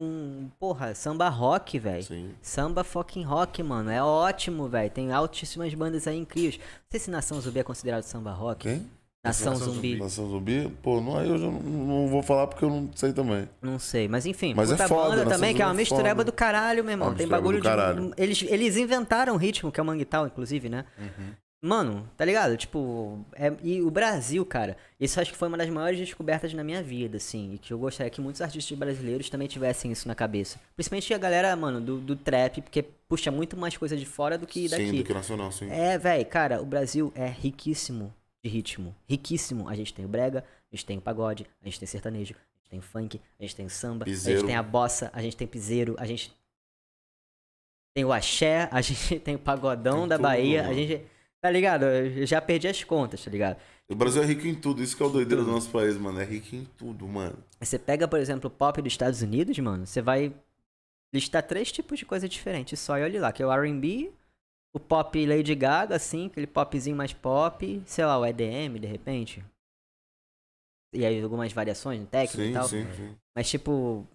um, porra, samba rock, velho. Sim. Samba fucking rock, mano. É ótimo, velho. Tem altíssimas bandas aí incríveis. Não sei se Nação Zumbi é considerado samba rock. Quem? Nação, Nação Zumbi. Nação Zumbi? Pô, não, aí eu já não, não vou falar porque eu não sei também. Não sei, mas enfim, Mas é foda, banda Nação também, que é uma é mistureba foda. do caralho, meu irmão. Uma Tem bagulho do de. caralho. Eles, eles inventaram ritmo, que é o manguital, inclusive, né? Uhum. Mano, tá ligado? Tipo, é, e o Brasil, cara, isso acho que foi uma das maiores descobertas na minha vida, assim. E que eu gostaria que muitos artistas brasileiros também tivessem isso na cabeça. Principalmente a galera, mano, do, do trap, porque puxa muito mais coisa de fora do que daqui. Sim, do que nacional, sim. É, velho, cara, o Brasil é riquíssimo de ritmo. Riquíssimo. A gente tem o brega, a gente tem o pagode, a gente tem sertanejo, a gente tem funk, a gente tem samba, a Piseiro. gente tem a bossa, a gente tem piseiro, a gente tem o axé, a gente tem o pagodão Tem da tudo, Bahia, a gente... Tá ligado? Eu já perdi as contas, tá ligado? O Brasil é rico em tudo, isso que é o doideiro do nosso país, mano. É rico em tudo, mano. Você pega, por exemplo, o pop dos Estados Unidos, mano, você vai listar três tipos de coisa diferentes só e olha lá, que é o R&B, o pop Lady Gaga, assim, aquele popzinho mais pop, sei lá, o EDM, de repente. E aí algumas variações no técnico e Sim, tal. sim, sim. Mas tipo,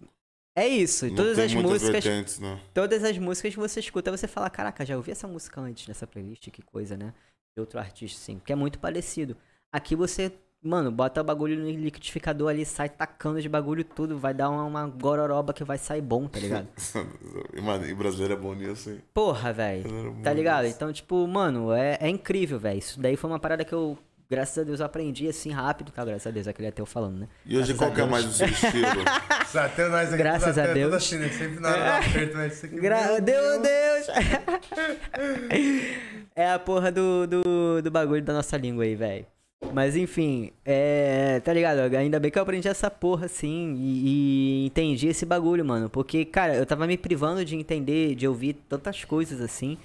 é isso. E todas as músicas, né? todas as músicas que você escuta, você fala, caraca, já ouvi essa música antes nessa playlist, que coisa, né? De outro artista, sim, porque é muito parecido. Aqui você, mano, bota o bagulho no liquidificador ali, sai tacando de bagulho tudo, vai dar uma, uma gororoba que vai sair bom, tá ligado? Mano, e brasileiro é bom nisso, hein? Porra, velho. É Tá ligado? nisso. Então, tipo, mano, é, é incrível, velho. Isso daí foi uma parada que eu, graças a Deus, aprendi assim rápido, tá? Graças a Deus, aquele até eu falando, né? E hoje Graças qual que é mais o seu estilo? Até nós aqui, Graças a Deus. né? Sempre na hora aperto, mas isso aqui. Gra meu Deus, Deus! é a porra do, do, do bagulho da nossa língua aí, velho. Mas enfim, é. Tá ligado? Ainda bem que eu aprendi essa porra assim e, e entendi esse bagulho, mano. Porque, cara, eu tava me privando de entender, de ouvir tantas coisas assim.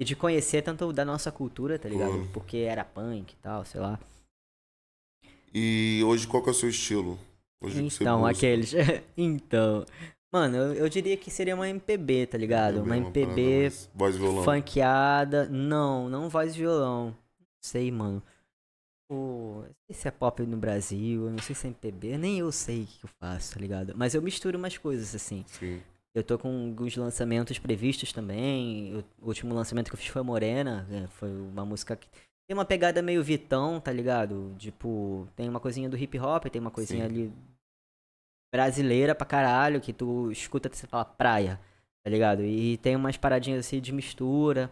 E de conhecer tanto da nossa cultura, tá ligado? Pô. Porque era punk e tal, sei lá. E hoje qual que é o seu estilo? Hoje Então, aqueles. então. Mano, eu, eu diria que seria uma MPB, tá ligado? Uma parada MPB Voz violão. funkeada. Não, não voz violão. Sei, mano. Sei se é pop no Brasil, eu não sei se é MPB, nem eu sei o que eu faço, tá ligado? Mas eu misturo umas coisas assim. Sim. Eu tô com alguns lançamentos previstos também. O último lançamento que eu fiz foi Morena, né? foi uma música que tem uma pegada meio Vitão, tá ligado? Tipo, tem uma coisinha do hip hop, tem uma coisinha Sim. ali brasileira pra caralho, que tu escuta você fala praia, tá ligado? E tem umas paradinhas assim de mistura.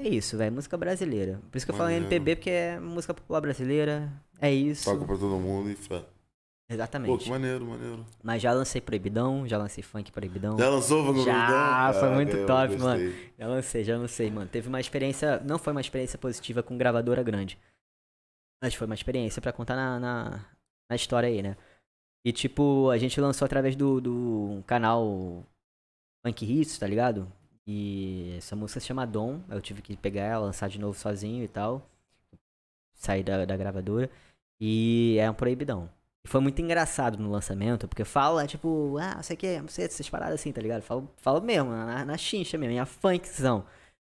É isso, velho, música brasileira. Por isso que eu falo Maneiro. MPB, porque é música popular brasileira. É isso. Toca pra todo mundo e fé. Pô, que Exatamente. maneiro, maneiro. Mas já lancei Proibidão, já lancei Funk Proibidão. Já lançou o Já, foi muito eu top, gostei. mano. Já lancei, já lancei, mano. Teve uma experiência. Não foi uma experiência positiva com gravadora grande. Mas foi uma experiência pra contar na, na, na história aí, né? E tipo, a gente lançou através do, do canal Funk Hits, tá ligado? E essa música se chama Dom. Eu tive que pegar ela, lançar de novo sozinho e tal. Sair da, da gravadora. E é um proibidão. E foi muito engraçado no lançamento, porque fala, tipo, ah, não sei o que, não sei, essas paradas assim, tá ligado? Falo, falo mesmo, na, na chincha mesmo, em a funkzão.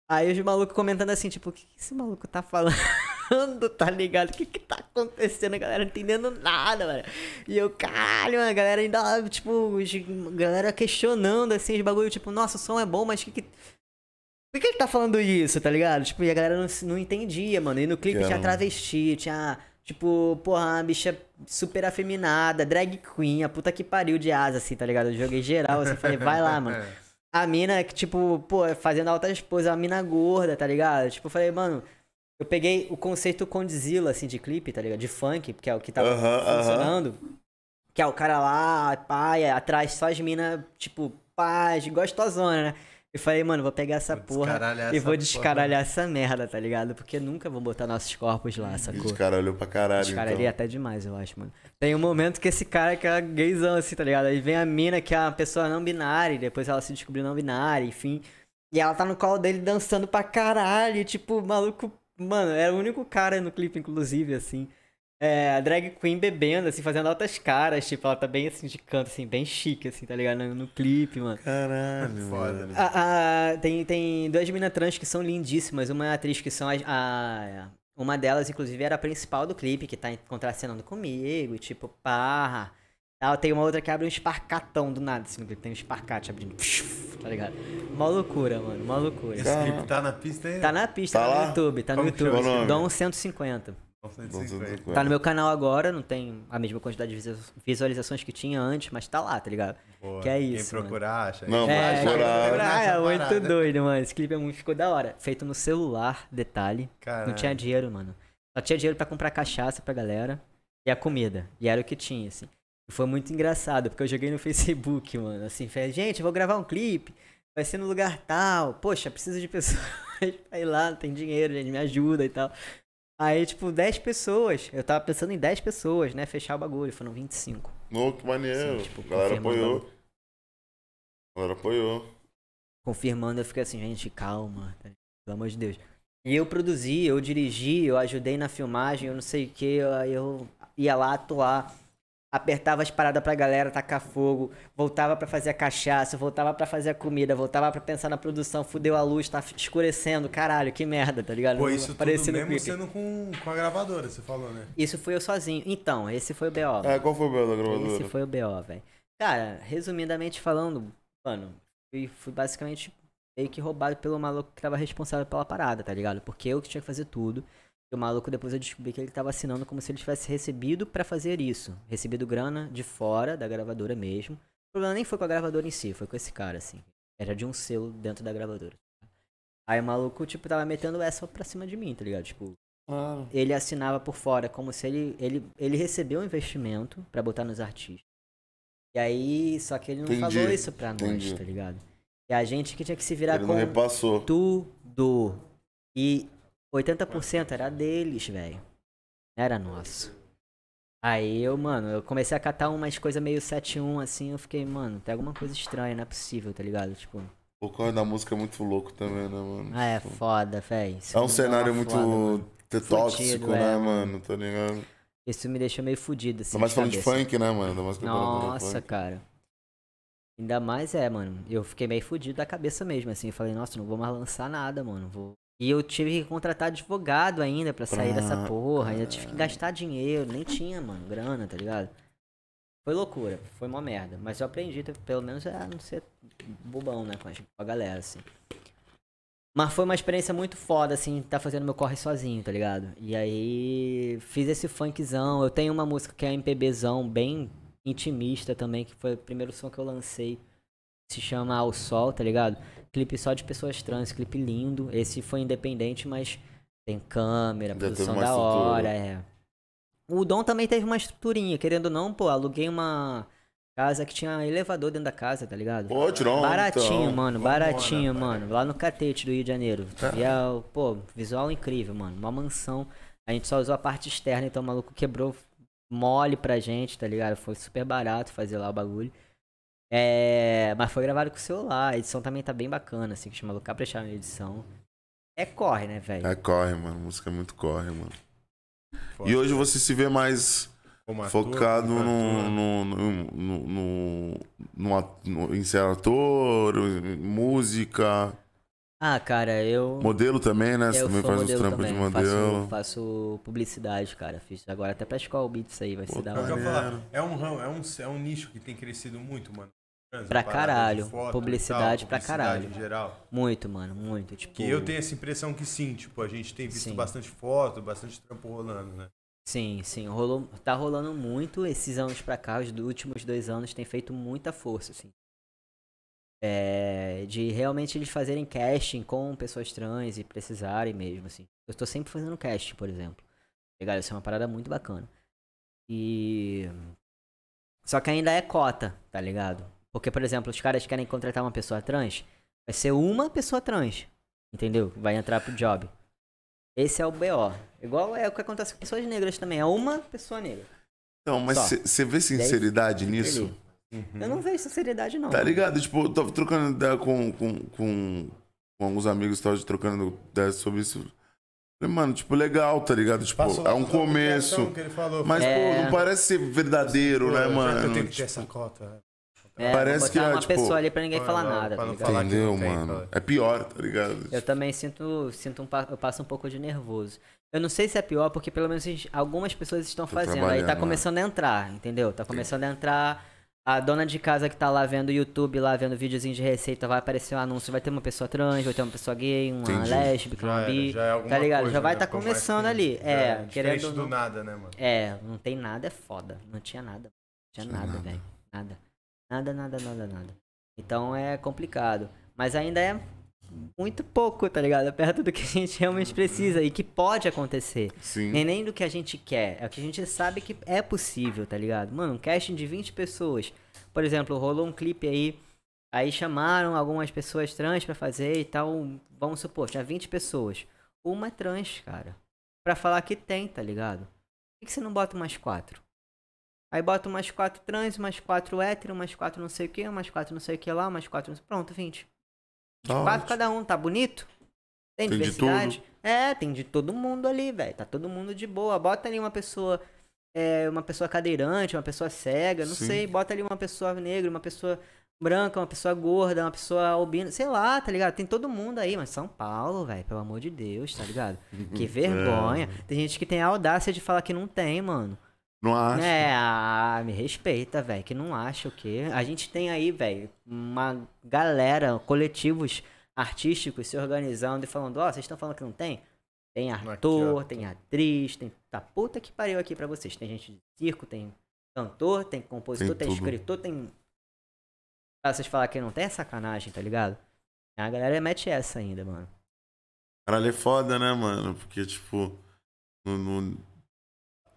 Aí os malucos comentando assim, tipo, o que, que esse maluco tá falando, tá ligado? O que que tá acontecendo? A galera não entendendo nada, mano. E eu, caralho, mano, a galera ainda, tipo, galera questionando, assim, os bagulho, tipo, nossa, o som é bom, mas que que... Por que ele tá falando isso, tá ligado? Tipo, e a galera não, não entendia, mano. E no clipe Que tinha um- travesti, tinha, tipo, porra, uma bicha super afeminada, drag queen, a puta que pariu de asa, assim, tá ligado? Eu joguei geral, assim, falei, vai lá, mano. A mina que, tipo, pô, fazendo altas poses, a mina gorda, tá ligado? Tipo, eu falei, mano, eu peguei o conceito Condzilla, assim, de clipe, tá ligado? De funk, que é o que tava Aham, aham. funcionando. Que é o cara lá, pai, atrás só as minas, tipo, paz, gostosona, né? Eu falei, mano, vou pegar essa Vou porra e vou porra. descaralhar essa merda, tá ligado? Porque nunca vou botar nossos corpos lá, sacou? Esse cara olhou pra caralho, Descaralhei então. até demais, eu acho, mano. Tem um momento que esse cara que é gaysão, assim, tá ligado? Aí vem a mina que é uma pessoa não binária, e depois ela se descobriu não binária, enfim. E ela tá no colo dele dançando pra caralho, tipo, maluco. Mano, era o único cara no clipe, inclusive, assim. É, a drag queen bebendo, assim, fazendo altas caras, tipo, ela tá bem assim de canto, assim, bem chique, assim, tá ligado? No, no clipe, mano. Caralho, Foda. mano. A- a- tem, tem duas minas trans que são lindíssimas. Uma é a atriz que são a, a- Uma delas, inclusive, era a principal do clipe, que tá contracenando comigo, tipo, parra. Tal. Tem uma outra que abre um esparcatão do nada, assim, no clipe. Tem um esparcate abrindo. Tá ligado? Uma loucura, mano. Uma loucura. Esse clipe tá na pista ainda? Tá na pista, Tá tá, lá? no YouTube. Tá no Como que YouTube. Dom 150. 950. Tá no meu canal agora, não tem a mesma quantidade de visualiza- visualizações que tinha antes, mas tá lá, tá ligado? Boa. Que é isso, Quem procurar, acha. Não, É, vai procurar, é Essa muito doido, mano. Esse clipe é muito, ficou da hora. Feito no celular, detalhe. Caralho. Não tinha dinheiro, mano. Só tinha dinheiro pra comprar cachaça pra galera e a comida. E era o que tinha, assim. Foi muito engraçado, porque eu joguei no Facebook, mano. Assim, falei, gente, vou gravar um clipe. Vai ser no lugar tal. Poxa, preciso de pessoas pra ir lá, não tem dinheiro, gente, me ajuda e tal. Aí, tipo, 10 pessoas. Eu tava pensando em 10 pessoas, né? Fechar o bagulho. Foram 25. Ô, que maneiro. Sim, tipo, a galera apoiou. A galera apoiou. confirmando, eu fiquei assim, gente, calma, tá? pelo amor de Deus. E eu produzi, eu dirigi, eu ajudei na filmagem, eu não sei o que, aí eu ia lá atuar, apertava as paradas pra galera tacar fogo, voltava pra fazer a cachaça, voltava pra fazer a comida, voltava pra pensar na produção, fudeu a luz, tá escurecendo, caralho, que merda, tá ligado? Pô, Não isso tudo aparecia no mesmo clipe. sendo com, com a gravadora, você falou, né? Isso fui eu sozinho. Então, esse foi o B.O. Ah, qual foi o belo da gravadora? Esse foi o BO, velho. Cara, resumidamente falando, mano, fui, fui basicamente meio que roubado pelo maluco que tava responsável pela parada, tá ligado? Porque eu que tinha que fazer tudo. E o maluco depois eu descobri que ele tava assinando como se ele tivesse recebido pra fazer isso. Recebido grana de fora da gravadora mesmo. O problema nem foi com a gravadora em si, foi com esse cara, assim. Era de um selo dentro da gravadora. Aí o maluco, tipo, tava metendo essa pra cima de mim, tá ligado? Tipo, Ah, ele assinava por fora como se ele ele, ele recebeu um investimento pra botar nos artistas. E aí, só que ele não Entendi, falou isso pra nós, entendi. tá ligado? E a gente que tinha que se virar ele com não repassou. tudo. E 80% era deles, velho. Era nosso. Aí eu, mano, eu comecei a catar umas coisas meio 7-1, assim, eu fiquei, mano, tem alguma coisa estranha, não é possível, tá ligado? Tipo, O corre da música é muito louco também, né, mano? ah, é foda, velho. É um cenário muito tóxico, Fudido, né, é, mano? Tá ligado? Isso me deixou meio fudido, assim. Ainda mais falando de funk, né, mano? Ainda mais Nossa, cara. Ainda mais é, mano. Eu fiquei meio fudido da cabeça mesmo, assim. Eu falei, nossa, não vou mais lançar nada, mano. Vou... E eu tive que contratar advogado ainda pra sair Pra- dessa porra. Ainda tive que gastar dinheiro. Nem tinha, mano, grana, tá ligado? Foi loucura. Foi uma merda. Mas eu aprendi, tá, pelo menos, a não ser bobão, né, com a, com a galera, assim. Mas foi uma experiência muito foda, assim, tá fazendo meu corre sozinho, tá ligado? E aí fiz esse funkzão. Eu tenho uma música que é MPBzão, bem intimista também, que foi o primeiro som que eu lancei. Se chama Ao Sol, tá ligado? Clipe só de pessoas trans, clipe lindo. Esse foi independente, mas tem câmera, Já produção da estrutura. hora, é. O Dom também teve uma estruturinha, querendo ou não, pô, aluguei uma casa que tinha elevador dentro da casa, tá ligado? Pô, tirou Baratinho, então. mano, baratinho, mano. Lá no Catete do Rio de Janeiro. E é, pô, visual incrível, mano. Uma mansão. A gente só usou a parte externa, então o maluco quebrou mole pra gente, tá ligado? Foi super barato fazer lá o bagulho. É, mas foi gravado com o celular. A edição também tá bem bacana, assim, que chama Lucar Prechar na edição. É corre, né, velho? É, corre, mano. Música é muito corre, mano. Foda. E hoje você se vê mais ator, focado no, no, no, no, no, no no- em ser ator, em música, Ah, cara, eu. modelo também, né? Você eu também sou faz uns trampos de modelo. Faço, faço publicidade, cara. Fiz agora até pra escola Beats aí, vai Pô, ser da É hora. falar. É um ramo, é um, é um nicho que tem crescido muito, mano. Trans, Pra caralho. foto e Publicidade pra caralho. em geral. Muito, mano, muito. Tipo, Que eu tenho essa impressão que sim, tipo, a gente tem visto Sim. bastante foto, bastante trampo rolando, né? Sim, sim, rolou, tá rolando muito esses anos pra cá, os últimos dois anos tem feito muita força, assim. É, de realmente eles fazerem casting com pessoas trans e precisarem mesmo, assim. Eu tô sempre fazendo casting, por exemplo. Legal, isso é uma parada muito bacana. E. Só que ainda é cota, tá ligado? Porque, por exemplo, os caras querem contratar uma pessoa trans, vai ser uma pessoa trans, entendeu? Vai entrar pro job. Esse é o BO. Igual é o que acontece com pessoas negras também. É uma pessoa negra. Então, mas você vê sinceridade Fica nisso? Ali. Eu não vejo sinceridade, não. Tá ligado? Tipo, eu tava trocando ideia com, com, com, com alguns amigos, tava trocando ideia sobre isso. Falei, mano, tipo, legal, tá ligado? Tipo, Passou é um começo. que ele falou. Mas, É. pô, não parece ser verdadeiro, né, mano? Eu tenho que ter Tipo, essa cota. É, Parece vou que é, uma tipo, pessoa ali pra ninguém falar não- nada, pra tá falar Entendeu, tem, mano? É pior, tá ligado? Eu também sinto, sinto um, eu passo um pouco de nervoso. Eu não sei se é pior, porque pelo menos algumas pessoas estão Tô fazendo. Aí tá trabalhando, começando a entrar, entendeu? Tá começando a entrar A dona de casa que tá lá vendo YouTube, lá vendo videozinho de receita, vai aparecer um anúncio, vai ter uma pessoa trans, vai ter uma pessoa gay, uma Entendi. lésbica, Já uma era, bi. já é tá ligado? coisa, já vai né? estar Ficou mais começando ali. É, diferente querendo do nada, né, mano? É, não tem nada, é foda. Não tinha nada. Não tinha Tinha nada, nada. velho. Nada. Nada, nada, nada, nada. Então é complicado. Mas ainda é muito pouco, tá ligado? Perto do que a gente realmente precisa e que pode acontecer. Sim. Nem nem do que a gente quer. É o que a gente sabe que é possível, tá ligado? Mano, um casting de 20 pessoas. Por exemplo, rolou um clipe aí. Aí chamaram algumas pessoas trans pra fazer e tal. Vamos supor, tinha 20 pessoas. Uma é trans, cara. Pra falar que tem, tá ligado? Por que, você não bota umas quatro? Aí bota umas quatro trans, umas quatro hétero, umas quatro não sei o que, umas quatro não sei o que lá, umas quatro. Pronto, 20. Tá Quatro ótimo. cada um, tá bonito? Tem, Tem de diversidade? É, tem de todo mundo ali, velho. Tá todo mundo de boa. Bota ali uma pessoa. é, uma pessoa cadeirante, uma pessoa cega, não Sim. sei. Bota ali uma pessoa negra, uma pessoa branca, uma pessoa gorda, uma pessoa albina. Sei lá, tá ligado? Tem todo mundo aí, mas São Paulo, velho, pelo amor de Deus, tá ligado? Que vergonha. Tem gente que tem a audácia de falar que não tem, mano. Não acho. É, ah, me respeita, velho, que não acha o quê? A gente tem aí, velho, uma galera, coletivos artísticos se organizando e falando, ó, vocês estão falando que não tem? Tem Aqui, ator, ó. tem atriz, tem. Tá puta que pariu aqui pra vocês. Tem gente de circo, tem cantor, tem compositor, Tem tem, escritor, tem. Pra vocês falar que não tem é sacanagem, tá ligado? A galera mete essa ainda, mano. Caralho, é foda, né, mano? Porque, tipo. no- no-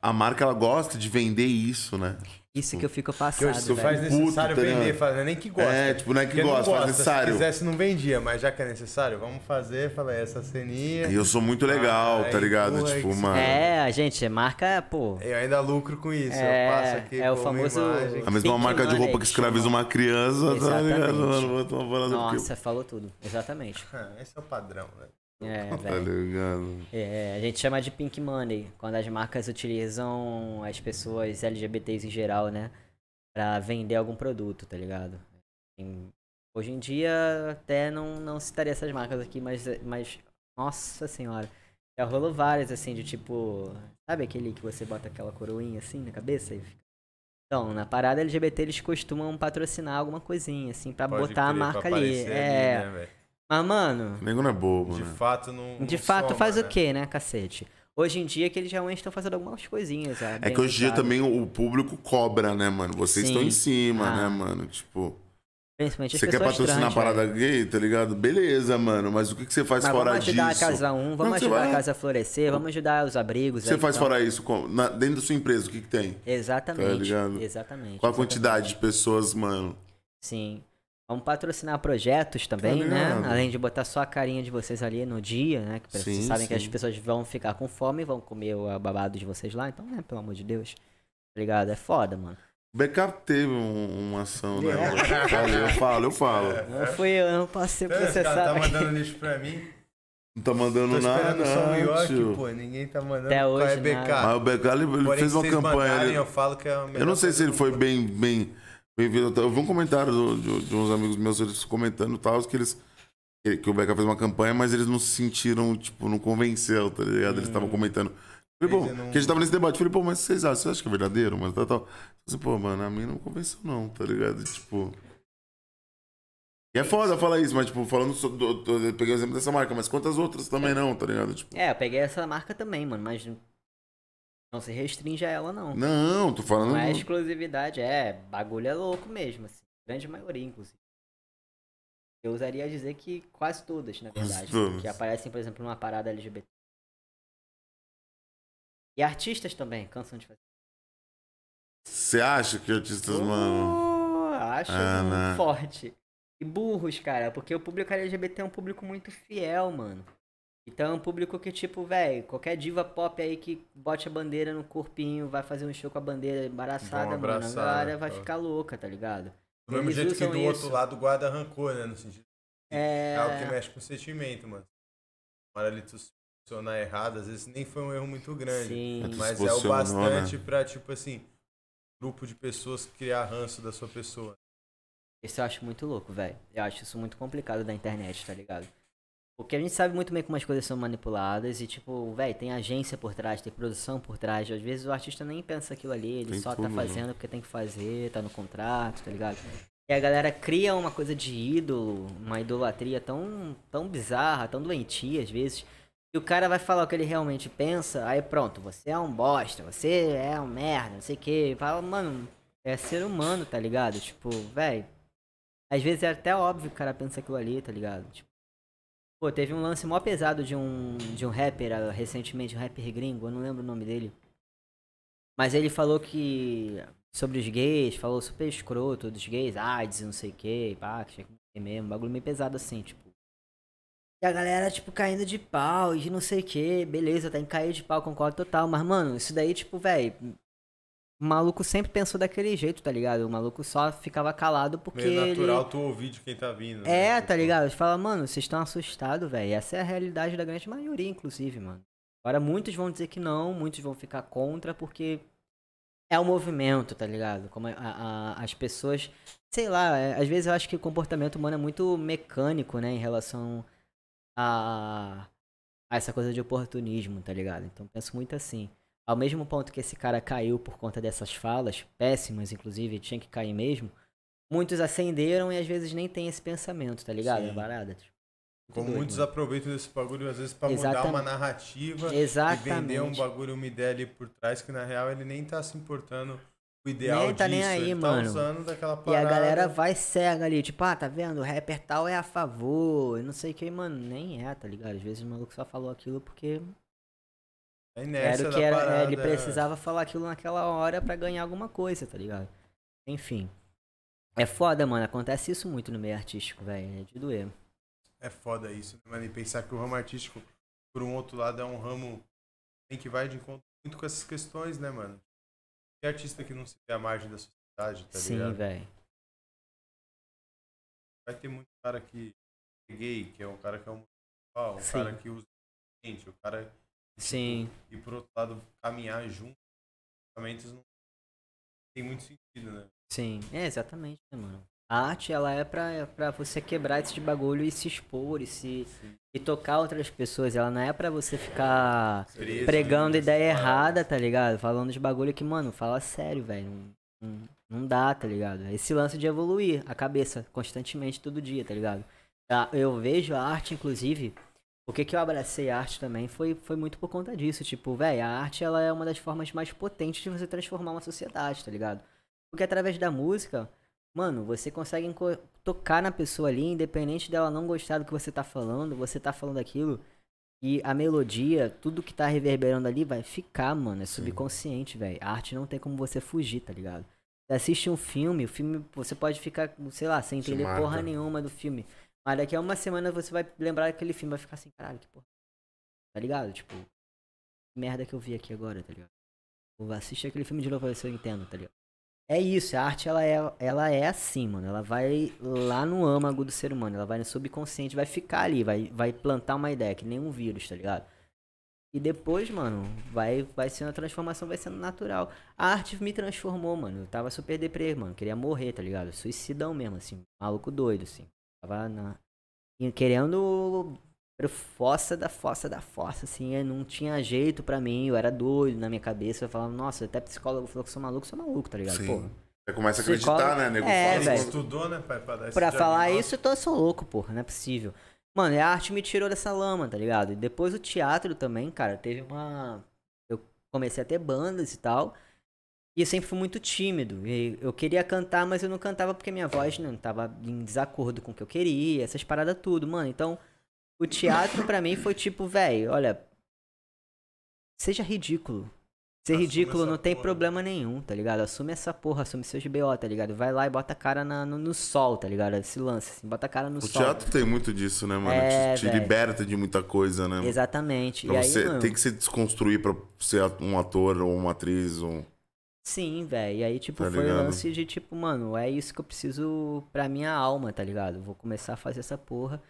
A marca, ela gosta de vender isso, né? Isso que eu fico Que passado, se velho. faz necessário Puto, tá vender, ligado? faz, é nem que gosta. É, tipo, não é que Porque gosta, faz Se necessário. quisesse, não vendia, mas já que é necessário, vamos fazer, fala essa ceninha. E eu sou muito legal, Ah, tá ligado? aí Tipo, que se- mano. É, a gente, marca, pô. Eu ainda lucro com isso. É, eu passo aqui é o famoso- imagem. A mesma marca de roupa que que escraviza chamam. uma criança, tá ligado? Exatamente. Mano, uma parada Nossa, falou tudo. Exatamente. Ah, Esse é o padrão, velho. É. Tá velho. ligado? É, a gente chama de pink money, quando as marcas utilizam as pessoas LGBTs em geral, né? Pra vender algum produto, tá ligado? Hoje em dia até não, não citaria essas marcas aqui, mas, mas nossa senhora. Já rolou várias, assim, de tipo. Sabe aquele que você bota aquela coroinha assim na cabeça e fica. Então, na parada LGBT eles costumam patrocinar alguma coisinha, assim, pra Pode botar a crer, marca ali. aparecer É. né, velho? Mas, mano, O nego não é bobo, De né? fato, não. de não fato, soma, faz né? o quê, né, cacete? Hoje em dia que eles realmente estão fazendo algumas coisinhas. É que hoje em dia também o público cobra, né, mano? Vocês Sim. estão em cima, Ah. né, mano? Tipo, Principalmente as você quer patrocinar a parada velho. gay, tá ligado? Beleza, mano. Mas o que, que você faz Mas fora vamos ajudar disso? a Casa 1, vamos Não, ajudar vai- a Casa a florescer, vamos ajudar os abrigos. O que você aí, faz então. fora isso? Com- na- dentro da sua empresa, o que, que tem? Exatamente. Tá ligado? Exatamente. Qual a exatamente. quantidade de pessoas, mano? Sim. Vamos patrocinar projetos também, né? Tá? Além de botar só a carinha de vocês ali no dia, né? Que Sim, vocês sabem que as sim. pessoas vão ficar com fome, vão comer o babado de vocês lá. Então, né? Pelo amor de Deus. Tá ligado? É foda, mano. O Backup teve um- uma ação, né? É. eu falo, eu falo. Não fui eu, eu não posso ser Então, esse cara tá processado. mandando lixo pra mim. Não tá mandando Tô nada, esperando só o não, York, tio. pô. Ninguém tá mandando. Até hoje, é BK? nada. Mas o Backup, ele, ele fez uma campanha. mandarem, ele- eu falo que é Eu não sei se ele foi bem, bem. Eu vi um comentário do- de, de uns amigos meus eles comentando tal, que eles. Que, o Beca fez uma campanha, mas eles não se sentiram, tipo, não convenceu, tá ligado? Eles estavam comentando. Falei, pô, Eles não- que a gente tava nesse debate. Falei, pô, mas vocês acham, você acha que é verdadeiro? Mas tal, tal. Assim, pô, mano, a mim não convenceu, não, tá ligado? Tipo. E é foda falar isso, mas, tipo, falando. so- do- do- eu peguei o exemplo dessa marca, mas quantas outras também não, tá ligado? Tipo, É, eu peguei essa marca também, mano, mas não se restringe a ela, não. não, tô falando. Não é exclusividade, é, bagulho é louco mesmo, assim. Grande maioria, inclusive. Eu usaria dizer que quase todas, na verdade. todas. Que aparecem, por exemplo, numa parada LGBT. E artistas também, cansam de fazer. Você acha que artistas, mano. Uh, acho Ah, né? forte. E burros, cara, porque o público LGBT é um público muito fiel, mano. Então é um público que, tipo, velho, qualquer diva pop aí que bote a bandeira no corpinho, vai fazer um show com a bandeira embaraçada, mano. A galera né? vai ficar louca, tá ligado? Do mesmo jeito que do isso. outro lado guarda rancor, né? No sentido É. é algo que mexe com o sentimento, mano. Na hora ali tu se posicionar errado, às vezes nem foi um erro muito grande. Sim. Mas é o posicionou, bastante pra, tipo assim, grupo de pessoas criar ranço da sua pessoa. Isso eu acho muito louco, velho. Eu acho isso muito complicado da internet, tá ligado? Porque a gente sabe muito bem como as coisas são manipuladas e, tipo, velho, tem agência por trás, tem produção por trás. Às vezes o artista nem pensa aquilo ali, ele Tem só tudo, tá né? fazendo porque tem que fazer, tá no contrato, tá ligado? E a galera cria uma coisa de ídolo, uma idolatria tão, tão bizarra, tão doentia às vezes. E o cara vai falar o que ele realmente pensa, aí pronto, você é um bosta, você é um merda, não sei o que. Fala, mano, é ser humano, tá ligado? Tipo, velho. Às vezes é até óbvio que o cara pensa aquilo ali, tá ligado? Tipo, pô, teve um lance mó pesado de um, de um rapper ah, recentemente, um rapper gringo, eu não lembro o nome dele. Mas ele falou que. Sobre os gays, falou super escroto dos gays, AIDS, não sei o que, pá, que mesmo, bagulho meio pesado assim, tipo. E a galera, tipo, caindo de pau e não sei o que, beleza, tem que cair de pau, concordo total. Mas, mano, isso daí, tipo, velho. O maluco sempre pensou daquele jeito, tá ligado? O maluco só ficava calado porque. Meio natural ele... tu ouvir de quem tá vindo. É, né? tá ligado? Você fala, mano, vocês estão assustados, velho. Essa é a realidade da grande maioria, inclusive, mano. Agora, muitos vão dizer que não, muitos vão ficar contra, porque é o movimento, tá ligado? Como a- a- as pessoas. Sei lá, é, às vezes eu acho que o comportamento humano é muito mecânico, né, em relação a, a essa coisa de oportunismo, tá ligado? Então penso muito assim. Ao mesmo ponto que esse cara caiu por conta dessas falas, péssimas, inclusive, tinha que cair mesmo, muitos acenderam e às vezes nem tem esse pensamento, tá ligado? Sim. É barada. Muito Como doido, muitos mano. aproveitam desse bagulho, às vezes, pra mudar Exatamente. uma narrativa Exatamente. e vender um bagulho, uma ideia ali por trás, que na real ele nem tá se importando o ideal Nem tá nem disso, aí, ele tá mano. usando daquela E a parada. galera vai cega ali, tipo, ah, tá vendo? O rapper tal é a favor, e não sei o que, mano, nem é, tá ligado? Às vezes o maluco só falou aquilo porque A era o que era, é, parada, ele precisava falar aquilo naquela hora pra ganhar alguma coisa, tá ligado? Enfim. É foda, mano, acontece isso muito no meio artístico, velho, é de doer. É foda isso, né, mano? E pensar que o ramo artístico, por um outro lado, é um ramo que vai de encontro muito com essas questões, né, mano? Que artista que não se vê à margem da sociedade, tá Sim, ligado? velho. Vai ter muito cara que é gay, que é um cara que é um Sim. cara que usa gente, o cara Sim. e por outro lado caminhar junto, pensamentos não tem muito sentido, né? Sim, é exatamente, né, mano? A arte, ela é pra, pra você quebrar esse bagulho e se expor e se e tocar outras pessoas. Ela não é pra você ficar Preso, pregando né, ideia errada, tá ligado? Falando de bagulho que, mano, fala sério, velho. Não, não, não dá, tá ligado? Esse lance de evoluir a cabeça constantemente, todo dia, tá ligado? Ah, Eu vejo a arte, inclusive, o que que eu abracei a arte também foi, foi muito por conta disso. Tipo, velho, a arte, ela é uma das formas mais potentes de você transformar uma sociedade, tá ligado? Porque através da música, mano, você consegue tocar na pessoa ali, independente dela não gostar do que você tá falando, você tá falando aquilo. E a melodia, tudo que tá reverberando ali vai ficar, mano. É subconsciente, velho. A arte não tem como você fugir, tá ligado? Você assiste um filme, o filme você pode ficar, sei lá, sem Te entender porra nenhuma do filme. Mas daqui a uma semana você vai lembrar daquele filme, vai ficar assim, caralho, que porra. Tá ligado? Tipo, que merda que eu vi aqui agora, tá ligado? Vou assistir aquele filme de novo pra ver se eu entendo, tá ligado? É isso, a arte ela é, ela é assim, mano. Ela vai lá no âmago do ser humano, ela vai no subconsciente, vai ficar ali, vai, vai plantar uma ideia, que nem um vírus, tá ligado? E depois, mano, vai, vai sendo a transformação, vai sendo natural. A arte me transformou, mano. Eu tava super deprê, mano. Queria morrer, tá ligado? Suicidão mesmo, assim. Maluco doido, assim. Tava na... querendo era fossa da fossa da fossa, assim, eu não tinha jeito pra mim, eu era doido na minha cabeça, eu falava, nossa, até psicólogo falou que sou maluco, sou maluco, tá ligado? Sim. Porra. Você começa a Psicólogo- acreditar, né, nego? É, Fala, Ele velho. "Mano, estudou, né, pra, pra dar Pra falar isso, eu tô, sou louco, porra, não é possível. Mano, e a arte me tirou dessa lama, tá ligado? E depois o teatro também, cara, teve uma. Eu comecei a ter bandas e tal. E eu sempre fui muito tímido. E eu queria cantar, mas eu não cantava porque minha voz não tava em desacordo com o que eu queria, essas paradas tudo, mano. Então, o teatro pra mim foi tipo, velho, olha. Seja ridículo. Ser Assume ridículo não tem porra. problema nenhum, tá ligado? Assume essa porra, assume seus BO, tá ligado? Vai lá e bota a cara na- no, no sol, tá ligado? Esse lance, assim, bota a cara no O sol. teatro tem muito disso, né, mano? É, te te liberta de muita coisa, né? Exatamente. Pra e aí, você mano, tem que se desconstruir pra ser um ator ou uma atriz. Ou... sim, velho. E aí, tipo, Tá foi o ligado? lance de, tipo, mano, é isso que eu preciso pra minha alma, tá ligado? Vou começar a fazer essa porra.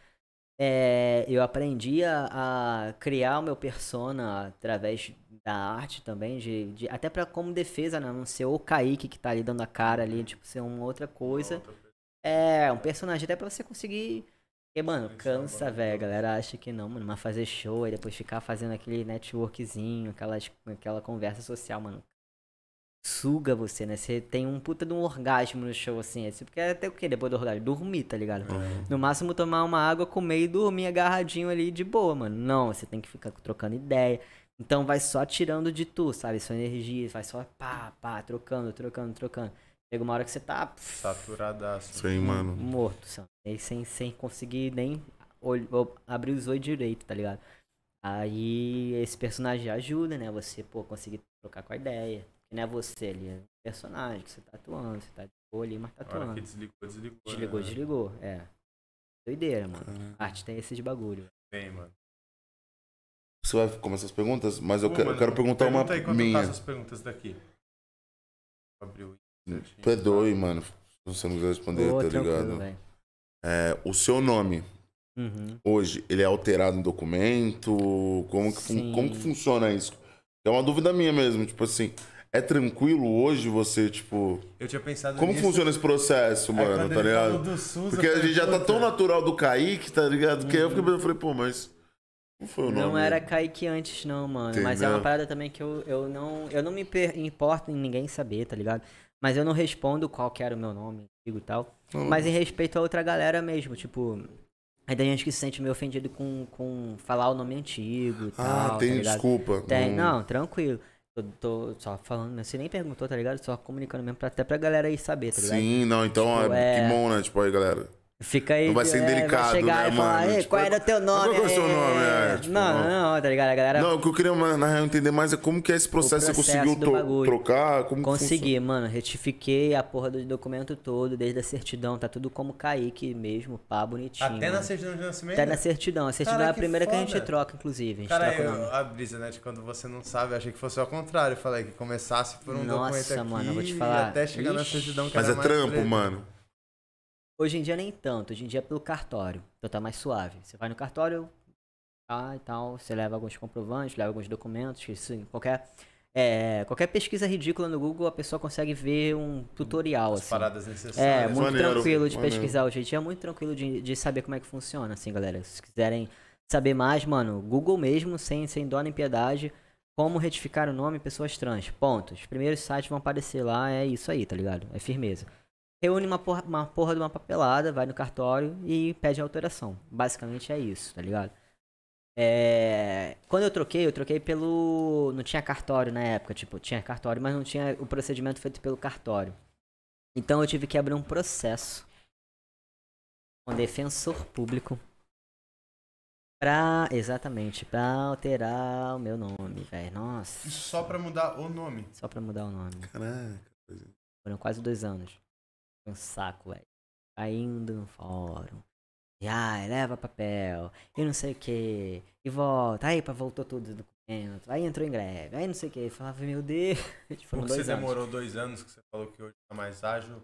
É, eu aprendi a, a criar o meu persona através da arte também, de, de- até pra como defesa, né? Não ser o Kaique que tá ali dando a cara ali, tipo, ser uma outra coisa. É, um personagem até pra você conseguir Porque, mano, cansa, velho. A galera acha que não, mano. Mas fazer show e depois ficar fazendo aquele networkzinho, aquelas, aquela conversa social, mano. Suga você, né? Você tem um puta de um orgasmo no show, assim. É tipo, quer ter o quê depois do orgasmo? Dormir, tá ligado? No máximo tomar uma água, comer e dormir agarradinho ali de boa, mano. Não, você tem que ficar trocando ideia. Então vai só tirando de tu, sabe? Sua energia, vai só pá, pá, trocando, trocando, trocando. Chega uma hora que você tá pff, Saturadaço. Isso aí, mano. morto, sabe? E sem, sem conseguir nem olh- ou- abrir os olhos direito, tá ligado? Aí esse personagem ajuda, né? Você, pô, conseguir trocar com a ideia. Que não é você ali, é um personagem que você tá atuando, você tá de boa ali, mas tá atuando. que desligou, desligou. Desligou, né? desligou, é. Doideira, mano. Arte tem esses bagulho. Bem, mano. Você vai começar as perguntas? Mas eu, Pô, quero, eu mano, quero perguntar uma pergunta aí quando eu minha. faço as perguntas daqui. Abriu. Tu é doido, mano. Se você não quiser responder, Pô, tá ligado? É, o seu nome, Uhum. hoje, ele é alterado em documento? Como que, como que funciona isso? É uma dúvida minha mesmo, tipo assim, é tranquilo hoje você, tipo... Eu tinha pensado Como nisso. funciona esse processo, Aí, mano, tá ligado? do SUS, Porque a gente já tá tão natural do Kaique, tá ligado? Que aí eu fiquei pensando, eu falei, pô, mas... Não foi o nome. Não era Kaique antes, não, mano. Mas é Entendeu? uma parada também que eu, eu não. Eu não me importo em ninguém saber, tá ligado? Mas eu não respondo qual que era o meu nome antigo e tal. Mas em respeito a outra galera mesmo, tipo. Aí tem gente que se sente meio ofendido com, com falar o nome antigo e Ah, tal. tem tá desculpa. Tem, Hum. não, tranquilo. Tô, tô só falando, você nem perguntou, tá ligado? Só comunicando mesmo, pra, até pra galera aí saber, tá ligado? Sim, não, então, Tipo, é... que é- bom, né? Tipo, aí, galera. Fica aí. Não vai ser é, indelicado, chegar né, e falar, mano? "Ei, Tipo, qual era o teu nome? qual que é o seu É, nome? É, tipo, não, não. não, tá ligado? A galera Não, o que eu queria, na real, entender mais é como que é esse processo, você processo conseguiu do to- bagulho. trocar, como que Consegui, mano. Retifiquei a porra do documento todo, desde a certidão. Tá tudo como Kaique mesmo, pá, bonitinho. Até na mano. certidão de nascimento? Até na certidão. A certidão Cara, é a que primeira que a foda. gente troca, inclusive. A gente Cara, troca eu, a brisa, né? De quando você não sabe, eu achei que fosse ao contrário. Eu falei que começasse por um Nossa, documento aqui mano, eu vou te e falar. até chegar na Ixi. certidão que Mas era é mais trampo, treta. mano. Hoje em dia nem tanto. Hoje em dia é pelo cartório. Então tá mais suave. Você vai no cartório, tá e tal. Você leva alguns comprovantes, leva alguns documentos. em qualquer, é, qualquer pesquisa ridícula no Google, a pessoa consegue ver um tutorial, As assim. paradas necessárias. É, muito Maneiro, tranquilo de maneiro. pesquisar hoje em dia, é muito tranquilo de, de saber como é que funciona, assim, galera. Se quiserem saber mais, mano, Google mesmo, sem, sem dó nem piedade, como retificar o nome pessoas trans. Ponto. Os primeiros sites vão aparecer lá, é isso aí, tá ligado? É firmeza. Reúne uma porra, uma porra de uma papelada, vai no cartório e pede a alteração. Basicamente é isso, tá ligado? É, Quando eu troquei, eu troquei pelo. Não tinha cartório na época, tipo, tinha cartório, mas não tinha o procedimento feito pelo cartório. Então eu tive que abrir um processo com defensor público pra. Exatamente, pra alterar o meu nome, velho. Nossa. Isso só pra mudar o nome. Só pra mudar o nome. Caraca. Foram quase dois anos. Um saco, velho. Caindo no fórum. E ai, leva papel. E não sei o que. E volta. Aí pra voltou tudo o documento. Aí entrou em greve. Aí não sei o que. Falava, meu Deus. Foram Porque você dois anos. demorou dois anos, que você falou que hoje tá mais ágil.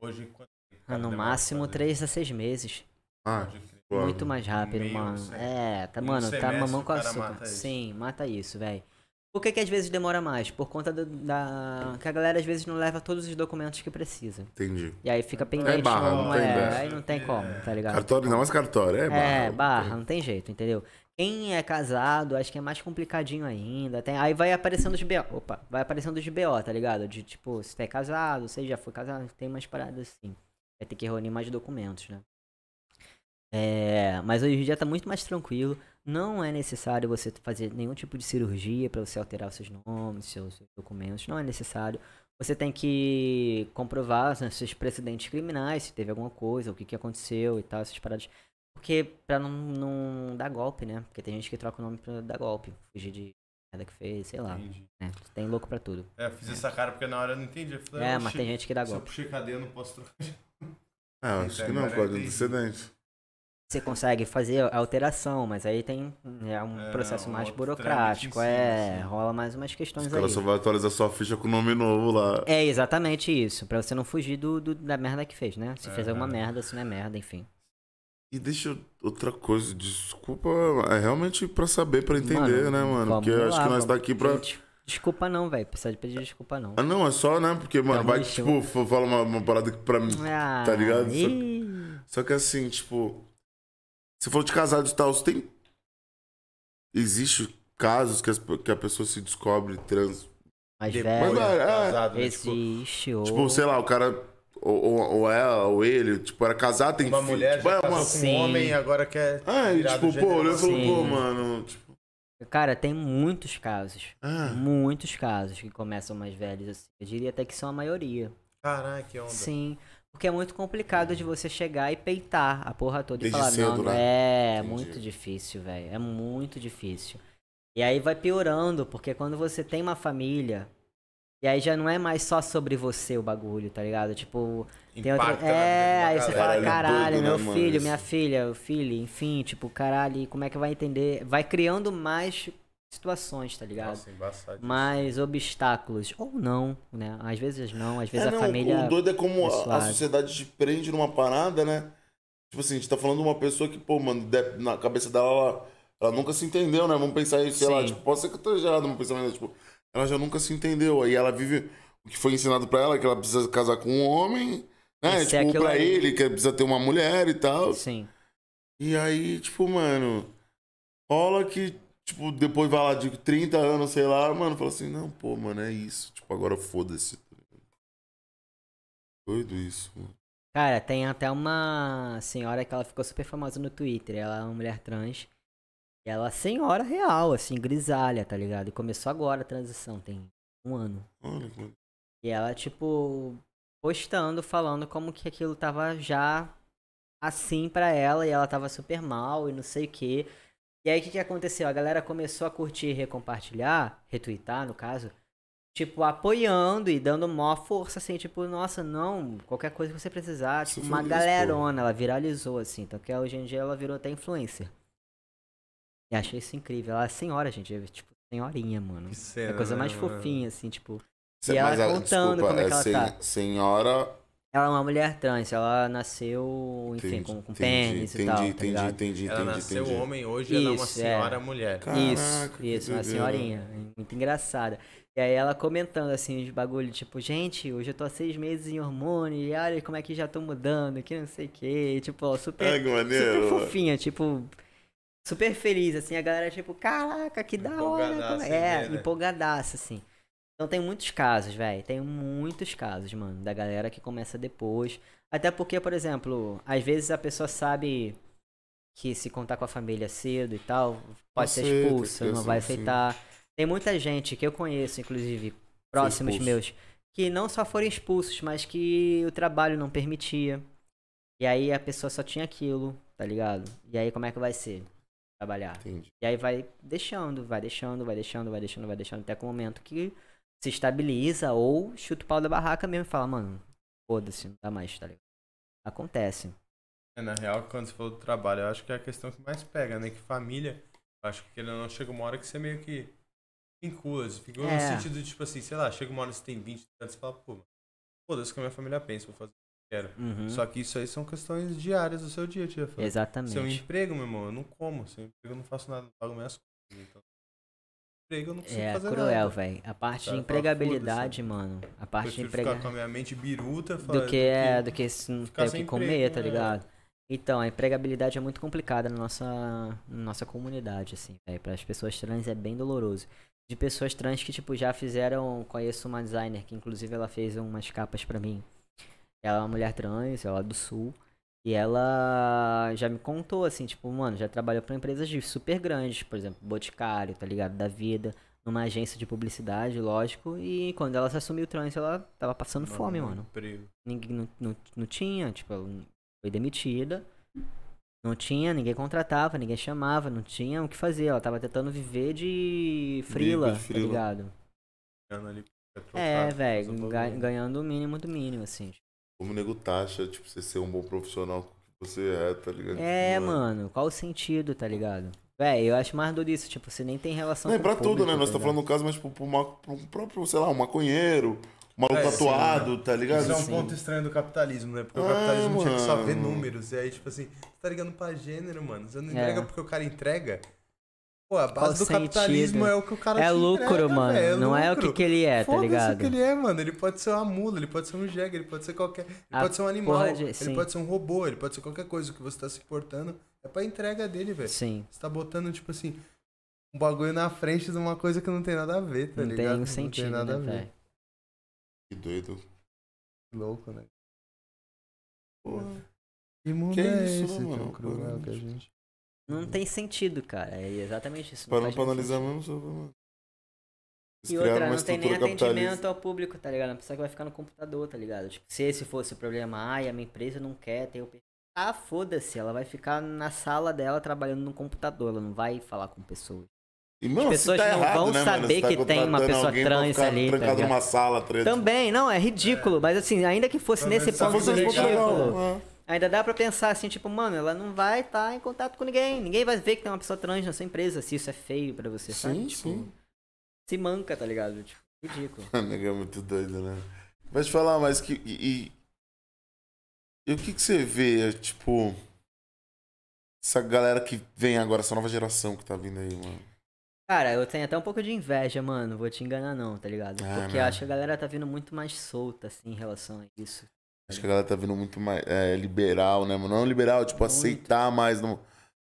Hoje, quanto tempo, Ah, no máximo três a seis meses. Ah. Muito mais rápido, mano. sem- É, tá, um mano, tá mamão com açúcar. mata. Sim, mata isso, velho. Por que, que às vezes demora mais? Por conta do- da. Que a galera às vezes não leva todos os documentos que precisa. Entendi. E aí fica pendente. barra, um, não tem é, aí não tem como, tá ligado? Cartório, ainda mais cartório. É barra. É, barra, não tem jeito, entendeu? Quem é casado, acho que é mais complicadinho ainda. Tem, aí vai aparecendo os BO. Opa, vai aparecendo os BO, tá ligado? De tipo, se tu é casado, você já foi casado, tem umas paradas assim. Vai ter que reunir mais documentos, né? É, mas hoje em dia tá muito mais tranquilo. Não é necessário você fazer nenhum tipo de cirurgia pra você alterar os seus nomes, seus, seus documentos. Não é necessário. Você tem que comprovar né, seus precedentes criminais, se teve alguma coisa, o que, que aconteceu e tal, essas paradas. Porque pra não, não dar golpe, né? Porque tem gente que troca o nome pra dar golpe, fugir de merda que fez, sei lá. Né? Tem louco pra tudo. É, eu fiz essa cara porque na hora eu não entendi. Eu falei, É, "Oxi, mas tem gente que dá Se eu golpe. puxei cadeia, eu não posso trocar. É, eu acho que não, por causa do antecedente. Você consegue fazer a alteração, mas aí tem é um É, processo mais burocrático. cima, é, assim. rola mais umas questões Os aí. caras só vão atualizar sua ficha com o nome novo lá. É exatamente isso, pra você não fugir do, do- da merda que fez, né? Se fez Aham. alguma merda, se não é merda, enfim. E deixa outra coisa, desculpa, é realmente pra saber, pra entender, Mano, né, mano? Porque eu acho lá, que nós tá vamos. aqui pra. Des- Desculpa não, velho. Precisa de pedir desculpa não. Ah, não, é só, né? Porque, mano, Tamo vai, tipo, fala uma, uma parada que pra mim. Ah, tá ligado? Só-. Só que assim, tipo. Você falou de casados e tal, você tem. Existe casos que, as- que a pessoa se descobre trans. Mais Depois velho. Mas, é, casado, né? Tipo, Existe, ou... Tipo, sei lá, o cara. Ou, ou, ou ela, ou ele, tipo, era casado, tem uma filho. mulher tipo, já é uma... com um homem e agora quer Ah, e, tipo, pô, gênero olhou e falou, pô, mano. Tipo, Cara, tem muitos casos. ah, Muitos casos que começam mais velhos, assim. Eu diria até que são a maioria. Caralho, que onda. Sim. Porque é muito complicado de você chegar e peitar a porra toda e Desde falar, cedo, não, né? é Entendi. muito difícil, velho. É muito difícil. E aí vai piorando, porque quando você tem uma família, e aí já não é mais só sobre você o bagulho, tá ligado? Tipo, tem outra... Impacta É, aí você fala, Caralho, caralho, doido, né, meu mano, filho, isso. minha filha, o filho, enfim, tipo, caralho, como é que vai entender? Vai criando mais situações, tá ligado? Nossa, embaçado. mais obstáculos. Ou não, né? Às vezes não, às vezes É, a não, família. O doido é como é a- a, sociedade te prende numa parada, né? Tipo assim, a gente tá falando de uma pessoa que, pô, mano, na cabeça dela, ela, ela nunca se entendeu, né? Vamos pensar isso, sei lá, Sim. tipo, pode ser que eu esteja errado no pensamento, mas, tipo, ela já nunca se entendeu. Aí ela vive o que foi ensinado pra ela, que ela precisa casar com um homem, né? E ser Tipo, aquilo pra ali. ele, que precisa ter uma mulher e tal. Sim. E aí, tipo, mano, rola que, tipo, depois vai lá de 30 anos, sei lá, mano, fala assim, não, pô, mano, é isso. Tipo, agora foda-se. Doido isso, mano. Cara, tem até uma senhora que ela ficou super famosa no Twitter. Ela é uma mulher trans. E ela é senhora real, assim, grisalha, tá ligado? E começou agora a transição, tem um ano. Olha, mano. E ela, tipo, postando, falando como que aquilo tava já assim pra ela e ela tava super mal e não sei o que. E aí o que, que aconteceu? A galera começou a curtir e recompartilhar, retweetar no caso, tipo, apoiando e dando maior força, assim, tipo, nossa, não, qualquer coisa que você precisar, tipo, uma isso, galerona, ela viralizou, assim, então que hoje em dia ela virou até influencer. E achei isso incrível. Ela é senhora, gente, é, tipo, senhorinha, mano. Que É cena, a coisa né, mais mano? fofinha, assim, tipo. Cê- E ela ela- contando desculpa, como é que ela sen- tá. Senhora. Ela é uma mulher trans, ela nasceu, enfim, Entendi, com, com entendi, pênis entendi, e tal, tá entendi, ligado? entendi, Ela entendi, nasceu entendi. homem, hoje ela é uma Isso, é. senhora mulher. Caraca, isso, isso, uma senhorinha, muito engraçada. E aí ela comentando assim, os bagulho, tipo, gente, hoje eu tô há seis meses em hormônio, e olha como é que já tô mudando, que não sei o que, tipo, ó, super, maneiro. super fofinha, tipo, super feliz, assim, a galera, tipo, caraca, que da hora. Como é?" É, né? empolgadaça, assim. Então tem muitos casos, velho. Tem muitos casos, mano, da galera que começa depois. Até porque, por exemplo, às vezes a pessoa sabe que se contar com a família cedo e tal, pode ser Aceita, expulsa, que não assim, vai sim. aceitar. Tem muita gente que eu conheço, inclusive, próximos meus, que não só foram expulsos, mas que o trabalho não permitia. E aí a pessoa só tinha aquilo, tá ligado? E aí como é que vai ser? Trabalhar. Entendi. E aí vai deixando, vai deixando, vai deixando, vai deixando, vai deixando, até com o momento que se estabiliza ou chuta o pau da barraca mesmo e fala, mano, foda-se, não dá mais, tá ligado? Acontece. É, na real, quando você falou do trabalho, eu acho que é a questão que mais pega, né? Que família, eu acho que ou não, chega uma hora que você meio que vincula, fica É. no sentido de, tipo assim, sei lá, chega uma hora que você tem 20 anos e você fala, pô, foda-se o que a minha família pensa, vou fazer o que eu quero. Uhum. Só que isso aí são questões diárias do seu dia, tia. Seu Exatamente. emprego, meu irmão, eu não como. Seu emprego eu não faço nada, não pago minhas coisas. Então, emprego eu não consigo É fazer cruel, nada. velho. A parte Cara, de fala, empregabilidade, mano. A parte de Prefiro emprega... ficar com a minha mente biruta, falar, do que é, do que se não ter o que comer, emprego, tá é. ligado? Então, a empregabilidade é muito complicada na nossa, na nossa comunidade, assim, velho. Para as pessoas trans é bem doloroso. De pessoas trans que, tipo, já fizeram. Conheço uma designer que, inclusive, ela fez umas capas pra mim. Ela é uma mulher trans, ela é do sul. E ela já me contou, assim, tipo, mano, já trabalhou pra empresas de super grandes, por exemplo, Boticário, tá ligado? Da vida, numa agência de publicidade, lógico. E quando ela se assumiu trans, ela tava passando fome, mano Emprego. ninguém não, não, não tinha, tipo, ela foi demitida. Não tinha, ninguém contratava, ninguém chamava, não tinha o que fazer. Ela tava tentando viver de frila, de tá frila. ligado? Ganhando ali, é velho, ganhando o mínimo do mínimo, assim. Como o nego taxa, tipo, você ser um bom profissional que você é, tá ligado? É, Tipo, mano, qual o sentido, tá ligado? Véi, eu acho mais doido isso, tipo, você nem tem relação Não, é com pra o tudo, público, né? Nós tá ligado? falando no caso, mas tipo, pro, uma, pro próprio, sei lá, um maconheiro, um maluco É, tatuado, tá ligado? Isso é um Sim. ponto estranho do capitalismo, né? Porque o Ah, capitalismo tinha que só ver mano. números. E aí, tipo assim, você tá ligando pra gênero, mano. Você não É. entrega porque o cara entrega. Pô, a Qual base do sentido? capitalismo é o que o cara É lucro, entrega, mano. é não é o lucro. que, que ele é, tá Foda-se ligado? o que ele é, mano. Ele pode ser uma mula, ele pode ser um jegue, ele pode ser qualquer. Ele A pode ser um animal, de- ele sim. pode ser um robô, ele pode ser qualquer coisa. O que você tá se importando é pra entrega dele, velho. Sim. Você tá botando, tipo assim, um bagulho na frente de uma coisa que não tem nada a ver, tá não ligado? tem um sentido, nada a né, ver. velho? Que doido. Louco, né? Porra. Que mundo Que é isso, esse, tão cruel que a gente... Não tem sentido, cara. É exatamente isso. não Parando pra analisar sentido. mesmo mano. E outra, não tem nem atendimento ao público, tá ligado? A pessoa que vai ficar no computador, tá ligado? Tipo, se esse fosse o problema, ai, a minha empresa não quer ter o. Ah, foda-se, ela vai ficar na sala dela trabalhando no computador, ela não vai falar com pessoas. E, mano, As pessoas tá não errado, vão né, saber tá que tem uma pessoa trans ali, tá numa sala. Também, não, é ridículo, mas assim, ainda que fosse nesse ponto fosse ridículo, legal? Ainda dá pra pensar assim, tipo, mano, ela não vai estar em contato com ninguém, ninguém vai ver que tem uma pessoa trans na sua empresa, se isso é feio pra você, sabe? Sim, Tipo, sim. se manca, tá ligado? Tipo, ridículo. Nega é muito doido, né? Vai te falar, mas que. E, e- e o que, que você vê, tipo. Essa galera que vem agora, essa nova geração que tá vindo aí, mano. Cara, eu tenho até um pouco de inveja, mano. Vou te enganar não, tá ligado? Ah, Porque eu acho que a galera tá vindo muito mais solta, assim, em relação a isso. Acho que a galera tá vindo muito mais é, liberal, né, mano? Não liberal, tipo, Muito. aceitar mais.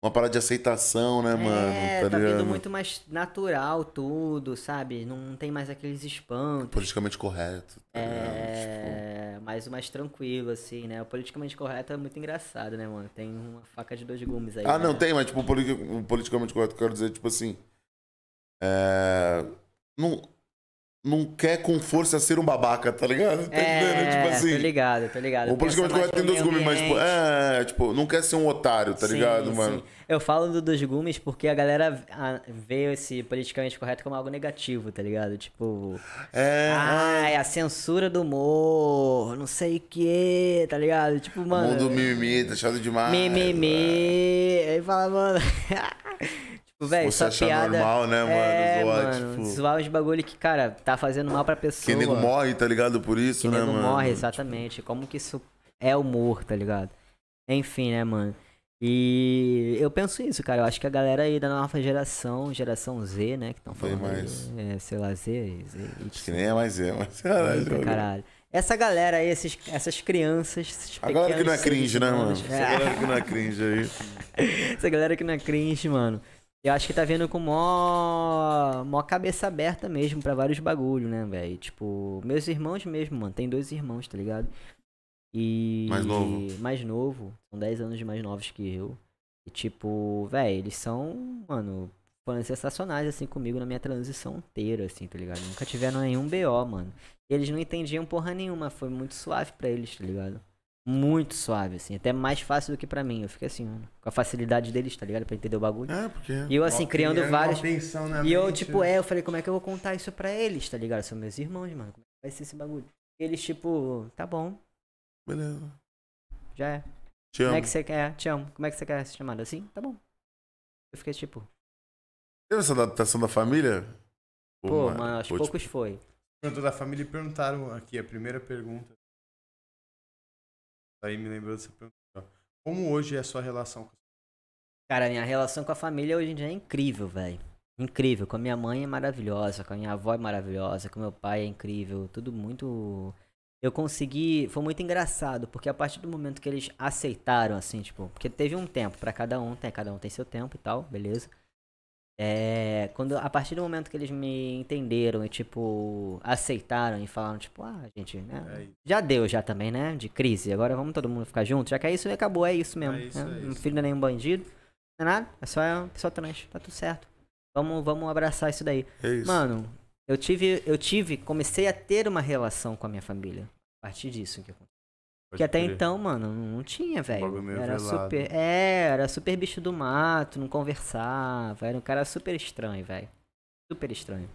Uma parada de aceitação, né, mano? é, Tá tá vindo muito mais natural tudo, sabe? Não tem mais aqueles espantos. Politicamente correto. Tá ligado? Tipo, É, mais o mais tranquilo, assim, né? O politicamente correto é muito engraçado, né, mano? Tem uma faca de dois gumes aí. Ah, não, né? tem, mas tipo, o poli- o politicamente correto, eu quero dizer, tipo assim. É. Não, não quer com força ser um babaca, tá ligado? Tá É, entendendo? Tipo assim. tô ligado, tô ligado. O politicamente mais correto tem dois gumes, mas, tipo, é, tipo, não quer ser um otário, tá Sim, ligado, sim. mano? Eu falo do dos gumes porque a galera ah, vê esse politicamente correto como algo negativo, tá ligado? Tipo, É. ai, a censura do humor, não sei o que, tá ligado? Tipo, o mano. mundo mimimi, tá chato demais. Mimimi. Aí fala, mano. tipo, Você só achar piada. normal, né, mano? É, Zoar, mano, tipo- zoar os bagulho que, cara, tá fazendo mal pra pessoa. Que nego morre, tá ligado? Por isso, Que né, nego mano? morre, exatamente. Como que isso é humor, tá ligado? Enfim, né, mano? E eu penso isso, cara. Eu acho que a galera aí da nova geração, geração Z, né? Que estão falando. aí, mais. É, sei lá, Z, Z, Acho que nem é mais é, mas caralho. Eita, caralho. Essa galera aí, esses, essas crianças. Esses A galera que não é cringe, né, mano? Essa galera que não é cringe aí. Essa galera que não é cringe, mano. Eu acho que tá vindo com mó, mó cabeça aberta mesmo pra vários bagulho, né, velho? Tipo, meus irmãos mesmo, mano. Tem dois irmãos, tá ligado? E. Mais novo? Mais novo. São 10 anos de mais novos que eu. E, tipo, velho, eles são, mano, foram sensacionais, assim, comigo na minha transição inteira, assim, tá ligado? Nunca tiveram nenhum BO, mano. E eles não entendiam porra nenhuma. Foi muito suave pra eles, tá ligado? Muito suave, assim. Até mais fácil do que pra mim. Eu fiquei assim, mano, com a facilidade deles, tá ligado? Pra entender o bagulho. É, porque. E eu, assim, criando criando vários. na E eu, mente, tipo, né? é, eu falei, como é que eu vou contar isso pra eles, tá ligado? São meus irmãos, mano. Como é que vai ser esse bagulho? E eles, tipo, tá bom, Beleza. já é. Te Como amo. é que você quer? Te amo. Como é que você quer ser chamado assim? Tá bom. Eu fiquei tipo, Teve essa adaptação da família? pô, mano, aos pô, poucos foi. Perguntou da família e perguntaram aqui, a primeira pergunta. Aí me lembrou dessa pergunta. Como hoje é a sua relação com Cara, minha relação com a família hoje em dia é incrível, velho. Incrível. Com a minha mãe é maravilhosa, com a minha avó é maravilhosa, com meu pai é incrível. Tudo muito. Eu consegui. Foi muito engraçado, porque a partir do momento que eles aceitaram, assim, tipo. Porque teve um tempo pra cada um, tem, cada um tem seu tempo e tal, beleza. É. Quando, a partir do momento que eles me entenderam e, tipo, aceitaram e falaram, tipo, ah, gente, né? Aí. Já deu já também, né? De crise. Agora vamos todo mundo ficar junto. Já que é isso, acabou, é isso mesmo. É isso, né? é filho não é nenhum bandido. Não é nada. É só pessoa trans. Tá tudo certo. Vamos, vamos abraçar isso daí. É isso. Mano, eu tive, eu tive, comecei a ter uma relação com a minha família. A partir disso que aconteceu. Porque até crer. então, mano, não tinha, velho. Era velado. super. É, era super bicho do mato, não conversava. Era um cara super estranho, velho. Super estranho.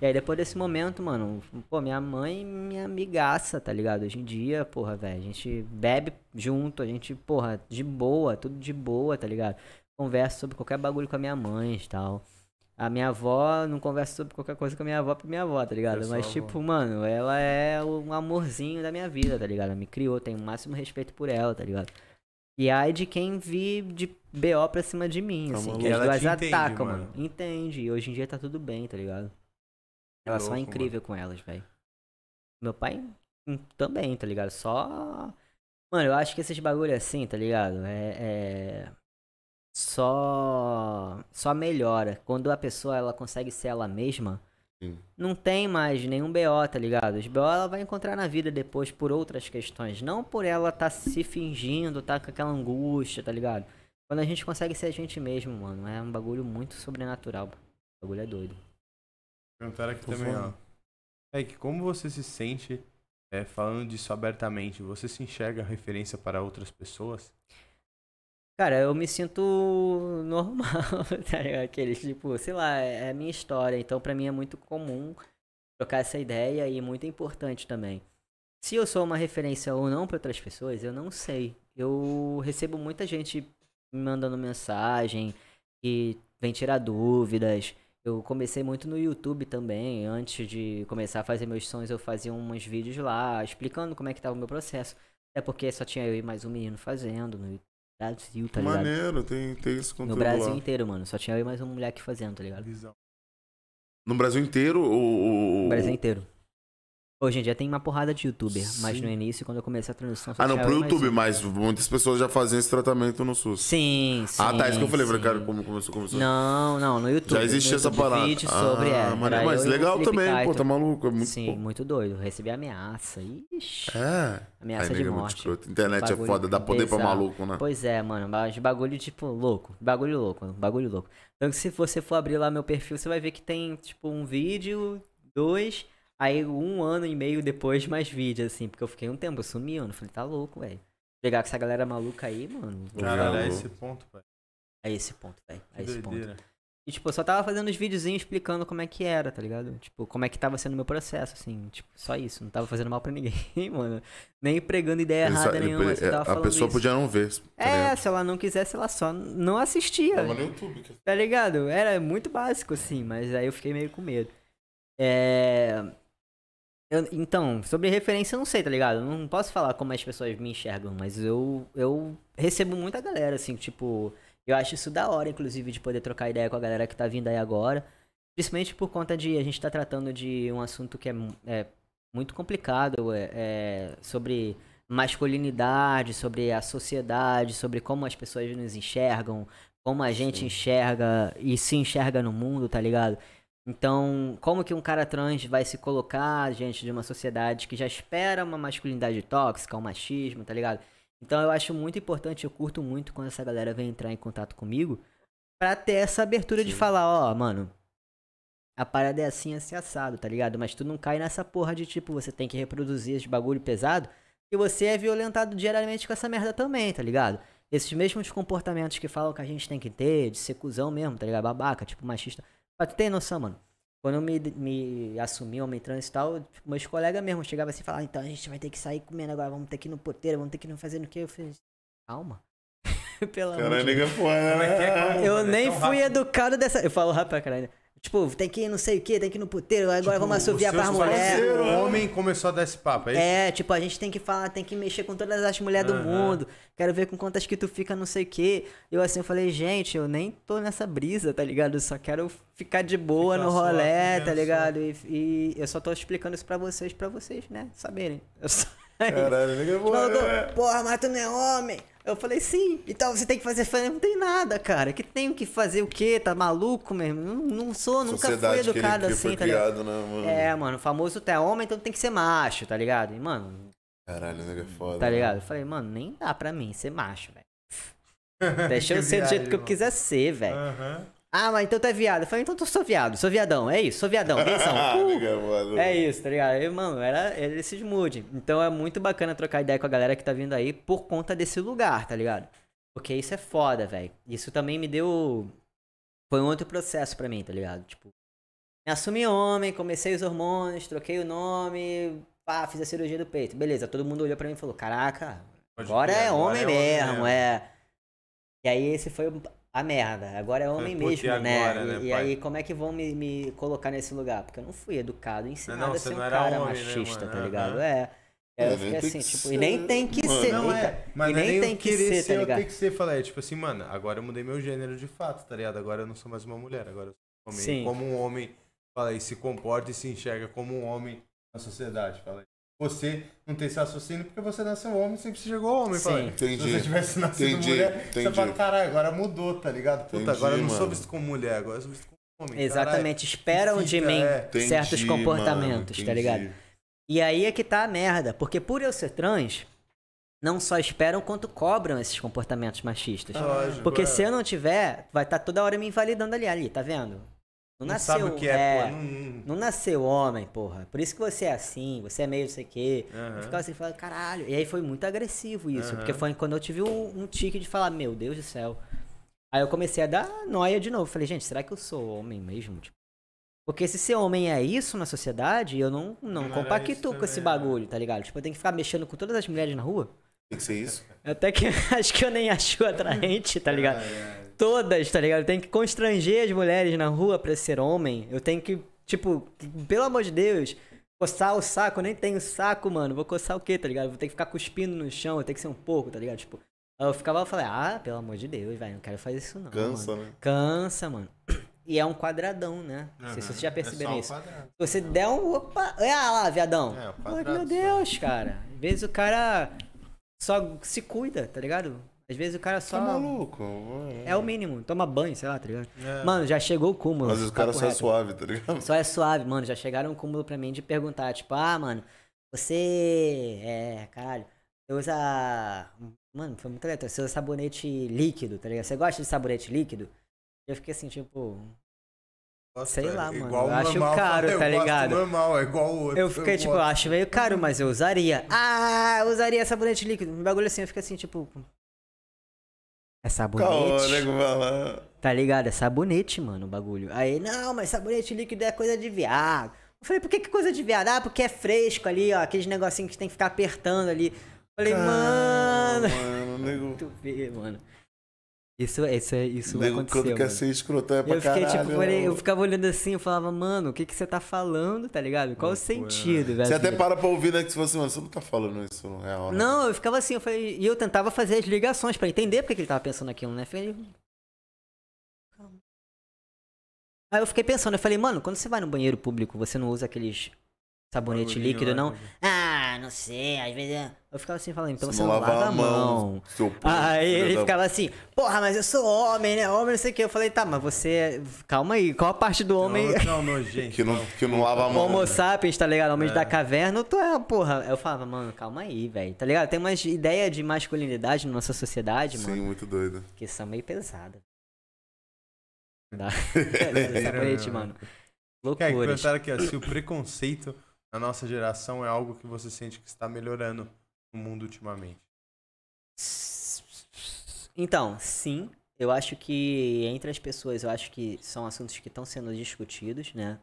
E aí depois desse momento, mano, pô, minha mãe, minha amigaça, tá ligado? Hoje em dia, porra, velho, a gente bebe junto, a gente, porra, de boa, tudo de boa, tá ligado? Conversa sobre qualquer bagulho com a minha mãe e tal. A minha avó, não conversa sobre qualquer coisa com a minha avó pra minha avó, tá ligado? É Mas, avó. tipo, mano, ela é um amorzinho da minha vida, tá ligado? Ela me criou, tenho o máximo respeito por ela, tá ligado? E ai de quem vir de BO pra cima de mim, Tá assim. Que as duas atacam, mano. mano. Entende. E hoje em dia tá tudo bem, tá ligado? Ela só é incrível com elas, velho. Meu pai hum, também, tá ligado? Só. Mano, eu acho que esses bagulho assim, tá ligado? É. é... Só. Só melhora. Quando a pessoa ela consegue ser ela mesma, Sim. não tem mais nenhum BO, tá ligado? Os BO ela vai encontrar na vida depois por outras questões. Não por ela tá se fingindo, tá com aquela angústia, tá ligado? Quando a gente consegue ser a gente mesmo, mano, é um bagulho muito sobrenatural. O bagulho é doido. Perguntaram aqui Por também, ó. É que como você se sente é, falando disso abertamente? Você se enxerga referência para outras pessoas? Cara, eu me sinto normal, tá ligado? Aqueles, tipo, sei lá, é a minha história, então pra mim é muito comum trocar essa ideia e muito importante também. Se eu sou uma referência ou não pra outras pessoas, eu não sei. Eu recebo muita gente me mandando mensagem e vem tirar dúvidas. Eu comecei muito no YouTube também. Antes de começar a fazer meus sons, eu fazia uns vídeos lá explicando como é que tava o meu processo. É porque só tinha eu e mais um menino fazendo no Brasil, tá ligado? Maneiro, tem, tem esse No conteúdo Brasil lá. inteiro, mano. Só tinha eu e mais um moleque fazendo, tá ligado? No Brasil inteiro, o... o- No Brasil inteiro. Hoje em dia tem uma porrada de youtuber, mas Sim. no início, quando eu comecei a transição, só Ah, não, pro YouTube, mas muitas pessoas já faziam esse tratamento no SUS. Sim, sim. ah, tá, isso que eu falei, sim. cara, como começou, começou. Não, não, no YouTube. Já existia essa parada. Vídeo sobre, ah, é, mas, mas legal também, pô, Kaiton. tá maluco, é muito Sim, muito doido. Recebi ameaça. Ixi. É. Ameaça Aí, de muito morte. Internet é foda, dá poder pra bizarro. maluco, né? Pois é, mano, mas bagulho tipo louco, bagulho louco, bagulho louco. Então se você for abrir lá meu perfil, você vai ver que tem tipo um vídeo, dois, aí um ano e meio depois mais vídeo, assim, porque eu fiquei um tempo sumindo, eu falei, tá louco, velho. Pegar com essa galera maluca aí, mano. Caralho, é louco. esse ponto, pai. A esse ponto, velho. A Que esse ponto. E, tipo, eu só tava fazendo os videozinhos explicando como é que era, tá ligado? Tipo, como é que tava sendo o meu processo, assim. Tipo, só isso. Não tava fazendo mal pra ninguém, mano. Nem pregando ideia só- errada nenhuma. podia- Você tava a falando pessoa isso. podia não ver. tá É, se ela não quisesse, ela só não assistia. Tava no YouTube. Tá ligado? Era muito básico, assim, mas aí eu fiquei meio com medo. É. eu- então, sobre referência eu não sei, tá ligado? Eu não posso falar como as pessoas me enxergam, mas eu, eu recebo muita galera, assim, tipo. Eu acho isso da hora, inclusive, de poder trocar ideia com a galera que tá vindo aí agora. Principalmente por conta de a gente tá tratando de um assunto que é, é muito complicado, é, é sobre masculinidade, sobre a sociedade, sobre como as pessoas nos enxergam, como a gente Sim. enxerga e se enxerga no mundo, tá ligado? Então, como que um cara trans vai se colocar diante de uma sociedade que já espera uma masculinidade tóxica, um machismo, tá ligado? Então eu acho muito importante, eu curto muito quando essa galera vem entrar em contato comigo pra ter essa abertura de Sim. falar, ó, mano, a parada é assim, assim, assado, tá ligado? Mas tu não cai nessa porra de tipo, você tem que reproduzir esse bagulho pesado e você é violentado diariamente com essa merda também, tá ligado? Esses mesmos comportamentos que falam que a gente tem que ter, de ser cuzão mesmo, tá ligado? Babaca, tipo, machista. Pra tu ter noção, mano. Quando eu me, me assumi homem trans e tal, tipo, meus colegas mesmo chegavam assim e falavam, então a gente vai ter que sair comendo agora, vamos ter que ir no poteiro, vamos ter que ir no fazendo o quê? Eu falei, calma. Pelo amor de Deus. Como é é? né? Como? Eu É nem fui educado dessa. Eu falo rápido pra caralho. Tipo, tem que ir não sei o que, tem que ir no puteiro, agora Tipo, vamos assoviar pras mulheres. parceiros, O homem começou a dar esse papo, é isso? É, tipo, a gente tem que falar, tem que mexer com todas as mulheres do Aham. mundo. Quero ver com quantas que tu fica, não sei o quê. Eu assim, eu falei, gente, eu nem tô nessa brisa, tá ligado? Eu só quero ficar de boa Ficar no vivendo tá ligado? E, e eu só tô explicando isso pra vocês, pra vocês, né, saberem. Eu só... Caralho, nega foda. Falou, porra, mas tu não é homem. Eu falei, sim, então você tem que fazer. Falei, não tem nada, cara. Que tenho que fazer o quê? Tá maluco mesmo? Não, não sou, nunca fui Sociedade que ele- educado que assim, tá ligado? criado, né, mano? É, mano, o famoso tu é homem, então tem que ser macho, tá ligado? E, mano, Caralho, nega foda. tá ligado? Eu falei, mano, nem dá pra mim ser macho, velho. Deixa eu ser do jeito viagem, que eu mano. quiser ser, velho. Aham. Ah, mas então tu é viado. Eu falei, então tu sou viado, sou viadão, é isso, sou viadão, são? Ah, Uh, é isso, tá ligado? E, mano, era, era esses mood. Então é muito bacana trocar ideia com a galera que tá vindo aí por conta desse lugar, tá ligado? Porque isso é foda, velho. Isso também me deu. Foi um outro processo pra mim, tá ligado? Tipo, me assumi homem, comecei os hormônios, troquei o nome, pá, fiz a cirurgia do peito. Beleza, todo mundo olhou pra mim e falou: Caraca, Pode agora é agora homem é homem mesmo, mesmo. é. E aí esse foi o- a merda. Agora é homem mesmo, né? agora, né, E, e aí como é que vão me, me colocar nesse lugar? Porque eu não fui educado, ensinado não, a ser um cara homem, né, machista, mano? tá ligado? É. Aí eu É, nem fiquei assim, tipo, e nem ser, tem que mano. ser. Não é, mas e é nem nem tem que querer ser, ser, tá ligado? tem que ser. Falar, é tipo assim, mano, agora eu mudei meu gênero de fato, tá ligado? Agora eu não sou mais uma mulher, agora eu sou um homem. Sim. Como um homem, fala aí, se comporta e se enxerga como um homem na sociedade, fala aí. Você não tem esse raciocínio porque você nasceu homem, sempre se chegou homem. Sim. Entendi. Se você tivesse nascido Entendi, mulher, você entendi. fala, caralho, agora mudou, tá ligado? Puta, Entendi, agora eu não sou mano. visto como mulher, agora eu sou visto como homem. Exatamente, esperam de fita, mim é. Entendi, certos mano, comportamentos, tá entendi. ligado? E aí é que tá a merda, porque por eu ser trans, não só esperam quanto cobram esses comportamentos machistas. Lógico, Porque é. se eu não tiver, vai estar toda hora me invalidando ali, ali, tá vendo? Não, Não nasceu, sabe o que é, pô. Não, nasceu homem, porra. Por isso que você é assim, você é meio não sei o quê. Aham. Eu ficava assim, falando, caralho. E aí foi muito agressivo isso, Aham. porque foi quando eu tive um, um tique de falar, meu Deus do céu. Aí eu comecei a dar noia de novo. Falei, gente, será que eu sou homem mesmo? Tipo, porque se ser homem é isso na sociedade, eu não, não Não isso com esse né? bagulho, tá ligado? Tipo, eu tenho que ficar mexendo com todas as mulheres na rua. Tem que ser isso? Até que acho que eu nem acho atraente, tá ligado? É, é. Todas, tá ligado? Eu tenho que constranger as mulheres na rua pra ser homem. Eu tenho que, tipo, pelo amor de Deus, coçar o saco. Eu nem tenho saco, mano. Vou coçar o quê, tá ligado? Vou ter que ficar cuspindo no chão, eu tenho que ser um pouco, tá ligado? Tipo, eu ficava, eu falei, ah, pelo amor de Deus, velho, não quero fazer isso não. Cansa, mano. né? Cansa, mano. E é um quadradão, né? Não sei se vocês já Aham. perceberam É só um isso. quadrado. Se você der um. Opa! Olha lá, viadão. É, Ai, quadrado meu só. Deus, cara. Às vezes o cara só se cuida, tá ligado? Às vezes o cara só. Tá maluco? É o mínimo. Toma banho, sei lá, tá ligado? É. Mano, já chegou o cúmulo. Às vezes o cara só é suave, tá ligado? Só é suave, mano. Já chegaram um cúmulo pra mim de perguntar, tipo, ah, mano, você. É, caralho. Você usa. Mano, foi muito legal. Você usa sabonete líquido, tá ligado? Você gosta de sabonete líquido? Eu fiquei assim, tipo. Nossa, sei é lá, mano, igual eu acho caro, eu tá ligado? normal, é igual o outro. Eu fiquei, tipo, eu gosto. acho meio caro, mas eu usaria. Ah, eu usaria sabonete líquido. Um bagulho assim, eu fico assim, tipo. É sabonete. lá. Tá ligado? É sabonete, mano, o bagulho. Aí, não, mas sabonete líquido é coisa de viado. Eu falei, por que, que coisa de viado? Ah, porque é fresco ali, ó. Aqueles negocinhos que tem que ficar apertando ali. Eu falei, mano. Mano, nego. Tu vê, mano. Isso, isso, isso vai Nego, acontecer. quando quer ser escrotão é pra Eu fiquei, caralho. tipo, falei- eu ficava olhando assim, eu falava, mano, o que que você tá falando, tá ligado? Qual o Loucura, sentido, velho? Você até para pra ouvir, né? Que você fala assim, mano, você não tá falando isso no real, né? Não, eu ficava assim, eu falei, e eu tentava fazer as ligações pra entender porque que ele tava pensando aquilo, né? Falei. Aí eu fiquei pensando, eu falei, mano, quando você vai no banheiro público, você não usa aqueles sabonete Bagulhinho líquido, lá, não? né? Ah, não sei, às vezes. é- Eu ficava assim falando, então Você não lava a mão. seu porco, Aí ele da- ficava assim, porra, mas eu sou homem, né? Homem, não sei o que. Eu falei, tá, mas você. Calma aí, qual a parte do homem. Não, não, nojento. Que não, que não lava a mão. Homo sapiens, tá ligado? Homens É. da caverna, tu é, porra. Eu falava, mano, calma aí, velho. Tá ligado? Tem umas ideias de masculinidade na nossa sociedade, Sim, mano, muito doido. que são meio pesadas. Dá. É, Sabonete, mano. Quer Loucuras. perguntaram aqui, ó, se o preconceito na nossa geração é algo que você sente que está melhorando no mundo ultimamente. Então, sim. Eu acho que entre as pessoas, eu acho que são assuntos que estão sendo discutidos, né?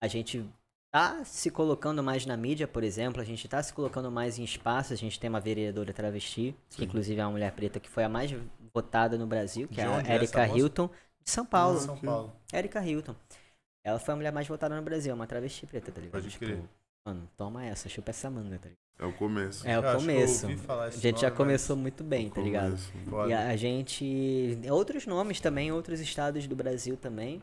A gente tá se colocando mais na mídia, por exemplo, a gente tá se colocando mais em espaço, a gente tem uma vereadora travesti, que Sim. inclusive é uma mulher preta que foi a mais votada no Brasil, que De é a onde é Erika essa moça? Hilton, de São Paulo. São Paulo. Erika Hilton. Ela foi a mulher mais votada no Brasil, é uma travesti preta, tá ligado? Pode crer. Mano, toma essa, chupa essa manga, tá ligado? É o começo. É Eu o acho que eu começo. ouvi falar A gente já nome, começou muito bem, O tá ligado? começo. mas. E a, a gente. Outros nomes também, outros estados do Brasil também.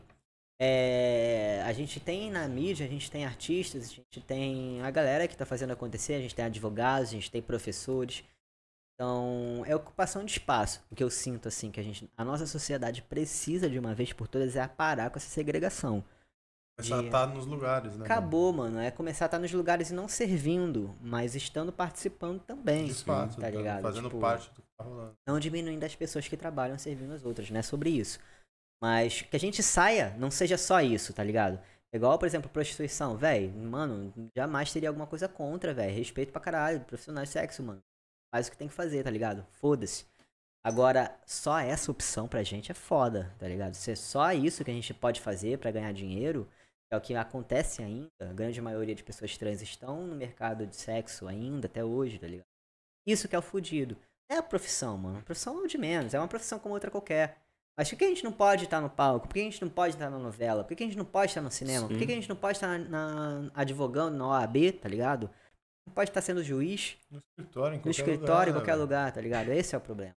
É, a gente tem na mídia, a gente tem artistas, a gente tem a galera que tá fazendo acontecer, a gente tem advogados, a gente tem professores. Então, é ocupação de espaço. O que eu sinto, assim, que a gente. A nossa sociedade precisa de uma vez por todas é parar com essa segregação. Começar a estar nos lugares, né? Acabou, mano. É começar a estar nos lugares e não servindo, mas estando participando também. De fato, tá ligado? Fazendo Tipo, parte do que tá rolando. não diminuindo as pessoas que trabalham servindo as outras, não é sobre isso. Mas que a gente saia, não seja só isso, tá ligado? Igual, por exemplo, prostituição, velho, mano, jamais teria alguma coisa contra, velho. Respeito pra caralho, profissionais de sexo, mano. Faz o que tem que fazer, tá ligado? Foda-se. Agora, só essa opção pra gente é foda, tá ligado? Se é só isso que a gente pode fazer pra ganhar dinheiro, é o que acontece ainda. A grande maioria de pessoas trans estão no mercado de sexo ainda, até hoje, tá ligado? Isso que é o fudido. É a profissão, mano. A profissão é o de menos. É uma profissão como outra qualquer. Mas por que a gente não pode estar no palco? Por que a gente não pode estar na novela? Por que a gente não pode estar no cinema? Por que Sim. a gente não pode estar na, na- advogando na OAB, tá ligado? pode estar sendo juiz, No escritório, em no qualquer escritório, lugar, em qualquer lugar, tá ligado? Esse é o problema.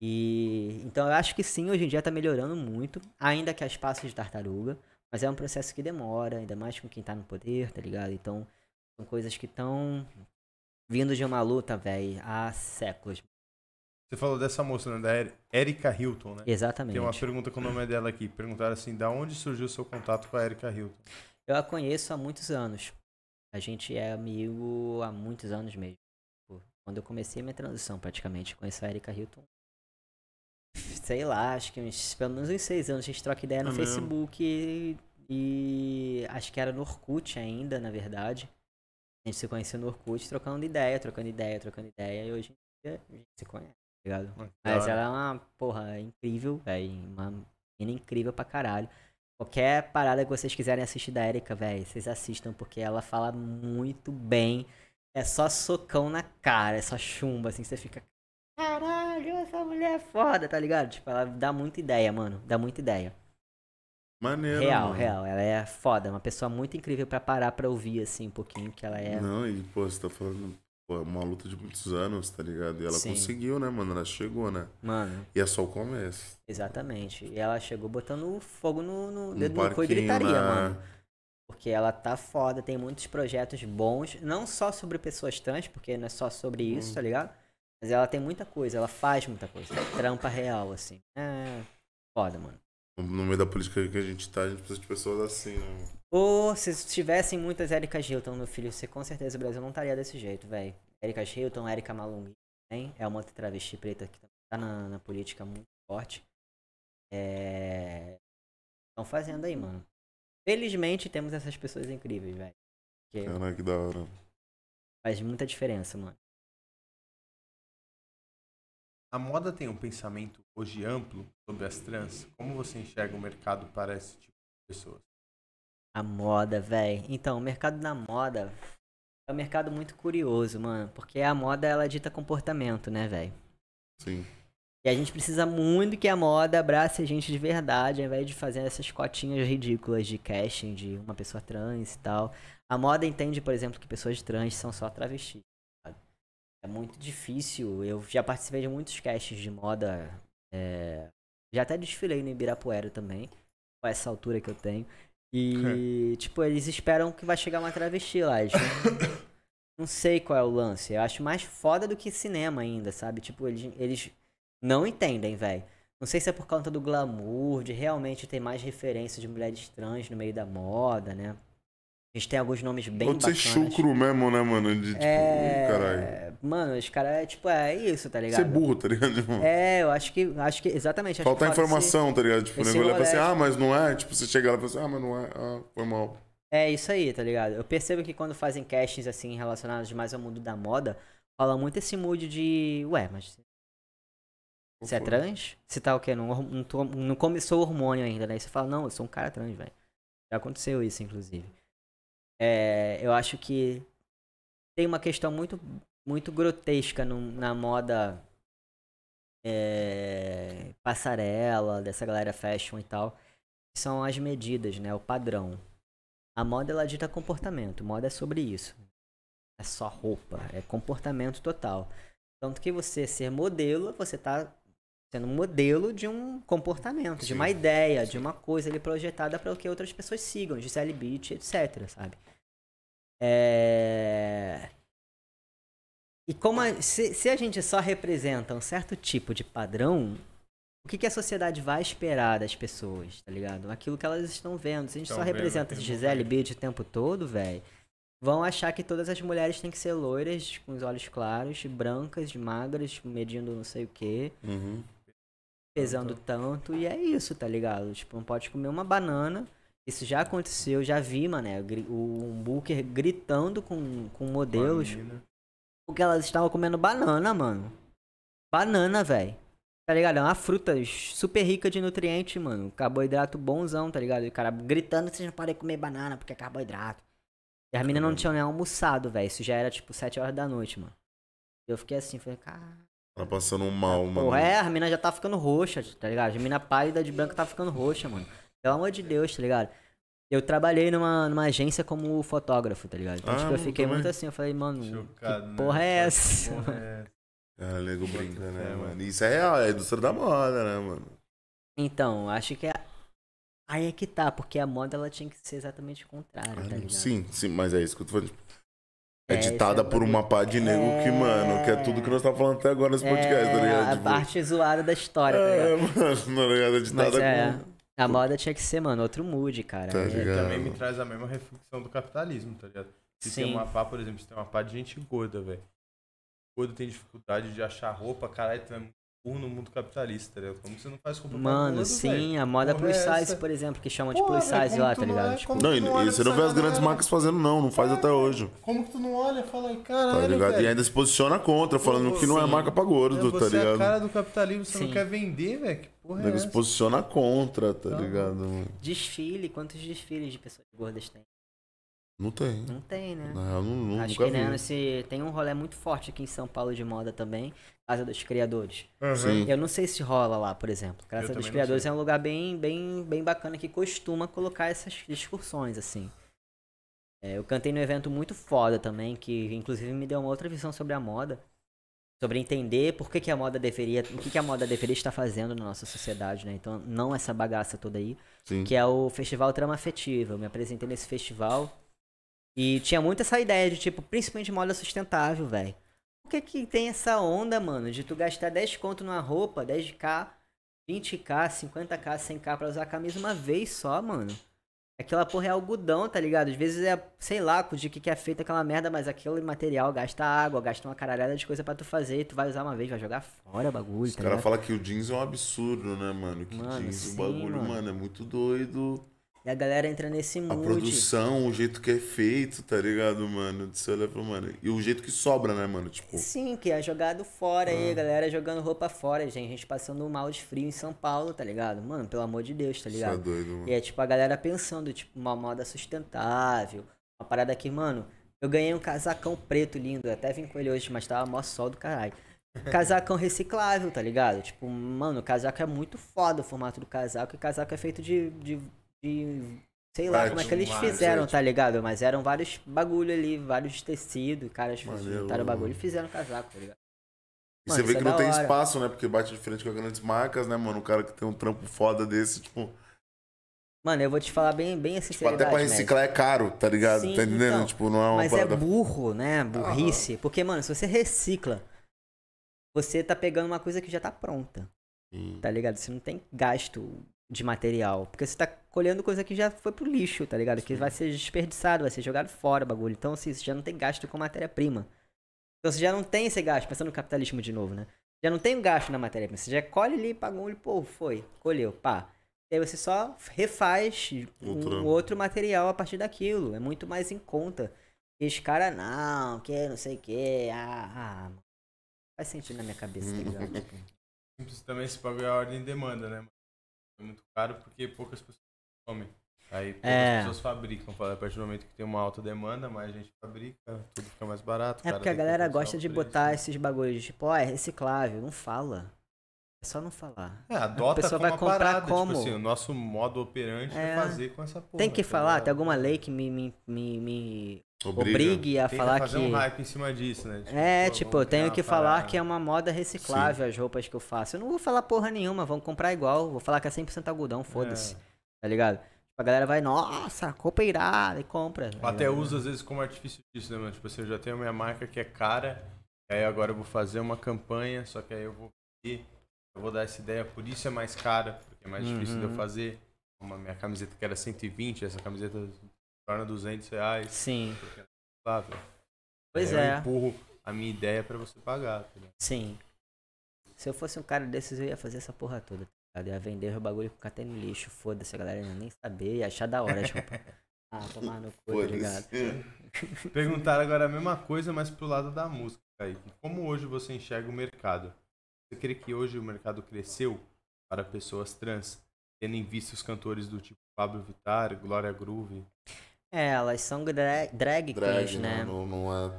E então eu acho que sim, hoje em dia tá melhorando muito, ainda que as passos de tartaruga, mas é um processo que demora, ainda mais com quem tá no poder, tá ligado? Então são coisas que estão vindo de uma luta, velho, há séculos. Você falou dessa moça, né? Da Er- Erika Hilton, né? Exatamente. Tem uma pergunta com o nome dela aqui. Perguntaram assim, da onde surgiu o seu contato com a Erika Hilton? Eu a conheço há muitos anos. A gente é amigo há muitos anos mesmo. Tipo, Quando eu comecei minha transição, praticamente, conheço a Erika Hilton. Sei lá, acho que uns, pelo menos uns seis anos. A gente troca ideia no É? Facebook e, e acho que era no Orkut ainda, na verdade. A gente se conheceu no Orkut, trocando ideia, trocando ideia, trocando ideia. E hoje em dia a gente se conhece, tá ligado? Mas ela é uma, porra, incrível, velho. Uma menina incrível pra caralho. Qualquer parada que vocês quiserem assistir da Erika, velho, vocês assistam, porque ela fala muito bem. É só socão na cara, é só chumba, assim, você fica. Caralho, essa mulher é foda, tá ligado? Tipo, ela dá muita ideia, mano. Dá muita ideia. Maneiro. Real, mano. real. Ela é foda, uma pessoa muito incrível pra parar pra ouvir, assim, um pouquinho, que ela é. Não, e, pô, você tá falando, pô, é uma luta de muitos anos, tá ligado? E ela Sim. conseguiu, né, mano? Ela chegou, né? Mano, E é só o começo. exatamente. E ela chegou botando fogo no, no Um dedo no cu e gritaria, na- mano. Porque ela tá foda, tem muitos projetos bons, não só sobre pessoas trans, porque não é só sobre isso, Hum. tá ligado? Mas ela tem muita coisa, ela faz muita coisa. Trampa real, assim. É foda, mano. No meio da política que a gente tá, a gente precisa de pessoas assim, né? Ou se tivessem muitas Erika Hilton no filho, você com certeza o Brasil não estaria desse jeito, velho. Erika Hilton, Erika Malung, hein? É uma outra travesti preta que tá na, na política muito forte. É. Estão fazendo aí, mano. Felizmente temos essas pessoas incríveis, velho. Que Caraca, que da hora. faz muita diferença, mano. A moda tem um pensamento hoje amplo sobre as trans? Como você enxerga o mercado para esse tipo de pessoas? A moda, velho. Então, o mercado da moda é um mercado muito curioso, mano. Porque a moda, ela dita comportamento, né, velho? Sim. E a gente precisa muito que a moda abrace a gente de verdade, ao invés de fazer essas cotinhas ridículas de casting de uma pessoa trans e tal. A moda entende, por exemplo, que pessoas trans são só travestis. É muito difícil. Eu já participei de muitos castings de moda. é, Já até desfilei no Ibirapuera também, com essa altura que eu tenho. E, tipo, eles esperam que vai chegar uma travesti lá. Eles não, não sei qual é o lance. Eu acho mais foda do que cinema ainda, sabe? Tipo, eles, eles não entendem, velho. Não sei se é por conta do glamour, de realmente ter mais referência de mulheres trans no meio da moda, né? A gente tem alguns nomes bem Pode ser bacanas. chucro mesmo, né, mano? De, tipo, é... caralho. Mano, os caras, é, tipo, é isso, tá ligado? Ser burro, tá ligado? Tipo, É, eu acho que, acho que, exatamente. Acho Falta que falta informação, tá ligado? Tipo, o esse nego olha e fala assim, ah, mas não é? Tipo, você chega lá e fala assim, ah, mas não é. Ah, foi mal. É isso aí, tá ligado? Eu percebo que quando fazem castings assim relacionados mais ao mundo da moda, rola muito esse mood de, ué, mas você é trans? Você tá o quê? Não, não, tô- não começou o hormônio ainda, né? Aí você fala, não, eu sou um cara trans, velho. Já aconteceu isso, inclusive. É, eu acho que tem uma questão muito, muito grotesca no- na moda é, passarela, dessa galera fashion e tal, são as medidas, né? O padrão. A moda ela dita comportamento, moda é sobre isso. É só roupa, é comportamento total. Tanto que você ser modelo, você tá sendo modelo de um comportamento, de Sim, uma ideia, de uma coisa ali projetada para que outras pessoas sigam, Gisele Beach, etc, sabe? É... E como a- se, se a gente só representa um certo tipo de padrão, o que, que a sociedade vai esperar das pessoas, tá ligado? Aquilo que elas estão vendo. Se a gente só vendo representa Gisele. Beach o tempo todo, velho, vão achar que todas as mulheres têm que ser loiras, com os olhos claros, brancas, magras, medindo não sei o que, Uhum. pesando tanto, e é isso, tá ligado? Tipo, não pode comer uma banana. Isso já aconteceu, já vi, mané, o um booker gritando com, com modelos. Família. Porque elas estavam comendo banana, mano. Banana, velho. Tá ligado? É uma fruta super rica de nutrientes, mano. Carboidrato bonzão, tá ligado? E o cara gritando, vocês não podem comer banana porque é carboidrato. E as meninas não tinham nem almoçado, velho. Isso já era tipo 7 horas da noite, mano. Eu fiquei assim, falei, cara. Tá passando um mal, mano. Porra, é, a mina já tá ficando roxa, tá ligado? A mina pálida de branco tá ficando roxa, mano. Pelo amor de Deus, tá ligado? Eu trabalhei numa, numa agência como fotógrafo, tá ligado? Então, Ah, tipo, eu eu fiquei também. muito assim, eu falei, mano, Chocado, que né? porra é essa? Porra é essa? Nego Bota brinca, né, mano? mano. Isso é real, é a indústria da moda, né, mano? Então, acho que é... aí é que tá, porque a moda ela tinha que ser exatamente o contrário, Ah, tá ligado? sim, sim, mas é isso que eu tô falando. É, É, esse ditada é por uma pá de nego que, É. mano, que é tudo que nós tá falando até agora nesse podcast, tá É, ligado? a Tipo, parte zoada da história, tá É, ligado? mano, tá ligado? É ditada Mas é, com... a moda tinha que ser, mano, outro mood, cara. Tá É- ligado? Também me traz a mesma reflexão do capitalismo, tá ligado? Se tem Sim. uma pá, por exemplo, se tem uma pá de gente gorda, velho. Gordo tem dificuldade de achar roupa, caralho, tu é muito burro no mundo capitalista, tá ligado? Como que você não faz roupa pra Mano, gordo, sim, velho? a moda Porra plus é size, essa? por exemplo, que chamam de Porra, plus size lá, tá não ligado? é? Tipo, Não, e, não e você não vê as grandes galera? marcas fazendo, não, não faz É, até hoje. Como que tu não olha? Fala aí, Tá caralho, ligado? velho. E ainda se posiciona contra, falando que não é Sim. marca pra gordo, É, tá você é a ligado? cara do capitalismo, você Sim. não quer vender, velho? Porra é se posiciona contra, tá ligado? desfile, quantos desfiles de pessoas gordas tem? Não tem. Não tem, né? Na real, não, não, Acho nunca que vi. né, nesse, tem um rolê muito forte aqui em São Paulo de moda também, Casa dos Criadores. Sim. Eu não sei se rola lá, por exemplo. Casa dos Criadores é um lugar bem, bem, bem bacana que costuma colocar essas excursões, assim. É, eu cantei num evento muito foda também, que inclusive me deu uma outra visão sobre a moda. Sobre entender por que, que a moda deveria. O que, que a moda deveria estar fazendo na nossa sociedade, né? Então, não essa bagaça toda aí. Sim. que é o Festival Trama Afetiva. Eu me apresentei nesse festival e tinha muito essa ideia de, tipo, principalmente moda sustentável, velho. Por que que tem essa onda, mano, de tu gastar 10 conto numa roupa, 10k, 20k, 50k, 100k pra usar a camisa uma vez só, mano? Aquela porra é algodão, tá ligado? Às vezes é, sei lá, de que que é feita aquela merda, mas aquele material gasta água, gasta uma caralhada de coisa pra tu fazer, e tu vai usar uma vez, vai jogar fora o bagulho, Os tá caras falam que o jeans é um absurdo, né, mano? Que Mano, jeans, sim, o bagulho, mano. mano. é muito doido. E a galera entra nesse A mood. produção, o jeito que é feito, tá ligado, mano? Você olha pra, mano. E o jeito que sobra, né, mano? Tipo, Sim, que é jogado fora Ah. aí, a galera jogando roupa fora, gente. A gente passando mal de frio em São Paulo, tá ligado? Mano, pelo amor de Deus, tá isso é ligado? doido, mano. E é tipo a galera pensando, tipo, uma moda sustentável. Uma parada que, mano, eu ganhei um casacão preto lindo, até vim com ele hoje, mas tava mó sol do caralho. Casacão reciclável, tá ligado? Tipo, mano, o casaco é muito foda o formato do casaco, e casaco é feito de. de, de- sei lá É, como é que eles fizeram, é, tá ligado? Mas eram vários bagulho ali, vários tecidos, caras juntaram o bagulho e fizeram casaco, tá ligado? E Mano, você vê isso que é não tem hora. espaço, né? Porque bate de frente com as grandes marcas, né, mano? O cara que tem um trampo foda desse, tipo. Mano, eu vou te falar bem, bem a tipo até pra reciclar é caro, tá ligado? Sim, tá entendendo? então, tipo, não é uma Mas é parada. burro, né? Burrice. Porque, mano, se você recicla, você tá pegando uma coisa que já tá pronta, tá ligado? Você não tem gasto de material. Porque você tá colhendo coisa que já foi pro lixo, tá ligado? Que vai ser desperdiçado, vai ser jogado fora o bagulho. Então, assim, você já não tem gasto com matéria-prima. Então você já não tem esse gasto, pensando no capitalismo de novo, né? Já não tem um gasto na matéria-prima. Você já colhe ali, pagou um, pô, foi, colheu, pá. E aí você só refaz um Outro- outro material a partir daquilo. É muito mais em conta. E os caras, não, que não sei o que. Ah, ah, mano. faz sentido na minha cabeça, tá ligado? Tipo, Simples também esse bagulho é a ordem e demanda, né? mano? É muito caro porque poucas pessoas comem. Aí É. pessoas fabricam. Fala, A partir do momento que tem uma alta demanda, mais gente fabrica, tudo fica mais barato. É cara porque a tem que galera gosta de preço. botar esses bagulhos, tipo, ó, é reciclável. Não fala. É só não falar. É, adota pessoa como vai comprar parada, como? Tipo assim, o nosso modo operante é, É. fazer com essa porra. Tem que tá falar, ligado? tem alguma lei que me, me, me, me Obriga. obrigue a Tenta falar fazer que. um hype em cima disso, né? É, pô, tipo, eu tenho que falar parada. que é uma moda reciclável as roupas que eu faço. Eu não vou falar porra nenhuma, vão comprar igual. Vou falar que é 100% algodão, foda-se. É. Tá ligado? Tipo, a galera vai, nossa, roupa irada e compra. tá Até usa às vezes como artifício disso, né, mano? Tipo assim, eu já tenho a minha marca que é cara, e aí agora eu vou fazer uma campanha, só que aí eu vou pedir, eu vou dar essa ideia, por isso é mais cara, porque é mais difícil de eu Uhum. fazer. Uma minha camiseta que era 120, essa camiseta se torna 200 reais. Sim, Porque é reciclável. pois Aí é. Eu empurro a minha ideia pra você pagar, tá? Sim. Se eu fosse um cara desses, eu ia fazer essa porra toda. Ia vender o bagulho com catê no lixo. Foda-se, a galera ia nem saber, ia achar da hora as roupas. Ah, tomar no cu, tá ligado? Foda-se. Perguntaram agora a mesma coisa, mas pro lado da música, Kaique. Como hoje você enxerga o mercado? Você crê que hoje o mercado cresceu para pessoas trans, tendo em vista os cantores do tipo Pablo Vittar, Glória Groove? É, elas são dra drag, Drag, queens, né? né? Não, não é.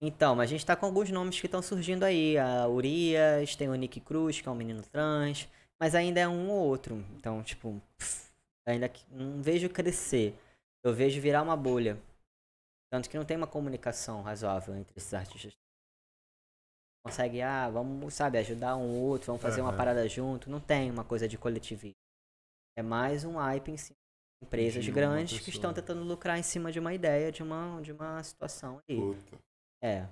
Então, mas a gente tá com alguns nomes que estão surgindo aí. A Urias, tem o Nick Cruz, que é um menino trans. Mas ainda é um ou outro. Então, tipo, pff, ainda que- não vejo crescer. Eu vejo virar uma bolha. Tanto que não tem uma comunicação razoável entre esses artistas. Consegue, ah, vamos, sabe, ajudar um outro, vamos fazer uma Aham. parada junto. Não tem uma coisa de coletivismo. É mais um hype em cima de empresas De uma grandes que estão tentando lucrar em cima de uma ideia, de uma, de uma situação aí. Puta. É.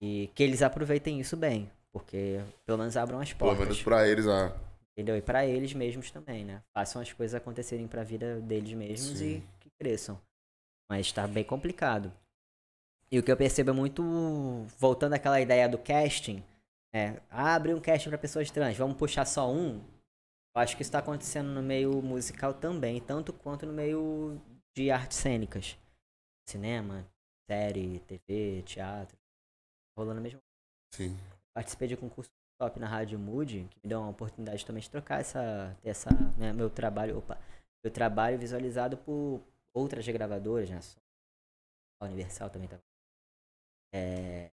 E que eles aproveitem isso bem. Porque pelo menos abram as Pelo portas. menos pra eles, ah. Entendeu? E pra eles mesmos também, né? Façam as coisas acontecerem pra vida deles mesmos Sim. e que cresçam. Mas tá bem complicado. E o que eu percebo é muito. Voltando àquela ideia do casting. É, abre um casting pra pessoas trans, vamos puxar só um. Eu acho que isso tá acontecendo no meio musical também, tanto quanto no meio de artes cênicas. Cinema, série, TV, teatro. Rolando a mesma Sim. Participei de concurso top na Rádio Mood, que me deu uma oportunidade também de trocar essa, essa, né, meu trabalho, opa, meu trabalho visualizado por outras gravadoras, né, a Universal também tava. É,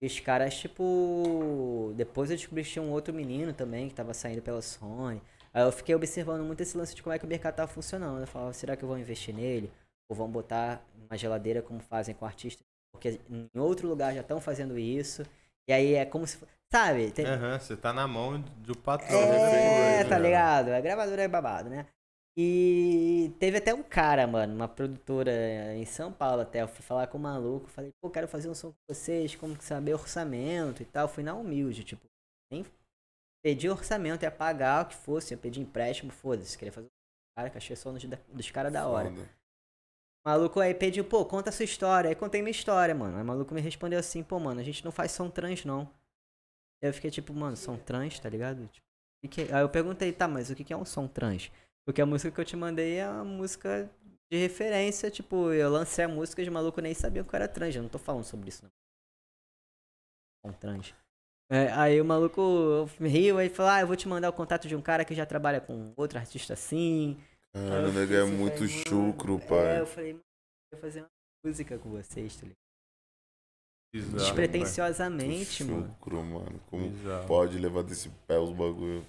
e os caras, tipo, depois eu descobri que tinha um outro menino também que tava saindo pela Sony. Aí eu fiquei observando muito esse lance de como é que o mercado tava funcionando. Eu falava, será que eu vou investir nele? Ou vão botar uma geladeira como fazem com artistas? Porque em outro lugar já estão fazendo isso. E aí é como se. Sabe? Tem- Aham, você tá na mão do patrão. é, tá velho? ligado? A gravadora é babado, né? E teve até um cara, mano, uma produtora em São Paulo até. Eu fui falar com o maluco, falei, pô, quero fazer um som com vocês, como que saber orçamento e tal. Fui na humilde, tipo, nem pedi orçamento, ia pagar o que fosse, ia pedir empréstimo, foda-se. Queria fazer um cara que achei som dos, dos caras da hora. Foda. Maluco aí pediu, pô, conta a sua história. Aí contei minha história, mano. Aí o maluco me respondeu assim, pô, mano, a gente não faz som trans, não. Eu fiquei tipo, mano, som trans, tá ligado? Tipo, que é? Aí eu perguntei, tá, mas o que é um som trans? Porque a música que eu te mandei é uma música de referência, tipo, eu lancei a música e os malucos nem sabiam que era trans. Eu não tô falando sobre isso, não. Som trans. É, aí o maluco riu e falou, ah, eu vou te mandar o contato de um cara que já trabalha com outro artista assim. Aí Cara, eu o nego é assim, muito falei, chucro, mano, É, pai. eu falei, mano, eu vou fazer uma música com vocês, tá ligado? Bizarro, Despretensiosamente, Muito mano. chucro, mano. velho. Como Bizarro. pode levar desse pé os bagulho?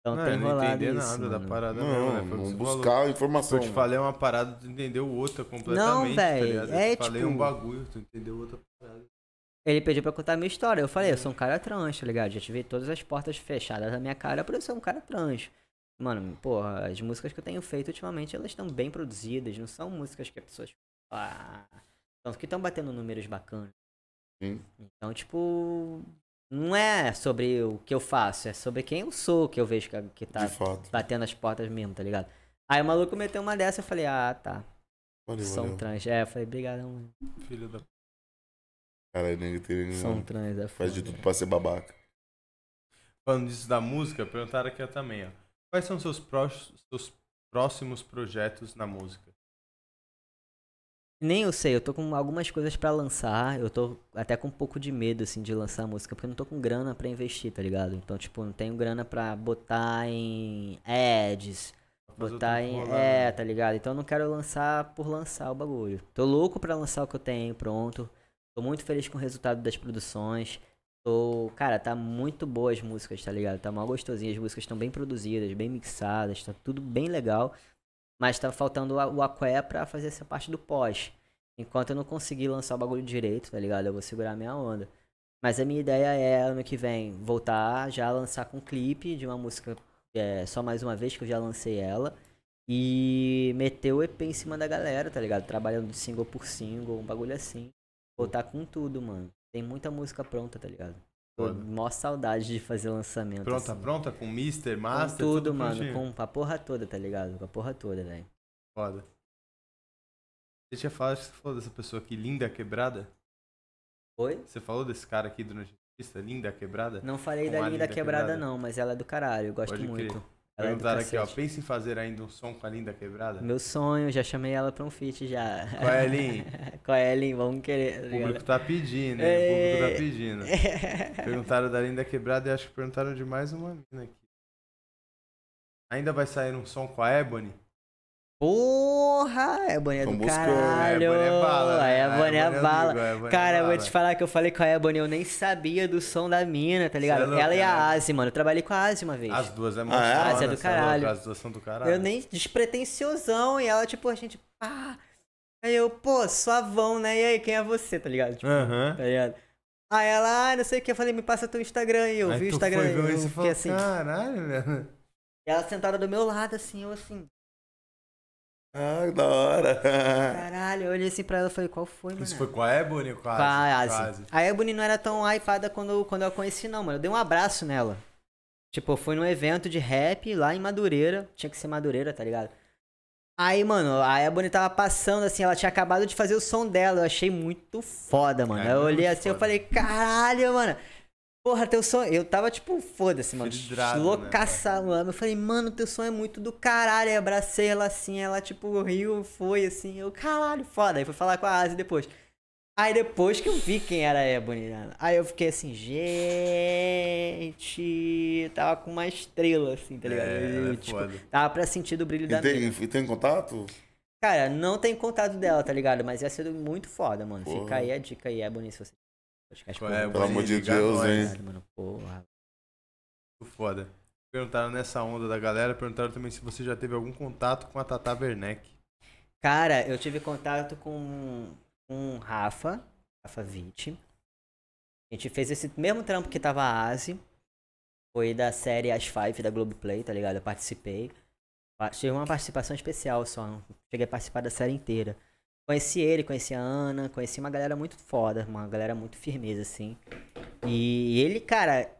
Então Não, tem eu não entender isso, nada da mano. parada mesmo, Não, né? Foi o que não buscar falou. informação. Eu te mano. falei uma parada, tu entendeu outra completamente, Não, tá véi, ligado? Eu é te falei tipo- um bagulho, tu entendeu outra parada. Ele pediu pra eu contar a minha história. Eu falei, eu sou um cara trans, tá ligado? Já tive todas as portas fechadas na minha cara por eu ser um cara trans. Mano, porra, as músicas que eu tenho feito ultimamente, elas estão bem produzidas. Não são músicas que as pessoas. Ah, tanto que estão batendo números bacanas. Sim. Então, tipo. Não é sobre o que eu faço, é sobre quem eu sou que eu vejo que, que tá batendo as portas mesmo, tá ligado? Aí o maluco meteu uma dessa, eu falei, ah, tá. Valeu, São valeu. trans. É, eu falei, obrigadão, mano. Filho da... Cara, nego tem São trans, é faz de foda. tudo pra ser babaca. Falando disso da música, perguntaram aqui também, ó. Quais são seus, seus próximos projetos na música? Nem eu sei, eu tô com algumas coisas pra lançar. Eu tô até com um pouco de medo, assim, de lançar música, porque eu não tô com grana pra investir, tá ligado? Então, tipo, não tenho grana pra botar em ads, botar em. É, né? tá ligado? Então eu não quero lançar por lançar o bagulho. Tô louco pra lançar o que eu tenho pronto. Tô muito feliz com o resultado das produções. Tô. Cara, tá muito boas as músicas, tá ligado? Tá mal gostosinho. As músicas estão bem produzidas, bem mixadas, tá tudo bem legal. Mas tá faltando a- o Aqué pra fazer essa parte do pós. Enquanto eu não conseguir lançar o bagulho direito, tá ligado? Eu vou segurar minha onda. Mas a minha ideia é, ano que vem, voltar já a lançar com clipe de uma música é, só mais uma vez, que eu já lancei ela. E meter o EP em cima da galera, tá ligado? Trabalhando de single por single, um bagulho assim. Voltar com tudo, mano. Tem muita música pronta, tá ligado? Foda. mó saudade de fazer lançamento. Pronta, assim. pronta? Com Mister, Com Master, tudo, mano. prontinho? Com a porra toda, tá ligado? Com a porra toda, velho. Foda. Você tinha falado, você falou dessa pessoa aqui, Linda Quebrada? Oi? Você falou desse cara aqui durante a entrevista, Linda Quebrada? Não falei Com da Linda Linda Quebrada, Quebrada? não, mas ela é do caralho. Eu gosto Pode crer. muito. Do Perguntaram aqui, ó, pensa em fazer ainda um som com a Linda Quebrada? Meu sonho, já chamei ela pra um feat já. Qual é, Lin? Qual é, Lin? Vamos querer. tá O público tá pedindo, hein? É. O público tá pedindo. Perguntaram da Linda Quebrada e acho que perguntaram de mais uma mina aqui. Ainda vai sair um som com a Ebony? Porra! É é Tão do buscando, caralho! É bala, né? A Ebony Ebony é bala. é Cara, eu vou bala. te falar que eu falei com a Ebony, eu nem sabia do som da mina, tá ligado? É louco, Ela e a? Asi, mano. Eu trabalhei com a Asi uma vez. As duas é Ah, é? monstrona, As é do cê caralho. As duas são do caralho. Eu nem despretensiosão e ela, tipo, a gente, pá. Aí eu, pô, suavão, né? E aí, quem é você, tá ligado? Tipo, Aham. tá ligado? Aí ela, ah, não sei o que, eu falei, me passa teu Instagram. E eu Aí vi o Instagram foi e eu e fiquei assim. caralho, velho. E ela sentada do meu lado, assim, eu assim, Ah, que da hora. caralho. Eu olhei assim pra ela e falei, qual foi, mano? Isso foi com a Ebony com a Com a Ebony não era tão hypada quando, quando eu a conheci, não, mano. Eu dei um abraço nela. Tipo, eu fui num evento de rap lá em Madureira. Tinha que ser Madureira, tá ligado? Aí, mano, a Ebony tava passando, assim, ela tinha acabado de fazer o som dela. Eu achei muito foda, mano. É, Aí eu olhei assim, eu foda. falei, caralho, mano. Porra, teu som. Eu tava tipo, foda-se, mano. Vidrado, né, Loucaça, mano. Eu falei, mano, teu som é muito do caralho. Aí abracei ela assim, ela tipo riu, foi assim. Eu, caralho, foda. Aí fui falar com a Asi depois. Aí depois que eu vi quem era a Ebony, né? Aí eu fiquei assim, gente. Tava com uma estrela, assim, tá ligado? É, ela é Eu, tipo, foda. tava pra sentir do brilho da E tem, mina. e tem contato? Cara, não tem contato dela, tá ligado? Mas ia ser muito foda, mano. Fica Porra. aí a dica aí, Ebony, se você. Podcast por é. Pelo amor de Deus, nós. hein? Mano. Porra. Muito foda. Perguntaram nessa onda da galera, perguntaram também se você já teve algum contato com a Tata Werneck. Cara, eu tive contato com, o Rafa, Rafa Witt. A gente fez esse mesmo trampo que tava a Asi. Foi da série As Five da Globoplay, tá ligado? Eu participei. Pa- Tive uma participação especial só. Não cheguei a participar da série inteira. Conheci ele, conheci a Ana, conheci uma galera muito foda, uma galera muito firmeza, assim. E ele, cara,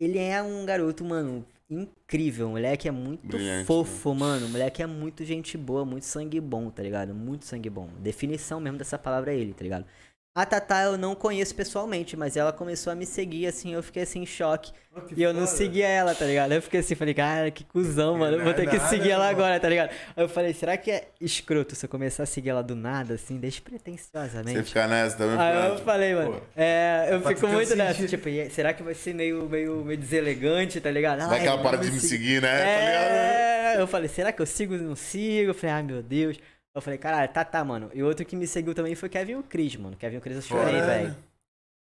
ele é um garoto, mano, incrível. O moleque é muito Brilhante, fofo, mano. O moleque é muito gente boa, muito sangue bom, tá ligado? Muito sangue bom. Definição mesmo dessa palavra é ele, tá ligado? A Tatá eu não conheço pessoalmente, mas ela começou a me seguir, assim, eu fiquei assim em choque. E eu não seguia ela, tá ligado? Aí eu fiquei assim, falei, cara, que cuzão, mano. Eu vou ter que nada, seguir ela mano. agora, tá ligado? Aí eu falei, será que é escroto se eu começar a seguir ela do nada, assim, despretensiosamente? Você ficar nessa também? Aí eu falei, mano, é, eu fico muito nessa, sentido. tipo, e será que vai ser meio, meio, meio deselegante, tá ligado? Vai que ela para de me seguir, né? Tá ligado? É, eu falei, será que eu sigo ou não sigo? Eu falei, ai meu Deus. Eu falei, caralho, tá, tá, mano. E outro que me seguiu também foi Kevin o Cris, mano. Kevin o Cris eu chorei, velho.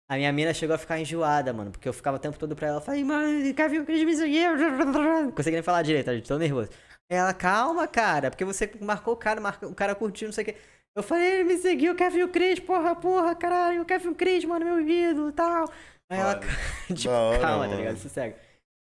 A minha mina chegou a ficar enjoada, mano, porque eu ficava o tempo todo pra ela. Falei, mano, Kevin o Cris me seguiu. Não conseguia nem falar direito, tava tão nervoso. Ela, calma, cara, porque você marcou o cara, marcou, o cara curtiu, não sei o quê. Eu falei, ele me seguiu, Kevin o Cris, porra, porra, caralho, o Kevin o Cris, mano, meu ídolo e tal. Aí ela, tipo, hora, calma, tá mano. ligado? Sossega.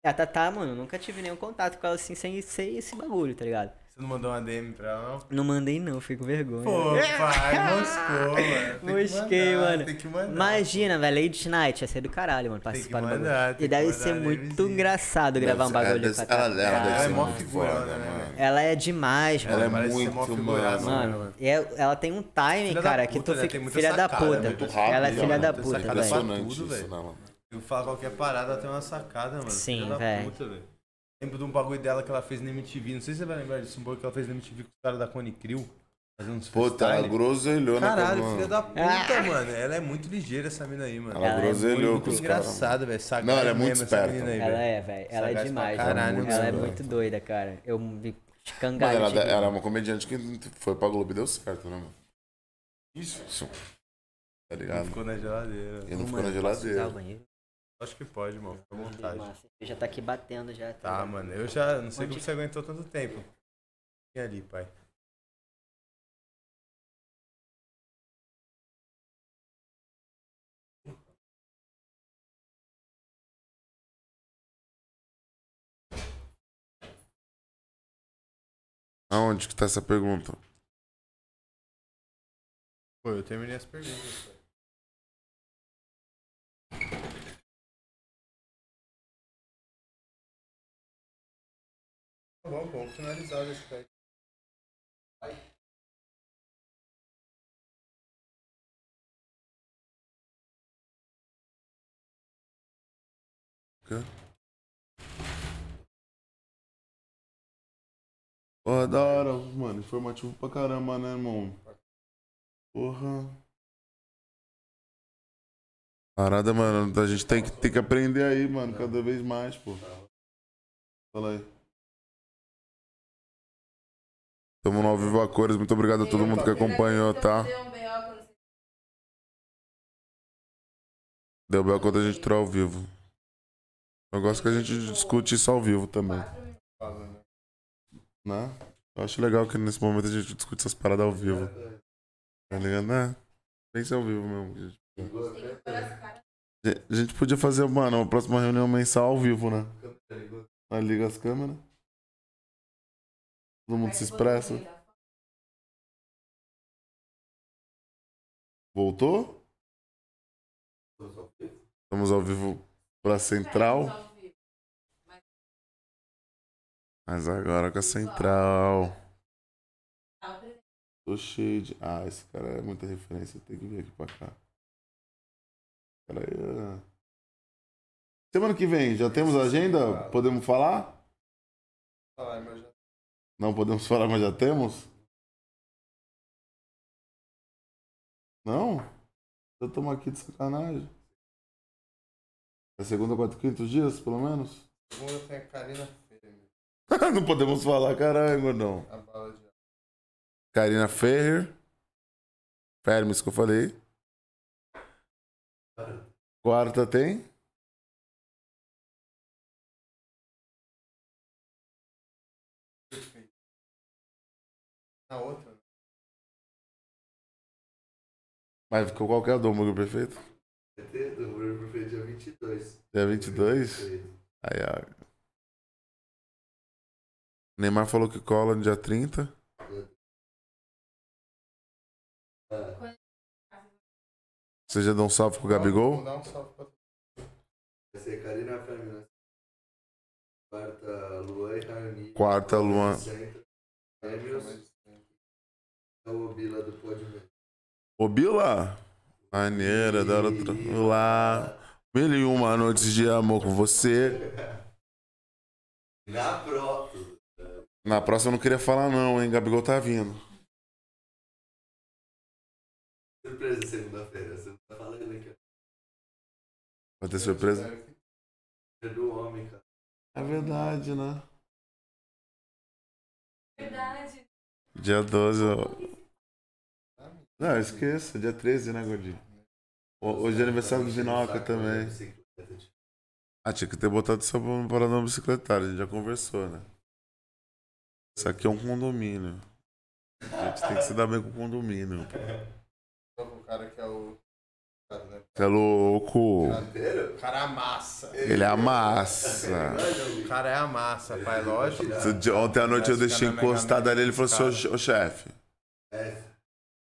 E a Tatá, mano, nunca tive nenhum contato com ela assim, sem ser esse bagulho, tá ligado? Você não mandou uma DM pra ela, não? Não mandei não, fiquei com vergonha. Pô, pai, moscou, mano. Mosquei, mano. Tem que mandar. Imagina, velho, Lady Night, ia ser do caralho, mano, Tem que participar do bagulho. E deve ser muito engraçado gravar um bagulho ela com a deve- ela- ela Ela é mó foda, né, mano. Ela é demais, Ela é mano. Parece ser muito, mó mano. Mano, e é- ela tem um timing, cara, que tu né? fica. Filha da puta. rápido, Ela é filha da puta, velho. Impressionante tudo, isso, velho. né, mano? Eu falo qualquer parada, ela tem uma sacada, mano. Sim, Filha da velho. Lembro de um bagulho dela que ela fez na MTV. Não sei se você vai lembrar disso. Um bagulho que ela fez na MTV com os caras da Cone Crew. Fazendo uns Puta, ela freestyle. groselhou na Caralho, filha da puta, Ah. mano. Ela é muito ligeira, essa mina aí, mano. Ela, Ela é groselhou muito com os caras. engraçada, velho. Sagaz Não, ela é muito mesmo, essa esperta. menina aí, Ela é, velho. Ela é pra demais, caralho, mano. Ela é Muito muito doida, cara. Eu me Mano, escangalho. ela, de rir. ela é uma comediante que foi pra Globo e deu certo, né, mano? Isso. Isso. Tá Não ligado? ficou na geladeira. E não ficou na mano, posso usar o geladeira. banheiro? Acho que pode, mano. Fica à vontade. Massa. Já tá aqui batendo já. Tá, ligado? mano. Eu já não sei Onde- como você aguentou tanto tempo. E ali, pai. Aonde que tá essa pergunta? Pô, eu terminei as perguntas. Bom, bom, finalizado esse pai. Porra, da hora, mano. Informativo pra caramba, né, irmão? Porra. Parada, mano. A gente tem que, tem que aprender aí, mano. Cada vez mais, pô. Fala aí. Tamo no ao vivo a cores. Muito obrigado a todo mundo que acompanhou, tá? Deu bel quando a gente entrou ao vivo. Eu gosto que a gente discute isso ao vivo também. Né? Eu acho legal que nesse momento a gente discute essas paradas ao vivo. Tá ligado? Né? Tem que ser ao vivo mesmo. a gente- podia fazer, mano, uma próxima reunião mensal ao vivo, né? Liga as câmeras. Todo mundo se expressa. Voltou? Estamos ao vivo pra central. Mas agora com a central. Tô cheio de. Ah, esse cara é muita referência. Tem que vir aqui pra cá. Cara, é... Semana que vem, já temos agenda? Podemos falar? Não podemos falar, mas já temos? Não? Já estamos aqui de sacanagem. É segunda, quarta, quinto dias, pelo menos? Segunda tem a Karina Ferreira, Não podemos falar, caralho, gordão. a bala de Karina Ferrer. Fermes que eu falei. Quarta tem? Na outra. Mas qual que é o do hambúrguer perfeito? Do Hambúrguer Perfeito dia 22. Dia 22? Aí, ó. Neymar falou que cola no dia 30. Você já deu um salve pro Gabigol? Vamos dar um salve pra Vai ser Karina Fermi, Quarta, Luan e Raoni. Quarta, Luan. Centro. É o Bila do Podme. Ô, Bila! Maneira, da hora. tra- Lá. Mil e uma noites de amor com você. Na pro. Na próxima eu não queria falar, não, hein? Gabigol tá vindo. Surpresa segunda-feira. Você tá falando aqui. Vai ter surpresa? É do homem, cara. É verdade, né? Verdade. Dia 12. ó. Não, esqueça. Dia 13, né, Gordinho? Ho- Hoje é aniversário do Vinoca também. Ah, tinha que ter botado essa parada na bicicletária. A gente já conversou, né? Isso aqui é um condomínio. A gente tem que se dar bem com o condomínio. O cara que é o. Você é louco. O cara é a massa. Ele é a massa. O cara é a massa, pai, lógico. Ontem à noite eu deixei encostado ali. Ele falou assim: ô, che- ô chefe, É.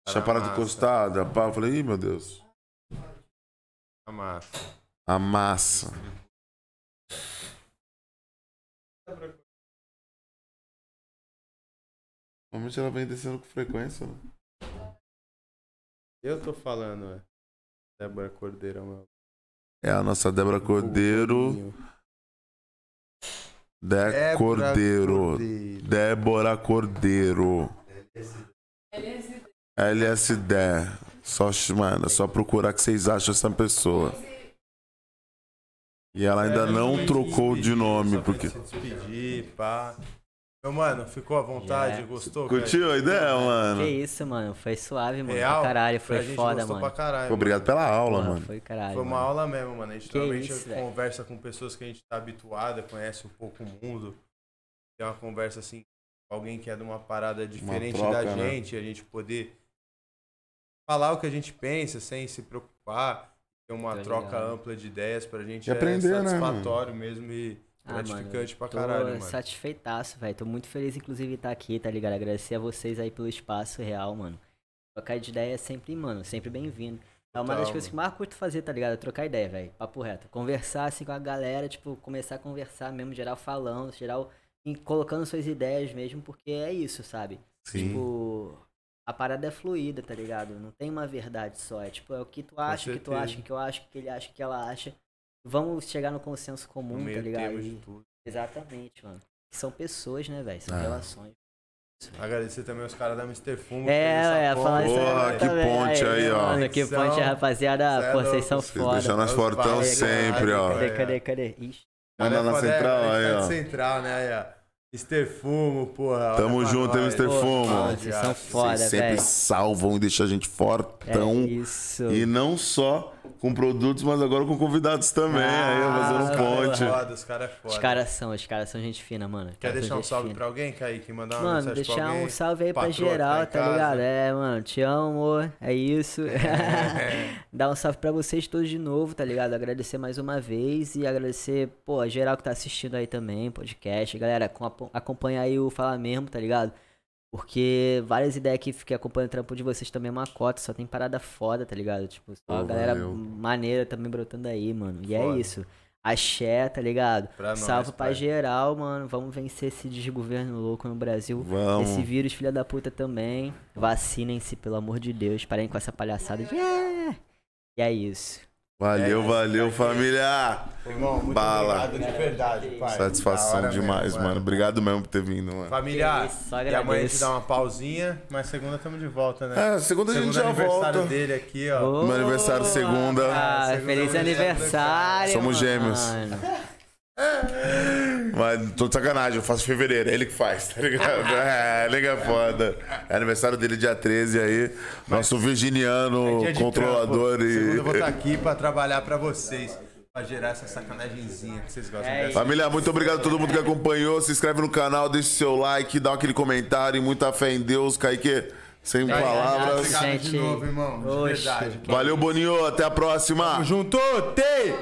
deixa a parada encostada. Pá, Eu falei: ih, meu Deus. A massa. A massa. Normalmente ela vem descendo com frequência, né? Eu tô falando, é. Débora Cordeiro, meu. É a nossa Débora Cordeiro. Dé Débora Cordeiro. Débora Cordeiro. LSD. LSD. Só, mano, é só procurar que vocês acham essa pessoa. E ela ainda É, não trocou de nome, porque. Se despedir, pá. Meu mano, ficou à vontade? Yeah. Gostou? Curtiu a ideia, mano? Que isso, mano. Foi suave, mano. Real? Pra caralho. Pra Foi gente foda, gostou mano. pra caralho. Obrigado pela aula, Mano, mano. Foi caralho. Foi uma mano. aula mesmo, mano. A gente Que normalmente isso, conversa com pessoas que a gente tá habituada, conhece um pouco o mundo. Tem uma conversa assim, com alguém que é de uma parada diferente troca, da né? gente, a gente poder falar o que a gente pensa sem se preocupar, ter uma Tô troca ligado. ampla de ideias pra gente E aprender, é né, satisfatório mesmo e Ah, mano, gratificante pra Tô caralho, mano. satisfeitaço, velho. Tô muito feliz, inclusive, de estar aqui, tá ligado? Agradecer a vocês aí pelo espaço real, mano. Trocar de ideia é sempre, mano, sempre bem-vindo. É uma das Total, coisas que mano. mais curto fazer, tá ligado? Trocar ideia, velho. Papo reto. Conversar, assim, com a galera, tipo, começar a conversar mesmo, geral falando, geral colocando suas ideias mesmo, porque é isso, sabe? Sim. Tipo, a parada é fluida, tá ligado? Não tem uma verdade só. É tipo, é o que tu acha, o que tu acha, o que eu acho, o que ele acha, o que ela acha. Vamos chegar no consenso No comum, tá meio ligado? de tudo. Exatamente, mano. São pessoas, né, velho? São É. relações. Agradecer também os caras da Mr. Fumo. É, é, falar isso Porra, que também. ponte aí, ó. Mano, que São- ponte, rapaziada. Cê é Pô, vocês são vocês foda. deixam nós Os fortão sempre, ó. Cadê, É. cadê, cadê? Ixi. Manda na central aí, ó. Central, né? Aí, ó. Mr. Fumo, porra. Tamo junto, hein. Mr. Fumo. Vocês são foda, Vocês sempre velho. salvam e deixam a gente É fortão. isso. E não só com produtos, mas agora com convidados também. aí, Ah, fazendo Os cara ponte. é foda, os caras é foda. Os caras são, os caras são gente fina, mano. Quer deixar um salve fina. pra alguém, Kaique? Mandar uma Mano, mensagem pra deixar alguém? um salve aí pra que geral, tá casa. ligado? É, mano, te amo, amor. É isso. Dar um salve pra vocês todos de novo, tá ligado? Agradecer mais uma vez e agradecer, pô, a geral que tá assistindo aí também, podcast. Galera, com- acompanha aí o Fala Mesmo, tá ligado? Porque várias ideias que fiquei acompanhando o trampo de vocês também é uma cota, só tem parada foda, tá ligado? Tipo, só a Pô, galera valeu. maneira também brotando aí, mano. E Foda. é isso. Axé, tá ligado? Pra nós, Salve pra pai. geral, mano. Vamos vencer esse desgoverno louco no Brasil. Vamos. Esse vírus, filha da puta, também. Vacinem-se, pelo amor de Deus. Parem com essa palhaçada de. "É". E é isso. Valeu, É, valeu, tá família. Irmão, muito Bala. obrigado de verdade, pai. Satisfação hora demais, mesmo, mano. Obrigado mesmo por ter vindo, mano. Família, isso, e amanhã a gente dá uma pausinha, mas segunda tamo de volta, né? É, segunda a gente Segunda já aniversário volta. dele aqui, ó. Meu aniversário segunda. Ah, Segunda feliz aniversário. aniversário. Somos gêmeos. Mas tô de sacanagem, eu faço em fevereiro, é ele que faz, tá ligado? É, ele que é foda. É aniversário dele dia 13 aí. Nosso virginiano, É controlador trampo. Segunda eu vou estar e. aqui pra trabalhar pra vocês. Pra gerar essa sacanagemzinha que vocês gostam É dessa. Família, muito obrigado a todo mundo que acompanhou. Se inscreve no canal, deixa o seu like, dá aquele comentário. e Muita fé em Deus, Kaique. Sem Obrigado, palavras. Obrigado de novo, irmão. De Oxe. verdade. Valeu, Boninho. Até a próxima. Tamo junto, Tei!